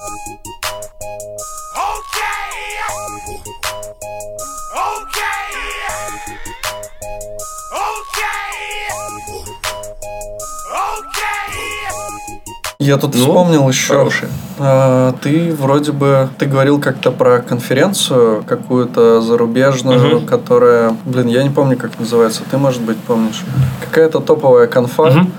Я тут Ну, вспомнил еще. хороший. а, ты вроде бы ты говорил как-то про конференцию какую-то зарубежную, Мгм. которая, блин, я не помню, как называется. Ты, может быть, помнишь? Какая-то топовая конфа, Мгм.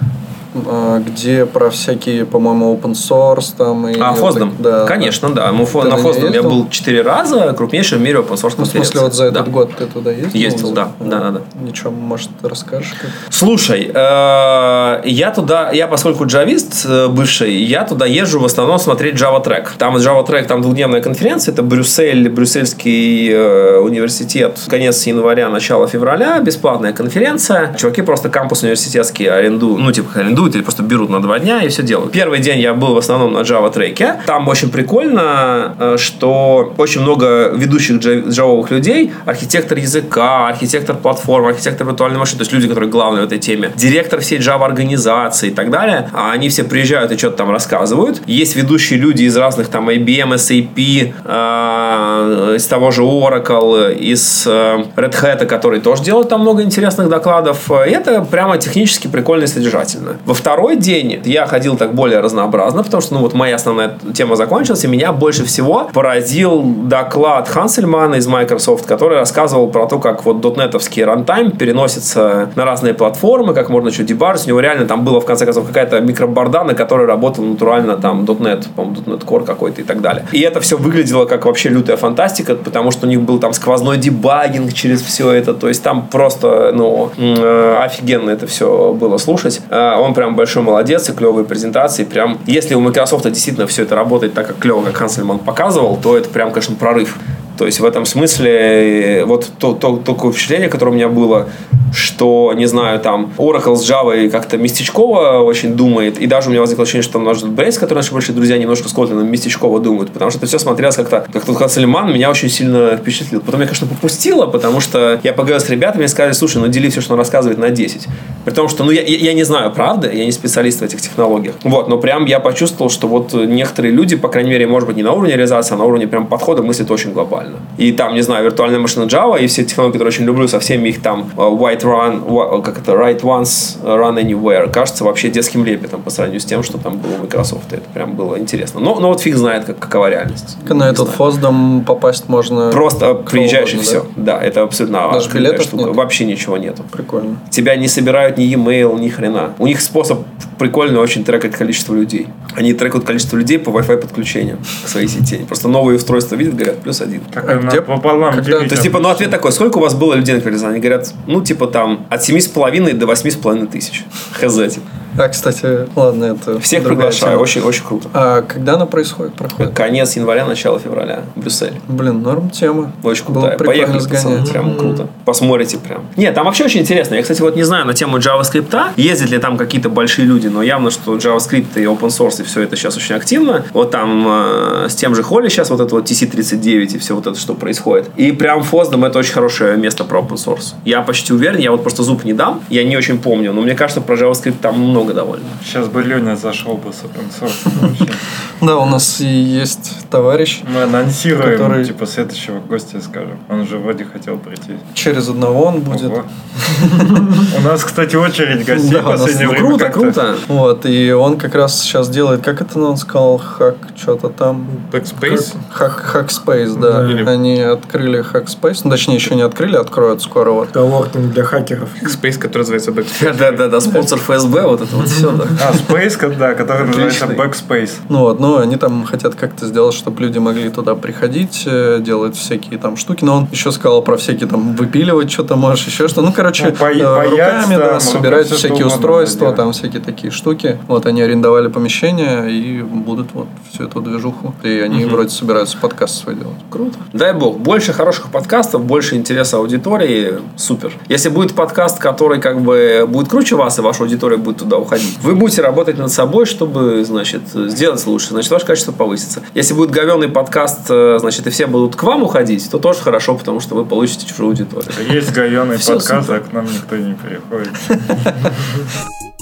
А, где про всякие, по-моему, open source там и А, Фоздом? Да. Конечно, да. Мы Ты на ней я был четыре раза, крупнейшая в мире open source Ну, в смысле, вот за этот Да. год ты туда ездил? Ездил, да. Да, да, да. Ничего, может, расскажешь? как? Слушай, э, я туда, я поскольку джавист э, бывший, я туда езжу в основном смотреть Java Track. Там Java Track, там двухдневная конференция, это Брюссель, Брюссельский э, университет, конец января, начало февраля, бесплатная конференция. Чуваки просто кампус университетский арендуют, ну, типа, арендуют или просто берут на два дня и все делают. Первый день я был в основном на Java Track. Там очень прикольно, э, что очень много ведущих джав- джавовых людей, архитектор языка, архитектор платформы, архитектор виртуальной машины, то есть люди, которые главные в этой теме, директор всей Java организации и так далее, а они все приезжают и что-то там рассказывают. Есть ведущие люди из разных там IBM, SAP, э, из того же Oracle, из э, Red Hat, которые тоже делают там много интересных докладов. И это прямо технически прикольно и содержательно. Во второй день я ходил так более разнообразно, потому что, ну, вот моя основная тема закончилась, и меня больше всего поразил доклад Хансельмана из Microsoft, который рассказывал про то, как вот дотнетовский рантайм переносится на разные платформы, как можно что дебажить. У него реально там было, в конце концов, какая-то микроборда, на которой работал натурально там .NET, по-моему, .NET Core какой-то и так далее. И это все выглядело как вообще лютая фантастика, потому что у них был там сквозной дебагинг через все это, то есть там просто, ну, э, офигенно это все было слушать. Э, Он прям большой молодец и клевые презентации. Прям, если у Microsoft действительно все это работает так, как клево, как Хансельман показывал, то это прям, конечно, прорыв. То есть в этом смысле э, вот то, то, такое впечатление, которое у меня было, что, не знаю, там Oracle с Java как-то местечково очень думает, и даже у меня возникло ощущение, что там наш Брейс, который наши большие друзья, немножко с Kotlin местечково думают, потому что это все смотрелось как-то, как тут Хансельман меня очень сильно впечатлил. Потом я, конечно, попустила, потому что я поговорил с ребятами и сказали, слушай, ну дели все, что он рассказывает на 10. При том, что, ну, я, я не знаю, правда, я не специалист в этих технологиях. Вот, но прям я почувствовал, что вот некоторые люди, по крайней мере, может быть, не на уровне реализации, а на уровне прям подхода мыслят очень глобально. Нормально. И там, не знаю, виртуальная машина Java и все технологии, которые очень люблю, со всеми их там э, white run, wha- как это, write once, run anywhere, кажется вообще детским лепетом по сравнению с тем, что там было у Microsoft. Это прям было интересно. Но, но вот фиг знает, как, какова реальность. На Не этот знаю. фоздом попасть можно... Просто приезжаешь и угодно, все. Да? это абсолютно Даже билетов штука. нет? Вообще ничего нету. Прикольно. Тебя не собирают ни e-mail, ни хрена. У них способ прикольный очень трекать количество людей. Они трекают количество людей по Wi-Fi подключению к своей сети. Они Просто новые устройства видят, говорят, плюс один. Как А где- пополам когда- делить То есть, типа, ну, ответ такой, сколько у вас было людей на квалификации? Они говорят, ну, типа, там, от 7,5 до 8,5 тысяч. Хз, типа. А, кстати, ладно, это... Всех приглашаю, тема. очень, очень круто. А когда она происходит? Проходит? Конец января, начало февраля. Брюссель. Блин, норм тема. Очень крутая. Поехали, пацаны, прям круто. Посмотрите прям. Нет, там вообще очень интересно. Я, кстати, вот не знаю на тему JavaScript, ездят ли там какие-то большие люди, но явно, что JavaScript и open source и все это сейчас очень активно. Вот там э, с тем же Холли сейчас вот это вот TC39 и все вот это, что происходит. И прям Фоздом это очень хорошее место про open source. Я почти уверен, я вот просто зуб не дам, я не очень помню, но мне кажется, про JavaScript там много довольно. Сейчас бы Леня зашел бы с open source вообще. Да, у нас и есть товарищ. Мы анонсируем, Который- типа, следующего гостя скажем. Он же вроде хотел прийти. Через одного он будет. У нас, кстати, очередь гостей в последнее Ну, время круто, круто. Вот, и он как раз сейчас делает, как это он сказал, хак, что-то там. Backspace. Хак, Hackspace, да. Или- Они открыли Hackspace, ну, точнее, еще не открыли, откроют скоро вот. Коворкинг для хакеров. Backspace, который называется Backspace. Да-да-да, спонсор ФСБ, вот это вот все, да. А, Space, да, который называется. Backspace. Ну вот, ну они там хотят как-то сделать, чтобы люди могли туда приходить, э, делать всякие там штуки. Но он еще сказал про всякие там выпиливать что-то можешь, еще что. Ну, короче, Ну, э, руками, да, собирать всякие устройства, там всякие такие штуки. Вот они арендовали помещение и будут вот всю эту движуху. И они вроде собираются подкаст свой делать. Круто. Дай бог, больше хороших подкастов, больше интереса аудитории, супер. Если будет подкаст, который как бы будет круче вас, и ваша аудитория будет туда уходить, вы будете работать над собой, чтобы, значит, сделать лучше, значит, ваше качество повысится. Если будет говенный подкаст, э, значит, и все будут к вам уходить, то тоже хорошо, потому что вы получите чужую аудиторию. Есть говеный Всё подкаст, а к нам никто не приходит.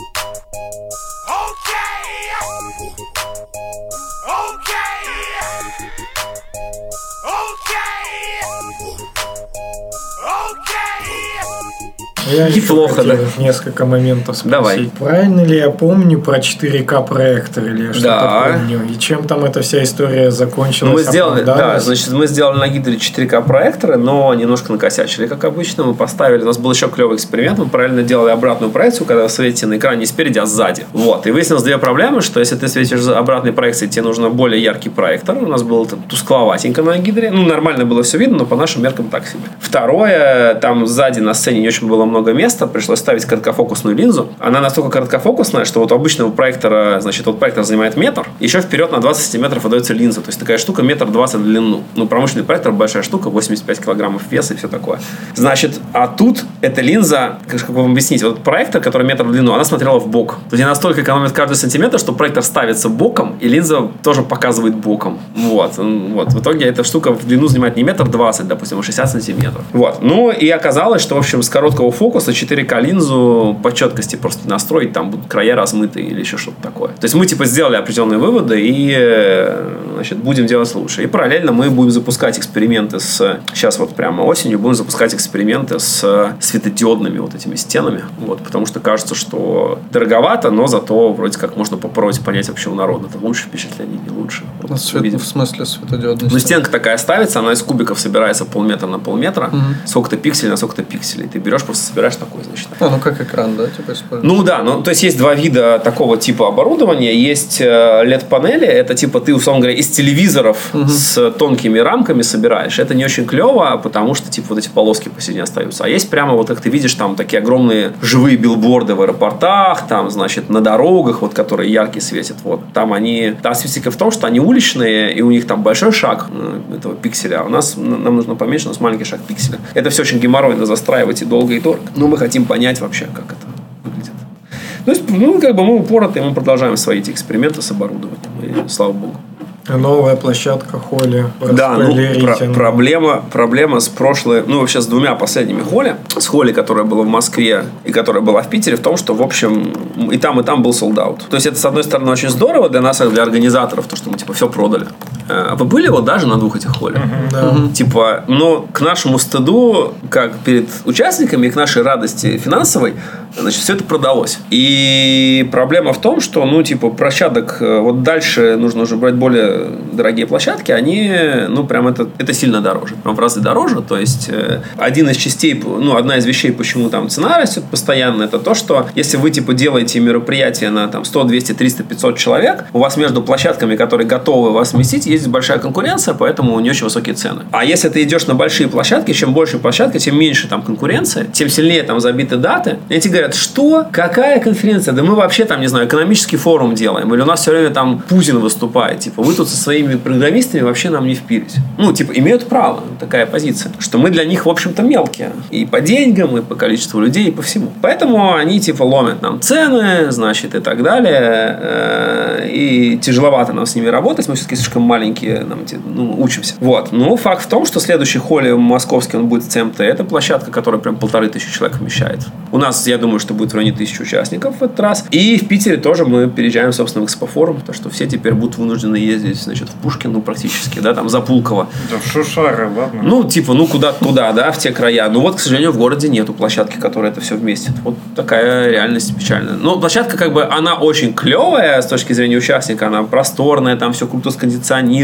Я Неплохо, хотел да. несколько моментов спросить. Давай. Правильно ли я помню про 4К проектор или я что-то помню? И чем там эта вся история закончилась? мы сделали, да, значит, мы сделали на Гидре 4К проекторы, но немножко накосячили, как обычно. Мы поставили, у нас был еще клевый эксперимент, мы правильно делали обратную проекцию, когда вы светите на экране не спереди, а сзади. Вот. И выяснилось две проблемы, что если ты светишь за обратной проекцией, тебе нужно более яркий проектор. У нас было там тускловатенько на Гидре. Ну, нормально было все видно, но по нашим меркам так себе. Второе, там сзади на сцене не очень было много места, пришлось ставить короткофокусную линзу. Она настолько короткофокусная, что вот у обычного проектора, значит, вот проектор занимает метр, еще вперед на 20 сантиметров выдается линза. То есть такая штука метр двадцать в длину. Ну, промышленный проектор большая штука, 85 килограммов веса и все такое. Значит, а тут эта линза, как, как вам объяснить, вот проектор, который метр в длину, она смотрела в бок. То есть она настолько экономит каждый сантиметр, что проектор ставится боком, и линза тоже показывает боком. Вот. Вот. В итоге эта штука в длину занимает не метр двадцать, допустим, а 60 сантиметров. Вот. Ну, и оказалось, что, в общем, с короткого фокуса 4К линзу по четкости просто настроить, там будут края размыты или еще что-то такое. То есть мы, типа, сделали определенные выводы и, э, значит, будем делать лучше. И параллельно мы будем запускать эксперименты с... Сейчас вот прямо осенью будем запускать эксперименты с светодиодными вот этими стенами. Вот, потому что кажется, что дороговато, но зато вроде как можно попробовать понять вообще у народа. Это лучше впечатление, не лучше. Вот, Ну, свет- в смысле светодиодности. Ну, стенка такая ставится, она из кубиков собирается полметра на полметра. Сколько-то пикселей на сколько-то пикселей. Ты берешь, просто собираешь такой, значит. А, ну как экран, да, типа используешь? Ну да, ну то есть есть два вида такого типа оборудования. Есть э, LED-панели, это типа ты, условно говоря, из телевизоров с тонкими рамками собираешь. Это не очень клево, потому что типа вот эти полоски посередине остаются. А есть прямо вот, как ты видишь, там такие огромные живые билборды в аэропортах, там, значит, на дорогах, вот, которые яркие светят. Вот там они... Там специфика в том, что они уличные, и у них там большой шаг э, этого пикселя, а у нас, нам нужно поменьше, у нас маленький шаг пикселя. Это все очень геморройно застраивать и долго, и дорого. Но мы хотим понять вообще, как это выглядит. То есть, ну, как бы мы упоротые, мы продолжаем свои эти эксперименты с оборудованием. И слава богу. Новая площадка Холли. Да, ну, про- ну. проблема, проблема с прошлой, ну, вообще с двумя последними холли, с холли, которая была в Москве и которая была в Питере, в том, что, в общем, и там, и там был солдат. То есть, это, с одной стороны, очень здорово для нас, как для организаторов, то, что мы, типа, все продали. Э, Вы были вот даже на двух этих холлях? Типа, но к нашему стыду, как перед участниками, и к нашей радости финансовой, значит, все это продалось. И проблема в том, что, ну, типа, площадок, э, вот дальше нужно уже брать более дорогие площадки, они, ну, прям это, это сильно дороже. Прям в разы дороже. То есть, э, один из частей, ну, одна из вещей, почему там цена растет постоянно, это то, что если вы, типа, делаете мероприятие на там 100, 200, 300, 500 человек, у вас между площадками, которые готовы вас вместить, есть большая конкуренция, поэтому не очень высокие цены. А если ты идешь на большие площадки, чем больше площадка, тем меньше там конкуренция, тем сильнее там забиты даты. И тебе говорят, что? Какая конференция? Да мы вообще там, не знаю, экономический форум делаем. Или у нас все время там Путин выступает. Типа, вы тут со своими программистами вообще нам не впились. Ну, типа, имеют право. Такая позиция. Что мы для них, в общем-то, мелкие. И по деньгам, и по количеству людей, и по всему. Поэтому они, типа, ломят нам цены, значит, и так далее. Э, И тяжеловато нам с ними работать. Мы все-таки слишком маленькие, нам, те- ну, учимся. Вот. Ну, факт в том, что следующий холле московский, он будет в ЦМТ. Это площадка, которая прям полторы тысячи человек вмещает. У нас, я думаю, что будет в районе тысячи участников в этот раз. И в Питере тоже мы переезжаем, собственно, в экспофорум, потому что все теперь будут вынуждены ездить, значит, в Пушкин, ну, практически, да, там, за Пулково. Да в Шушары, ладно. Ну, типа, ну, куда-то туда, да, в те края. Ну, вот, к сожалению, в городе нету площадки, которая это все вместит. Вот такая реальность печальная. Ну, площадка, как бы, она очень клевая с точки зрения участника, она просторная, там все круто с кондиционированием,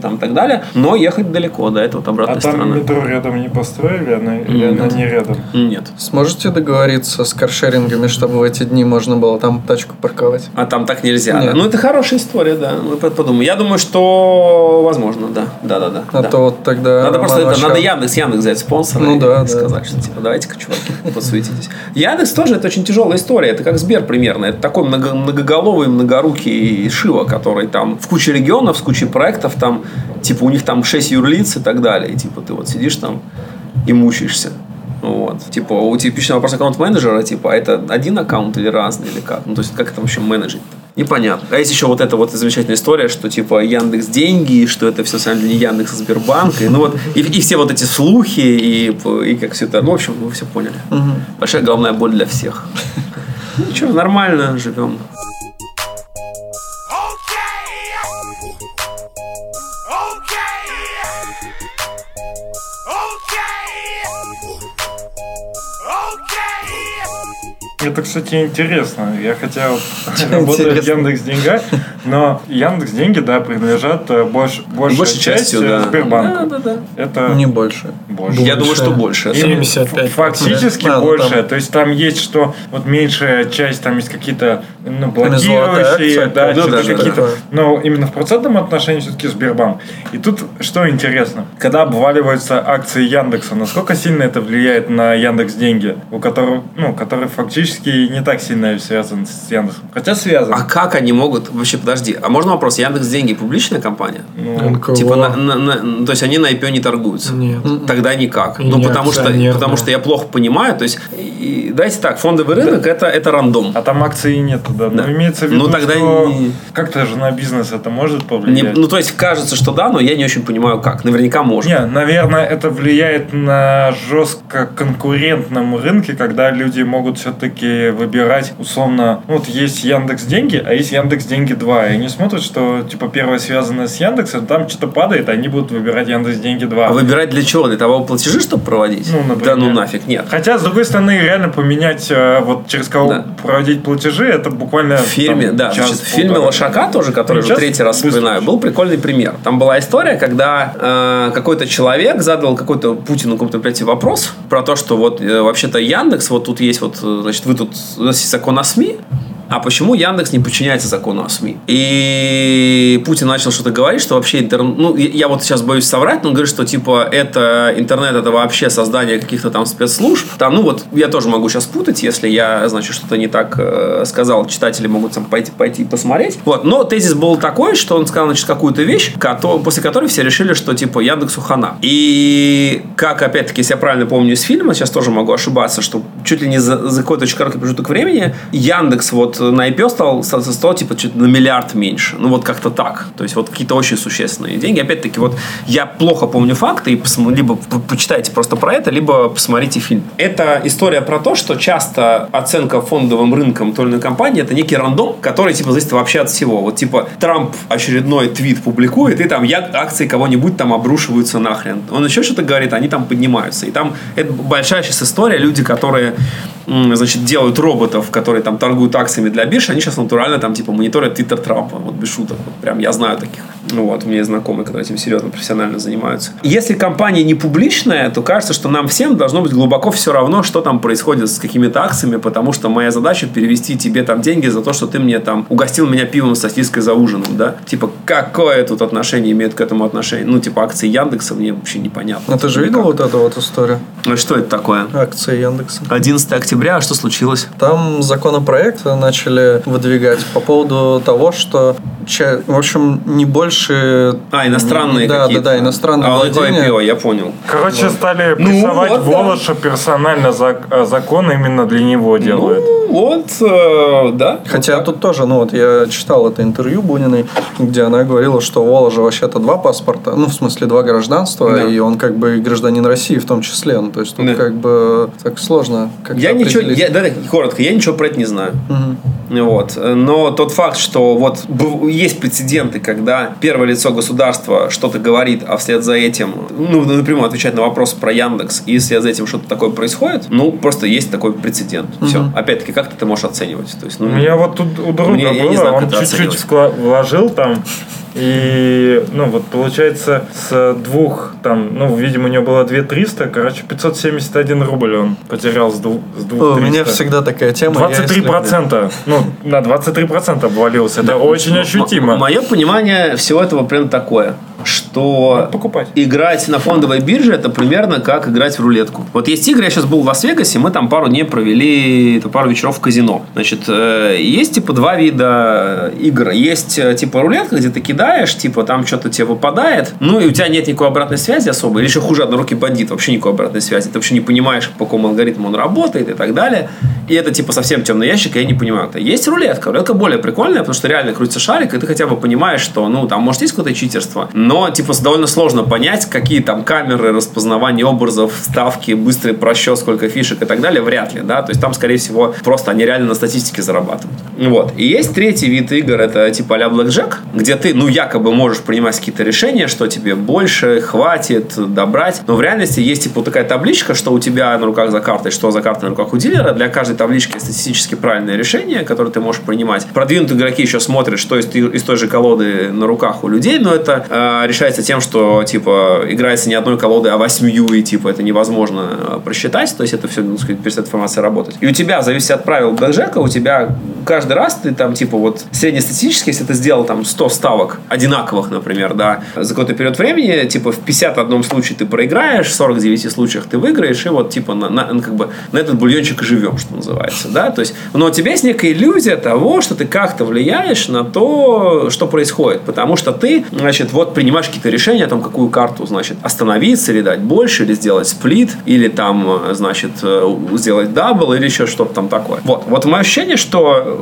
там, и так далее, но ехать далеко, да, это вот обратная А там сторона. метро рядом не построили, она, или она не рядом? Нет. Сможете договориться с каршерингами, чтобы в эти дни можно было там тачку парковать? А там так нельзя. Нет. да. Ну, это хорошая история, да. Мы под- подумаем. Я думаю, что возможно, да. Да, да, да. А да. то вот тогда... Надо просто это, надо Яндекс, Яндекс взять спонсора Ну и да, да. сказать, что типа давайте-ка, чуваки, подсуетитесь. Яндекс тоже это очень тяжелая история. Это как Сбер примерно. Это такой много- многоголовый, многорукий Шива, который там в куче регионов, с кучей проектов, там, типа у них там 6 юрлиц и так далее. И типа ты вот сидишь там и мучаешься. Вот. Типа, у типичного вопрос аккаунт-менеджера, типа, а это один аккаунт или разный, или как? Ну, то есть, как это вообще менеджить? Непонятно. А есть еще вот эта вот замечательная история, что типа Яндекс деньги, что это все самом деле не Яндекс, а Сбербанк. И, ну вот, и, и все вот эти слухи, и, и как все это. Ну, в общем, вы все поняли. Большая головная боль для всех. Ничего, нормально живем. Это, кстати, интересно. Я хотя вот работаю в. Яндекс Деньгах, но Яндекс Деньги, да, принадлежат э, больш, большей, Большей частью, частью да. Сбербанку. Да, да, да. Это Не больше. больше. Я думаю, что больше. И 75. Фактически Да, ну, больше. там- То есть там есть что, вот меньшая часть, там есть какие-то ну, блокирующие, да, что-то да, да, какие-то. да. Но именно в процентном отношении все-таки Сбербанк. И тут что интересно, когда обваливаются акции Яндекса, насколько сильно это влияет на Яндекс деньги, у которого, ну, который фактически не так сильно связан с Яндексом. Хотя связан. А как они могут... Вообще, подожди. А можно вопрос? Яндекс деньги публичная компания? Ну, НКО. Типа, на- на- на- то есть они на IPO не торгуются? Нет. Тогда никак. И ну, не потому что, потому что я плохо понимаю. То есть, и, дайте так, фондовый рынок это, это рандом. а там акций нету, да. Да. Но имеется в виду, Ну, тогда что не- как-то же на бизнес это может Не- повлиять. ну, то есть, кажется, что да, но я не очень понимаю, как. Наверняка может. Не, наверное, это влияет на жестко конкурентном рынке, когда люди могут все-таки выбирать условно. Ну, вот есть Яндекс Деньги, а есть Яндекс Деньги 2. И они смотрят, что типа первое связано с Яндексом, там что-то падает, они будут выбирать Яндекс Деньги 2. А выбирать для чего? Для того, платежи, чтобы проводить? Ну, например. да ну нафиг, нет. Хотя, с другой стороны, реально поменять, э, вот через кого Да. проводить платежи, это буквально... В фильме, там, да, час, значит, в фильме. Лошака тоже, который Ну, уже третий раз быстро вспоминаю, был прикольный пример. Там была история, когда э, какой-то человек задал какой-то Путину какой-то прийти вопрос про то, что вот э, вообще-то Яндекс, вот тут есть вот, э, значит, вы тут, у нас есть закон о СМИ, а почему Яндекс не подчиняется закону о СМИ? И Путин начал что-то говорить, что вообще интернет... Ну, я вот сейчас боюсь соврать, но он говорит, что типа это интернет, это вообще создание каких-то там спецслужб. Там, ну вот, я тоже могу сейчас путать, если я, значит, что-то не так э, сказал. Читатели могут там пойти, пойти посмотреть. Вот. Но тезис был такой, что он сказал, значит, какую-то вещь, кото- после которой все решили, что типа Яндексу хана. И как, опять-таки, если я правильно помню из фильма, сейчас тоже могу ошибаться, что чуть ли не за, за какой-то очень короткий промежуток времени Яндекс вот вот на IPO стал, стал, типа чуть на миллиард меньше. Ну, вот как-то так. То есть, вот какие-то очень существенные деньги. Опять-таки, вот я плохо помню факты, и посмо- либо по- почитайте просто про это, либо посмотрите фильм. Это история про то, что часто оценка фондовым рынком той или иной компании это некий рандом, который типа зависит вообще от всего. Вот типа Трамп очередной твит публикует, и там я, акции кого-нибудь там обрушиваются нахрен. Он еще что-то говорит, они там поднимаются. И там это большая сейчас история. Люди, которые значит, делают роботов, которые там торгуют акциями для биржи, они сейчас натурально там типа мониторят твиттер Трампа. Вот без шуток. Вот прям я знаю таких. Ну вот, у меня есть знакомые, которые этим серьезно, профессионально занимаются. Если компания не публичная, то кажется, что нам всем должно быть глубоко все равно, что там происходит с какими-то акциями, потому что моя задача перевести тебе там деньги за то, что ты мне там угостил меня пивом с сосиской за ужином, да? Типа, какое тут отношение имеет к этому отношение? Ну, типа, акции Яндекса мне вообще непонятно. Ну, ты же видел вот эту вот историю? Ну, что это такое? Акции Яндекса. 11 октября, а что случилось? Там законопроект начали выдвигать по поводу того, что, ча- в общем, не больше... А, иностранные да, какие-то. Да, да, иностранные А, владения. пиво, я понял. Короче, стали Ну, прессовать вот, да. Волоша персонально за- а закон именно для него делают. Ну, вот, э, да. Хотя тут тоже, ну вот я читал это интервью Буниной, где она говорила, что у Воложа вообще-то два паспорта, ну в смысле два гражданства, Да. и он как бы гражданин России в том числе. Ну, то есть тут Да. как бы так сложно. как-то Я ничего, я, да, да, коротко, я ничего про это не знаю. Вот. Но тот факт, что вот есть прецеденты, когда первое лицо государства что-то говорит, а вслед за этим, ну, напрямую отвечать на вопрос про Яндекс, и вслед за этим что-то такое происходит, ну, просто есть такой прецедент. Все. Опять-таки, как ты это можешь оценивать? То есть, ну, У меня вот тут у друга Мне- я не было, знаю, он чуть-чуть вложил там, и, ну, вот получается, с двух, там, ну, видимо, у него было 2 300, короче, 571 рубль он потерял с, двух, с 2 У меня всегда такая тема. я 23 если- процента, ну, на 23 процента обвалился, это очень ощутимо. Мое понимание всего этого примерно такое, что Покупать. играть на фондовой бирже это примерно как играть в рулетку. Вот есть игры, я сейчас был в Лас-Вегасе, мы там пару дней провели, это пару вечеров в казино. Значит, э, есть типа два вида игр. Есть э, типа рулетка, где ты кидаешь, типа там что-то тебе выпадает, ну и у тебя нет никакой обратной связи особо, или еще хуже однорукий бандит, вообще никакой обратной связи. Ты вообще не понимаешь, по какому алгоритму он работает и так далее. И это типа совсем темный ящик, я не понимаю. Есть рулетка. Рулетка более прикольная, потому что реально крутится шарик, и ты хотя бы понимаешь, что, ну, там, может, есть какое-то читерство, но, типа, довольно сложно понять, какие там камеры, распознавание образов, ставки, быстрый просчет, сколько фишек и так далее, вряд ли, да, то есть там, скорее всего, просто они реально на статистике зарабатывают. Вот. И есть третий вид игр, это типа а-ля Blackjack, где ты, ну, якобы можешь принимать какие-то решения, что тебе больше хватит добрать, но в реальности есть, типа, такая табличка, что у тебя на руках за картой, что за картой на руках у дилера, для каждой таблички статистически правильное решение, которое ты можешь принимать. Продвинутые игроки еще смотрят, что из, из той же колоды на руках у людей, но это решается тем, что, типа, играется не одной колодой, а восьмью, и, типа, это невозможно э, просчитать, то есть это все, ну, сказать, перестает информация работать. И у тебя, в зависимости от правил блэкджека, у тебя каждый раз ты там, типа, вот среднестатистически, если ты сделал там 100 ставок одинаковых, например, да, за какой-то период времени, типа, в 51 случае ты проиграешь, в 49 случаях ты выиграешь, и вот, типа, на, на- ну, как бы, на этот бульончик и живем, что называется, да, то есть, но у тебя есть некая иллюзия того, что ты как-то влияешь на то, что происходит, потому что ты, значит, вот принимаешь какие-то решения о том, какую карту, значит, остановиться или дать больше, или сделать сплит, или там, э, значит, э, сделать дабл, или еще что-то там такое. Вот, вот мое ощущение, что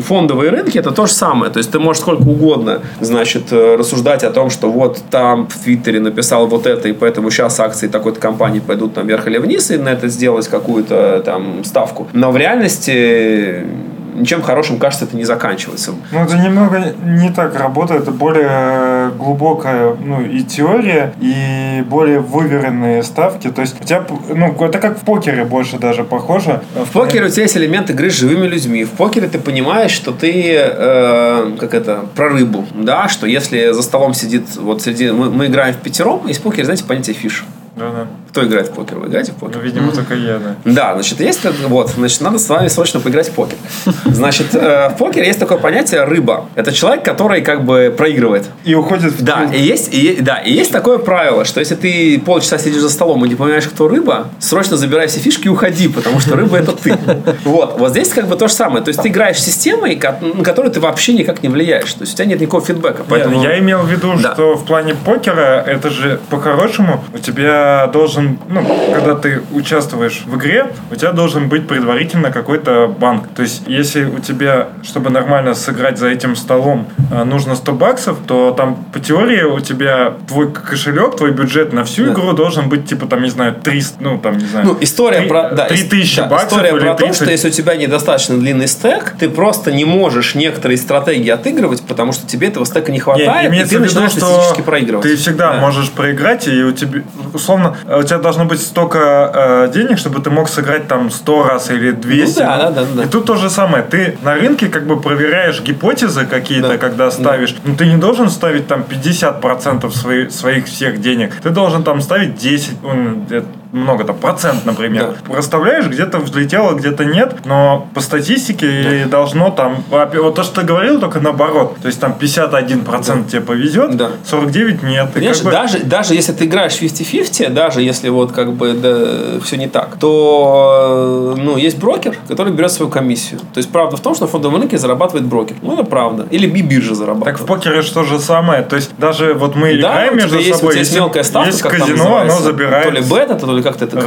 фондовые рынки это то же самое, то есть ты можешь сколько угодно, значит, э, рассуждать о том, что вот там в Твиттере написал вот это, и поэтому сейчас акции такой-то компании пойдут там вверх или вниз, и на это сделать какую-то там ставку. Но в реальности ничем хорошим, кажется, это не заканчивается. Ну, это немного не так работает, это более глубокая, ну, и теория, и более выверенные ставки. То есть у тебя, ну, это как в покере больше даже похоже. В покере у тебя есть элемент игры с живыми людьми. В покере ты понимаешь, что ты, э, как это, про рыбу, да, что если за столом сидит, вот среди, мы, мы играем в пятером, есть в покере, знаете, понятие фиш. Да-да. Кто играет в покер? Вы играете в покер? Ну, видимо, только я, да. Да, значит, есть как- вот, значит, надо с вами срочно поиграть в покер. Значит, э, в покере есть такое понятие рыба. Это человек, который как бы проигрывает. И уходит в Да, и есть, и, да, и есть такое правило, что если ты полчаса сидишь за столом и не понимаешь, кто рыба, срочно забирай все фишки и уходи, потому что рыба это ты. Вот, вот здесь как бы то же самое. То есть ты играешь системой, на которую ты вообще никак не влияешь. То есть у тебя нет никакого фидбэка. Поэтому... Нет, я имел в виду, Да. что в плане покера это же по-хорошему у тебя тебя должен, ну, когда ты участвуешь в игре, у тебя должен быть предварительно какой-то банк. То есть, если у тебя, чтобы нормально сыграть за этим столом, э, нужно 100 баксов, то там по теории у тебя твой кошелек, твой бюджет на всю Да. игру должен быть, типа, там, не знаю, 300, ну, там, не знаю. Ну, история три- про... Да, 3000 да, баксов история про то, 30. что если у тебя недостаточно длинный стек, ты просто не можешь некоторые стратегии отыгрывать, потому что тебе этого стека не хватает, и имеется ты виду, начинаешь что статистически проигрывать. Ты всегда Да. можешь проиграть, и у тебя, условно, у тебя должно быть столько э, денег, чтобы ты мог сыграть там 100 раз или 200. Ну да, да, да, да. И тут то же самое. Ты на рынке как бы проверяешь гипотезы какие-то, Да. когда ставишь. Но ты не должен ставить там 50% свои, своих всех денег. Ты должен там ставить 10, м, это много там, процент, например. Расставляешь, где-то взлетело, где-то нет, но по статистике должно там, во- вот то, что ты говорил, только наоборот. То есть там 51% тебе повезет, Да. 49 нет. Понимаешь, как бы- даже, даже если ты играешь 50-50, даже если вот как бы да, все не так, то ну, есть брокер, который берет свою комиссию. То есть правда в том, что на фондовом рынке зарабатывает брокер. Ну, это правда. Или би- биржа зарабатывает. Так в покере что же самое. То есть даже вот мы Да, играем между есть, собой. есть мелкая ставка, есть казино, оно забирает. То ли бета, то ли как-то это...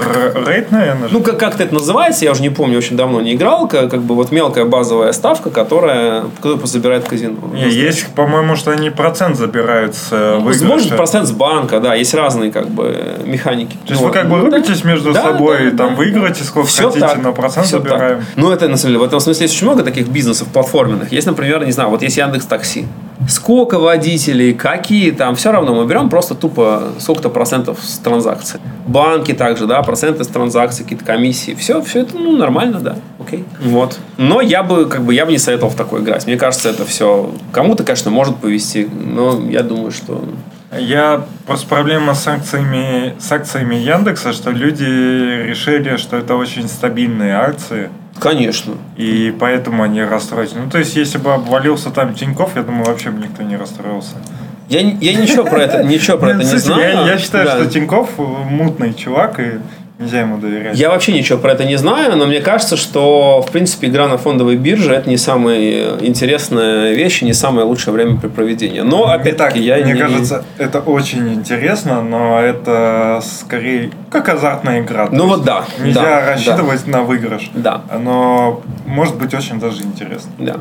Рейд, наверное. Ну, как, как это называется, я уже не помню, очень давно не играл, как, как бы вот мелкая базовая ставка, которая, которая забирает казино. Не, есть, по-моему, что они процент забирают с э, Может, выигрыша. процент с банка, да, есть разные как бы механики. То есть вы как бы рубитесь между Да, собой, да, там да. выиграете сколько Всё хотите, так. но процент Всё так. забираем. Ну, это, на самом деле, в этом смысле есть очень много таких бизнесов платформенных. Есть, например, не знаю, вот есть Яндекс Такси. Сколько водителей, какие там, все равно мы берем просто тупо сколько-то процентов с транзакций. Банки также, да, проценты с транзакций, какие-то комиссии. Все, все это, ну, нормально, да, окей. Вот. Но я бы, как бы, я бы не советовал в такой играть. Мне кажется, это все кому-то, конечно, может повести, но я думаю, что Я просто проблема с акциями, с акциями Яндекса, что люди решили, что это очень стабильные акции. Конечно. И поэтому они расстроились. Ну, то есть, если бы обвалился там Тиньков, я думаю, вообще бы никто не расстроился. Я, я ничего про это, ничего про это не знаю. Я, я считаю, Да. что Тиньков мутный чувак, и нельзя ему доверять. Я вообще ничего про это не знаю, но мне кажется, что, в принципе, игра на фондовой бирже – это не самая интересная вещь и не самое лучшее времяпрепроведение. Но, Итак, опять-таки, я мне не... кажется, это очень интересно, но это скорее как азартная игра. Ну вот да, Нельзя да, рассчитывать на выигрыш. Да, Но может быть очень даже интересно. да.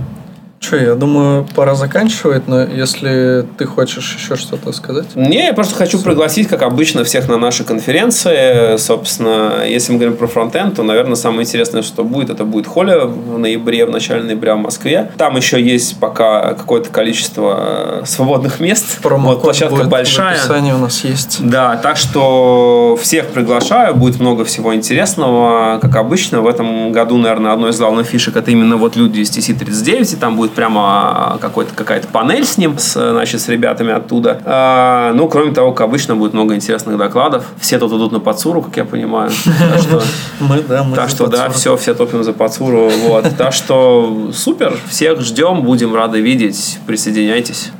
Че, я думаю, пора заканчивать, но если ты хочешь еще что-то сказать. Не, я просто хочу пригласить, как обычно, всех на наши конференции. Собственно, если мы говорим про фронтенд, то, наверное, самое интересное, что будет, это будет Холя в ноябре, в начале ноября в Москве. Там еще есть пока какое-то количество э, свободных мест. Вот, Промокод площадка будет большая. В описании у нас есть. Да, так что всех приглашаю, будет много всего интересного. Как обычно, в этом году, наверное, одной из главных фишек это именно вот люди из TC39, и там будет прямо какой-то, какая-то панель с ним, с, значит, с ребятами оттуда. А, ну, кроме того, как обычно, будет много интересных докладов. Все тут идут на подсуру, как я понимаю. Так что- Мы, да, мы так за что да, подсорок. все, все топим за Пацуру. Вот. Так что супер, всех ждем, будем рады видеть. Присоединяйтесь.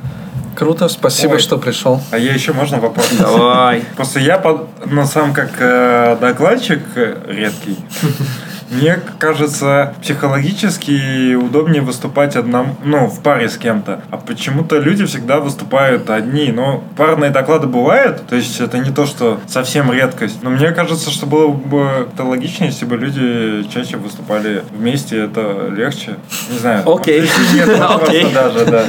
Круто, спасибо, Ой. что пришел. А я еще можно вопрос? Давай. Просто я под- на сам как э, докладчик э, редкий. Мне кажется, психологически удобнее выступать одному, ну, в паре с кем-то. А почему-то люди всегда выступают одни. Но парные доклады бывают, то есть это не то, что совсем редкость. Но мне кажется, что было бы это логичнее, если бы люди чаще выступали вместе, это легче. Не знаю. Окей. Окей. даже, да.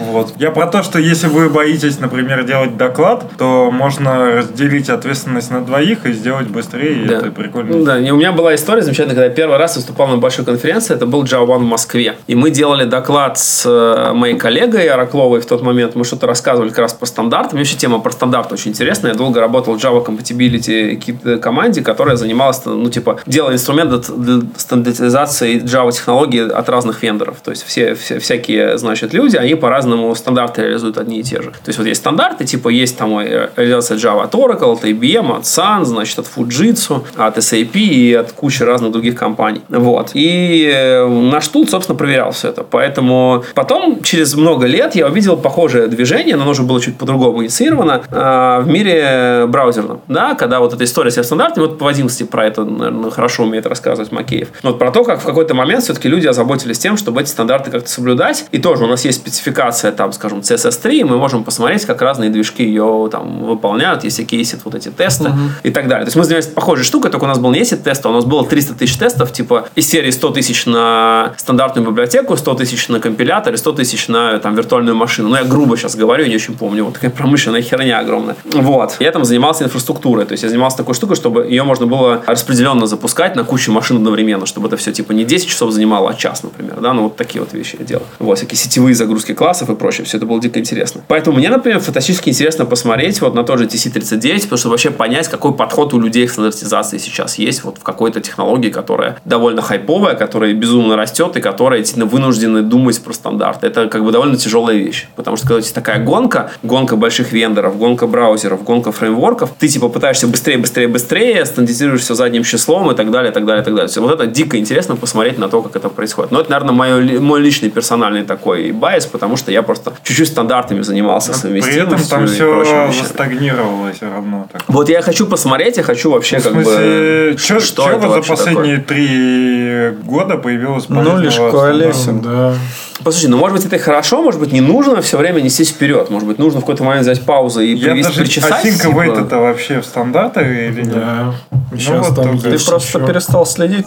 Вот. Я про то, что если вы боитесь, например, делать доклад, то можно разделить ответственность на двоих и сделать быстрее, и Да. это прикольно. Да, и у меня была история замечательная, когда я первый раз выступал на большой конференции, это был Java One в Москве. И мы делали доклад с э, моей коллегой Оракловой в тот момент, мы что-то рассказывали как раз по стандартам. Мне вообще тема про стандарты очень интересная. Я долго работал в Java Compatibility ки- команде, которая занималась, ну, типа, делала инструмент для- для стандартизации Java технологий от разных вендоров. То есть все, все всякие, значит, люди, они по-разному стандарты реализуют одни и те же. То есть вот есть стандарты, типа есть там э, реализация Java от Oracle, от IBM, от Sun, значит, от Fujitsu, от SAP и от кучи разных других компаний. Вот. И э, наш тул, собственно, проверял все это. Поэтому потом, через много лет, я увидел похожее движение, но оно уже было чуть по-другому инициировано э, в мире браузерном. Да, когда вот эта история с стандартами, вот по 11 про это, наверное, хорошо умеет рассказывать Макеев. Вот про то, как в какой-то момент все-таки люди озаботились тем, чтобы эти стандарты как-то соблюдать. И тоже у нас есть спецификация компиляция, там, скажем, CSS3, и мы можем посмотреть, как разные движки ее там выполняют, если кейсит вот эти тесты и так далее. То есть мы занимались похожей штукой, только у нас был не ACID тест, а у нас было 300 тысяч тестов, типа из серии 100 тысяч на стандартную библиотеку, 100 тысяч на компилятор и 100 тысяч на там, виртуальную машину. Ну, я грубо сейчас говорю, я не очень помню. Вот такая промышленная херня огромная. Вот. Я там занимался инфраструктурой. То есть я занимался такой штукой, чтобы ее можно было распределенно запускать на кучу машин одновременно, чтобы это все типа не 10 часов занимало, а час, например. Да, ну вот такие вот вещи я делал. Вот, всякие сетевые загрузки классов и прочее. Все это было дико интересно. Поэтому мне, например, фантастически интересно посмотреть вот на тот же TC39, потому что вообще понять, какой подход у людей к стандартизации сейчас есть вот в какой-то технологии, которая довольно хайповая, которая безумно растет и которая действительно вынуждены думать про стандарты. Это как бы довольно тяжелая вещь. Потому что когда у тебя такая гонка, гонка больших вендоров, гонка браузеров, гонка фреймворков, ты типа пытаешься быстрее, быстрее, быстрее, стандартизируешь все задним числом и так далее, и так далее, и так далее. Все, вот это дико интересно посмотреть на то, как это происходит. Но это, наверное, мой, мой личный персональный такой байс, потому что я просто чуть-чуть стандартами занимался, При этом совместимостью там все стагнировало все равно. Так. Вот я хочу посмотреть, я хочу вообще В как смысле, бы... что, что это за последние три года появилось Ну, лишь коалесим. Да. Послушайте, ну может быть это и хорошо, может быть не нужно все время нестись вперед. Может быть нужно в какой-то момент взять паузу и Я привести, даже причесать. осинка типа. это вообще в стандартах или нет? Да. Сейчас Ну вот там только Ты просто еще- перестал следить.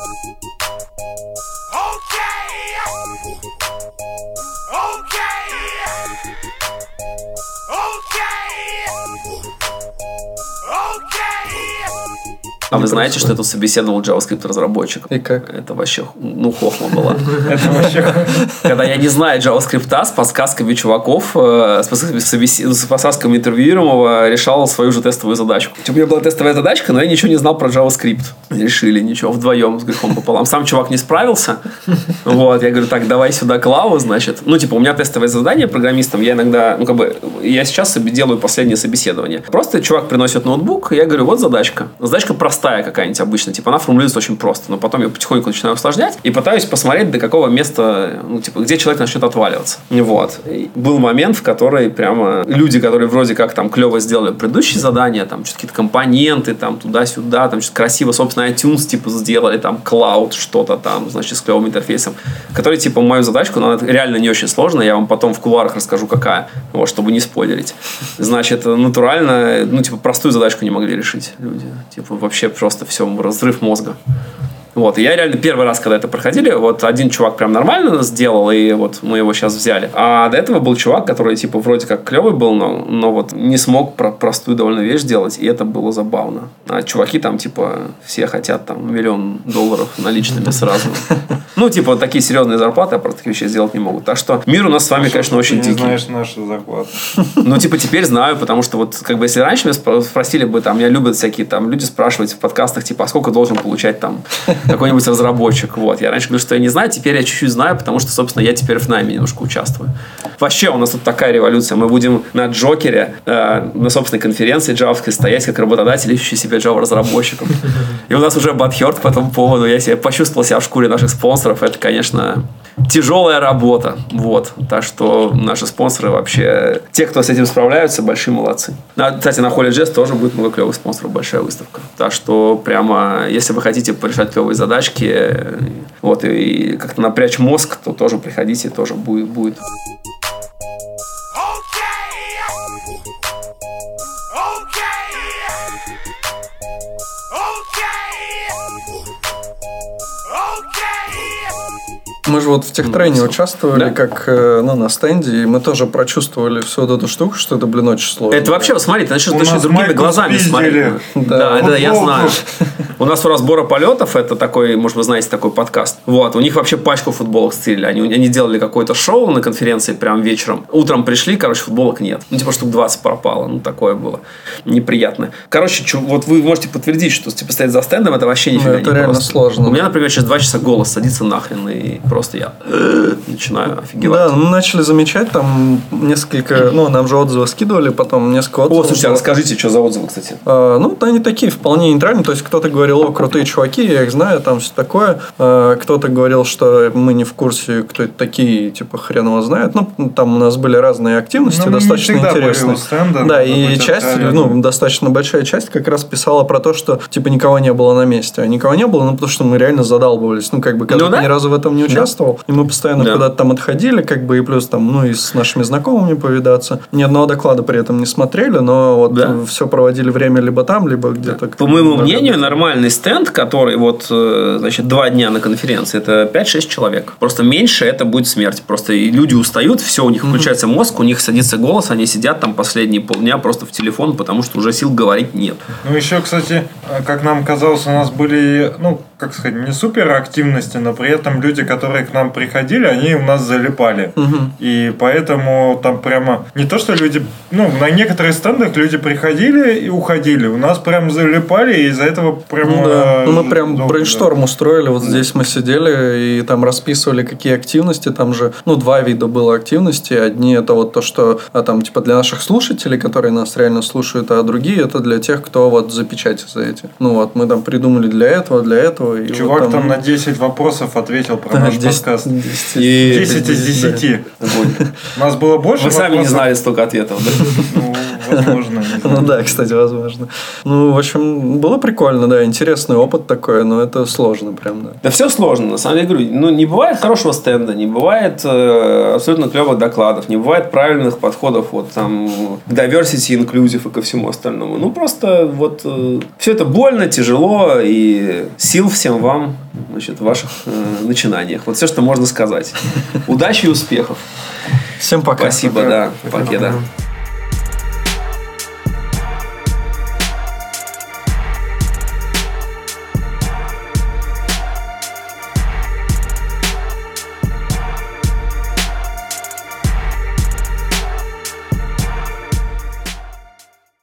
А вы знаете, что это собеседовал JavaScript разработчик? И как? Это вообще, ну, хохма была. Это вообще... Когда я не знаю JavaScript, с подсказками чуваков, э, с подсказками, собеси- с подсказками интервьюируемого решал свою же тестовую задачку. У меня была тестовая задачка, но я ничего не знал про JavaScript. Решили ничего, вдвоем с грехом пополам. Сам чувак не справился. Вот, я говорю, так, давай сюда Клаву, значит. Ну, типа, у меня тестовое задание программистом, я иногда, ну, как бы, я сейчас себе делаю последнее собеседование. Просто чувак приносит ноутбук, и я говорю, вот задачка. Задачка простая какая-нибудь обычно, типа, она формулируется очень просто, но потом я потихоньку начинаю усложнять и пытаюсь посмотреть, до какого места, ну, типа, где человек начнет отваливаться. Вот. И был момент, в который прямо люди, которые вроде как там клево сделали предыдущие задания, там, что-то какие-то компоненты, там, туда-сюда, там, что-то красиво, собственно, iTunes, типа, сделали, там, cloud, что-то там, значит, с клевым интерфейсом, который, типа, мою задачку, она реально не очень сложная, я вам потом в кулуарах расскажу, какая, вот, чтобы не спойлерить. Значит, натурально, ну, типа, простую задачку не могли решить люди. Типа, вообще просто все, разрыв мозга. Вот, и я реально первый раз, когда это проходили, вот один чувак прям нормально сделал, и вот мы его сейчас взяли. А до этого был чувак, который, типа, вроде как клевый был, но, но вот не смог про простую довольно вещь сделать, и это было забавно. А чуваки там, типа, все хотят там миллион долларов наличными сразу. Ну, типа, такие серьезные зарплаты, а про такие вещи сделать не могут. Так что мир у нас с вами, конечно, очень Ты дикий. знаешь нашу зарплату. Ну, типа, теперь знаю, потому что вот, как бы, если раньше меня спро- спросили бы, там, меня любят всякие там люди спрашивать в подкастах, типа, а сколько должен получать там какой-нибудь разработчик, вот. Я раньше говорю, что я не знаю, теперь я чуть-чуть знаю, потому что, собственно, я теперь в найме немножко участвую. Вообще, у нас тут такая революция. Мы будем на Джокере, э, на собственной конференции джавской стоять как работодатель, ищущий себе Java-разработчиков. И у нас уже батхерт по этому поводу. Я себе почувствовал себя в шкуре наших спонсоров. Это, конечно, тяжелая работа. Вот. Так что наши спонсоры вообще... Те, кто с этим справляются, большие молодцы. На- кстати, на Jazz тоже будет много клевых спонсоров, большая выставка. Так что прямо, если вы хотите порешать клевые задачки, э, вот, и как-то напрячь мозг, то тоже приходите, тоже будет. будет. Мы же вот в техтрейне участвовали, Да. как э, ну, на стенде, и мы тоже прочувствовали всю вот эту штуку, что это, блин, очень сложно. Это вообще, смотри, ты начнешь другими глазами смотреть. Да, Да. да, я знаю. У нас у разбора полетов, это такой, может, вы знаете такой подкаст. Вот, у них вообще пачку футболок стырили. Они, они делали какое-то шоу на конференции прям вечером. Утром пришли, короче, футболок нет. Ну, типа штук 20 пропало. Ну, такое было неприятно. Короче, чу- вот вы можете подтвердить, что типа стоять за стендом, это вообще нифига Ну, это не реально просто. сложно. У меня, например, через 2 часа голос садится нахрен, и просто я э, начинаю офигевать. Да, мы начали замечать там несколько, ну, нам же отзывы скидывали, потом несколько О, отзывов. слушайте, а расскажите, что за отзывы, кстати. А, ну, они такие вполне нейтральные. То есть, кто-то говорил, о, крутые чуваки, я их знаю, там все такое. Э, Кто-то говорил, что мы не в курсе, кто это такие, типа, хрен его знает. Ну, там у нас были разные активности, Ну, мы не достаточно интересные. да, и часть, ну, достаточно большая часть как раз писала про то, что, типа, никого не было на месте. А никого не было, ну, потому что мы реально задалбывались. Ну, как бы, когда Ну да. ни разу в этом не участвовал, и мы постоянно Да. куда-то там отходили, как бы, и плюс там, ну, и с нашими знакомыми повидаться. Ни одного доклада при этом не смотрели, но вот Да. все проводили время либо там, либо где-то. По моему Да, мнению, да. нормальный стенд, который вот, э, значит, два дня на конференции, это 5-6 человек. Просто меньше это будет смерть. Просто люди устают, все, у них включается мозг, у них садится голос, они сидят там последние полдня просто в телефон, потому что уже сил говорить нет. Ну, еще, кстати, э, как нам казалось, у нас были, ну, как сказать, не супер активности, но при этом люди, которые к нам приходили, они у нас залипали. И поэтому там прямо не то, что люди, ну, на некоторых стендах люди приходили и уходили. У нас прям залипали, и из-за этого прям... Ну да. э, Ну, мы прям долго, брейншторм устроили. Вот здесь мы сидели и там расписывали, какие активности. Там же, ну, два вида было активности. Одни это вот то, что а, там, типа, для наших слушателей, которые нас реально слушают, а другие это для тех, кто вот за печати за эти. Ну, вот мы там придумали для этого, для этого. И Чувак вот там на 10 вопросов ответил про Да, наш 10 подкаст. 10 И- 10 из да. 10. У нас было больше Вы сами не вопросов? знали столько ответов, да? Возможно. Ну да, кстати, возможно. Ну, в общем, было прикольно, да, интересный опыт такой, но это сложно прям, да. Да все сложно, на самом деле говорю. Ну, не бывает хорошего стенда, не бывает э, абсолютно клевых докладов, не бывает правильных подходов вот там к diversity, inclusive и ко всему остальному. Ну, просто вот все это больно, тяжело, и сил всем вам значит, в ваших э, начинаниях. Вот все, что можно сказать. Удачи и успехов. Всем пока. Спасибо, да. Пока, да.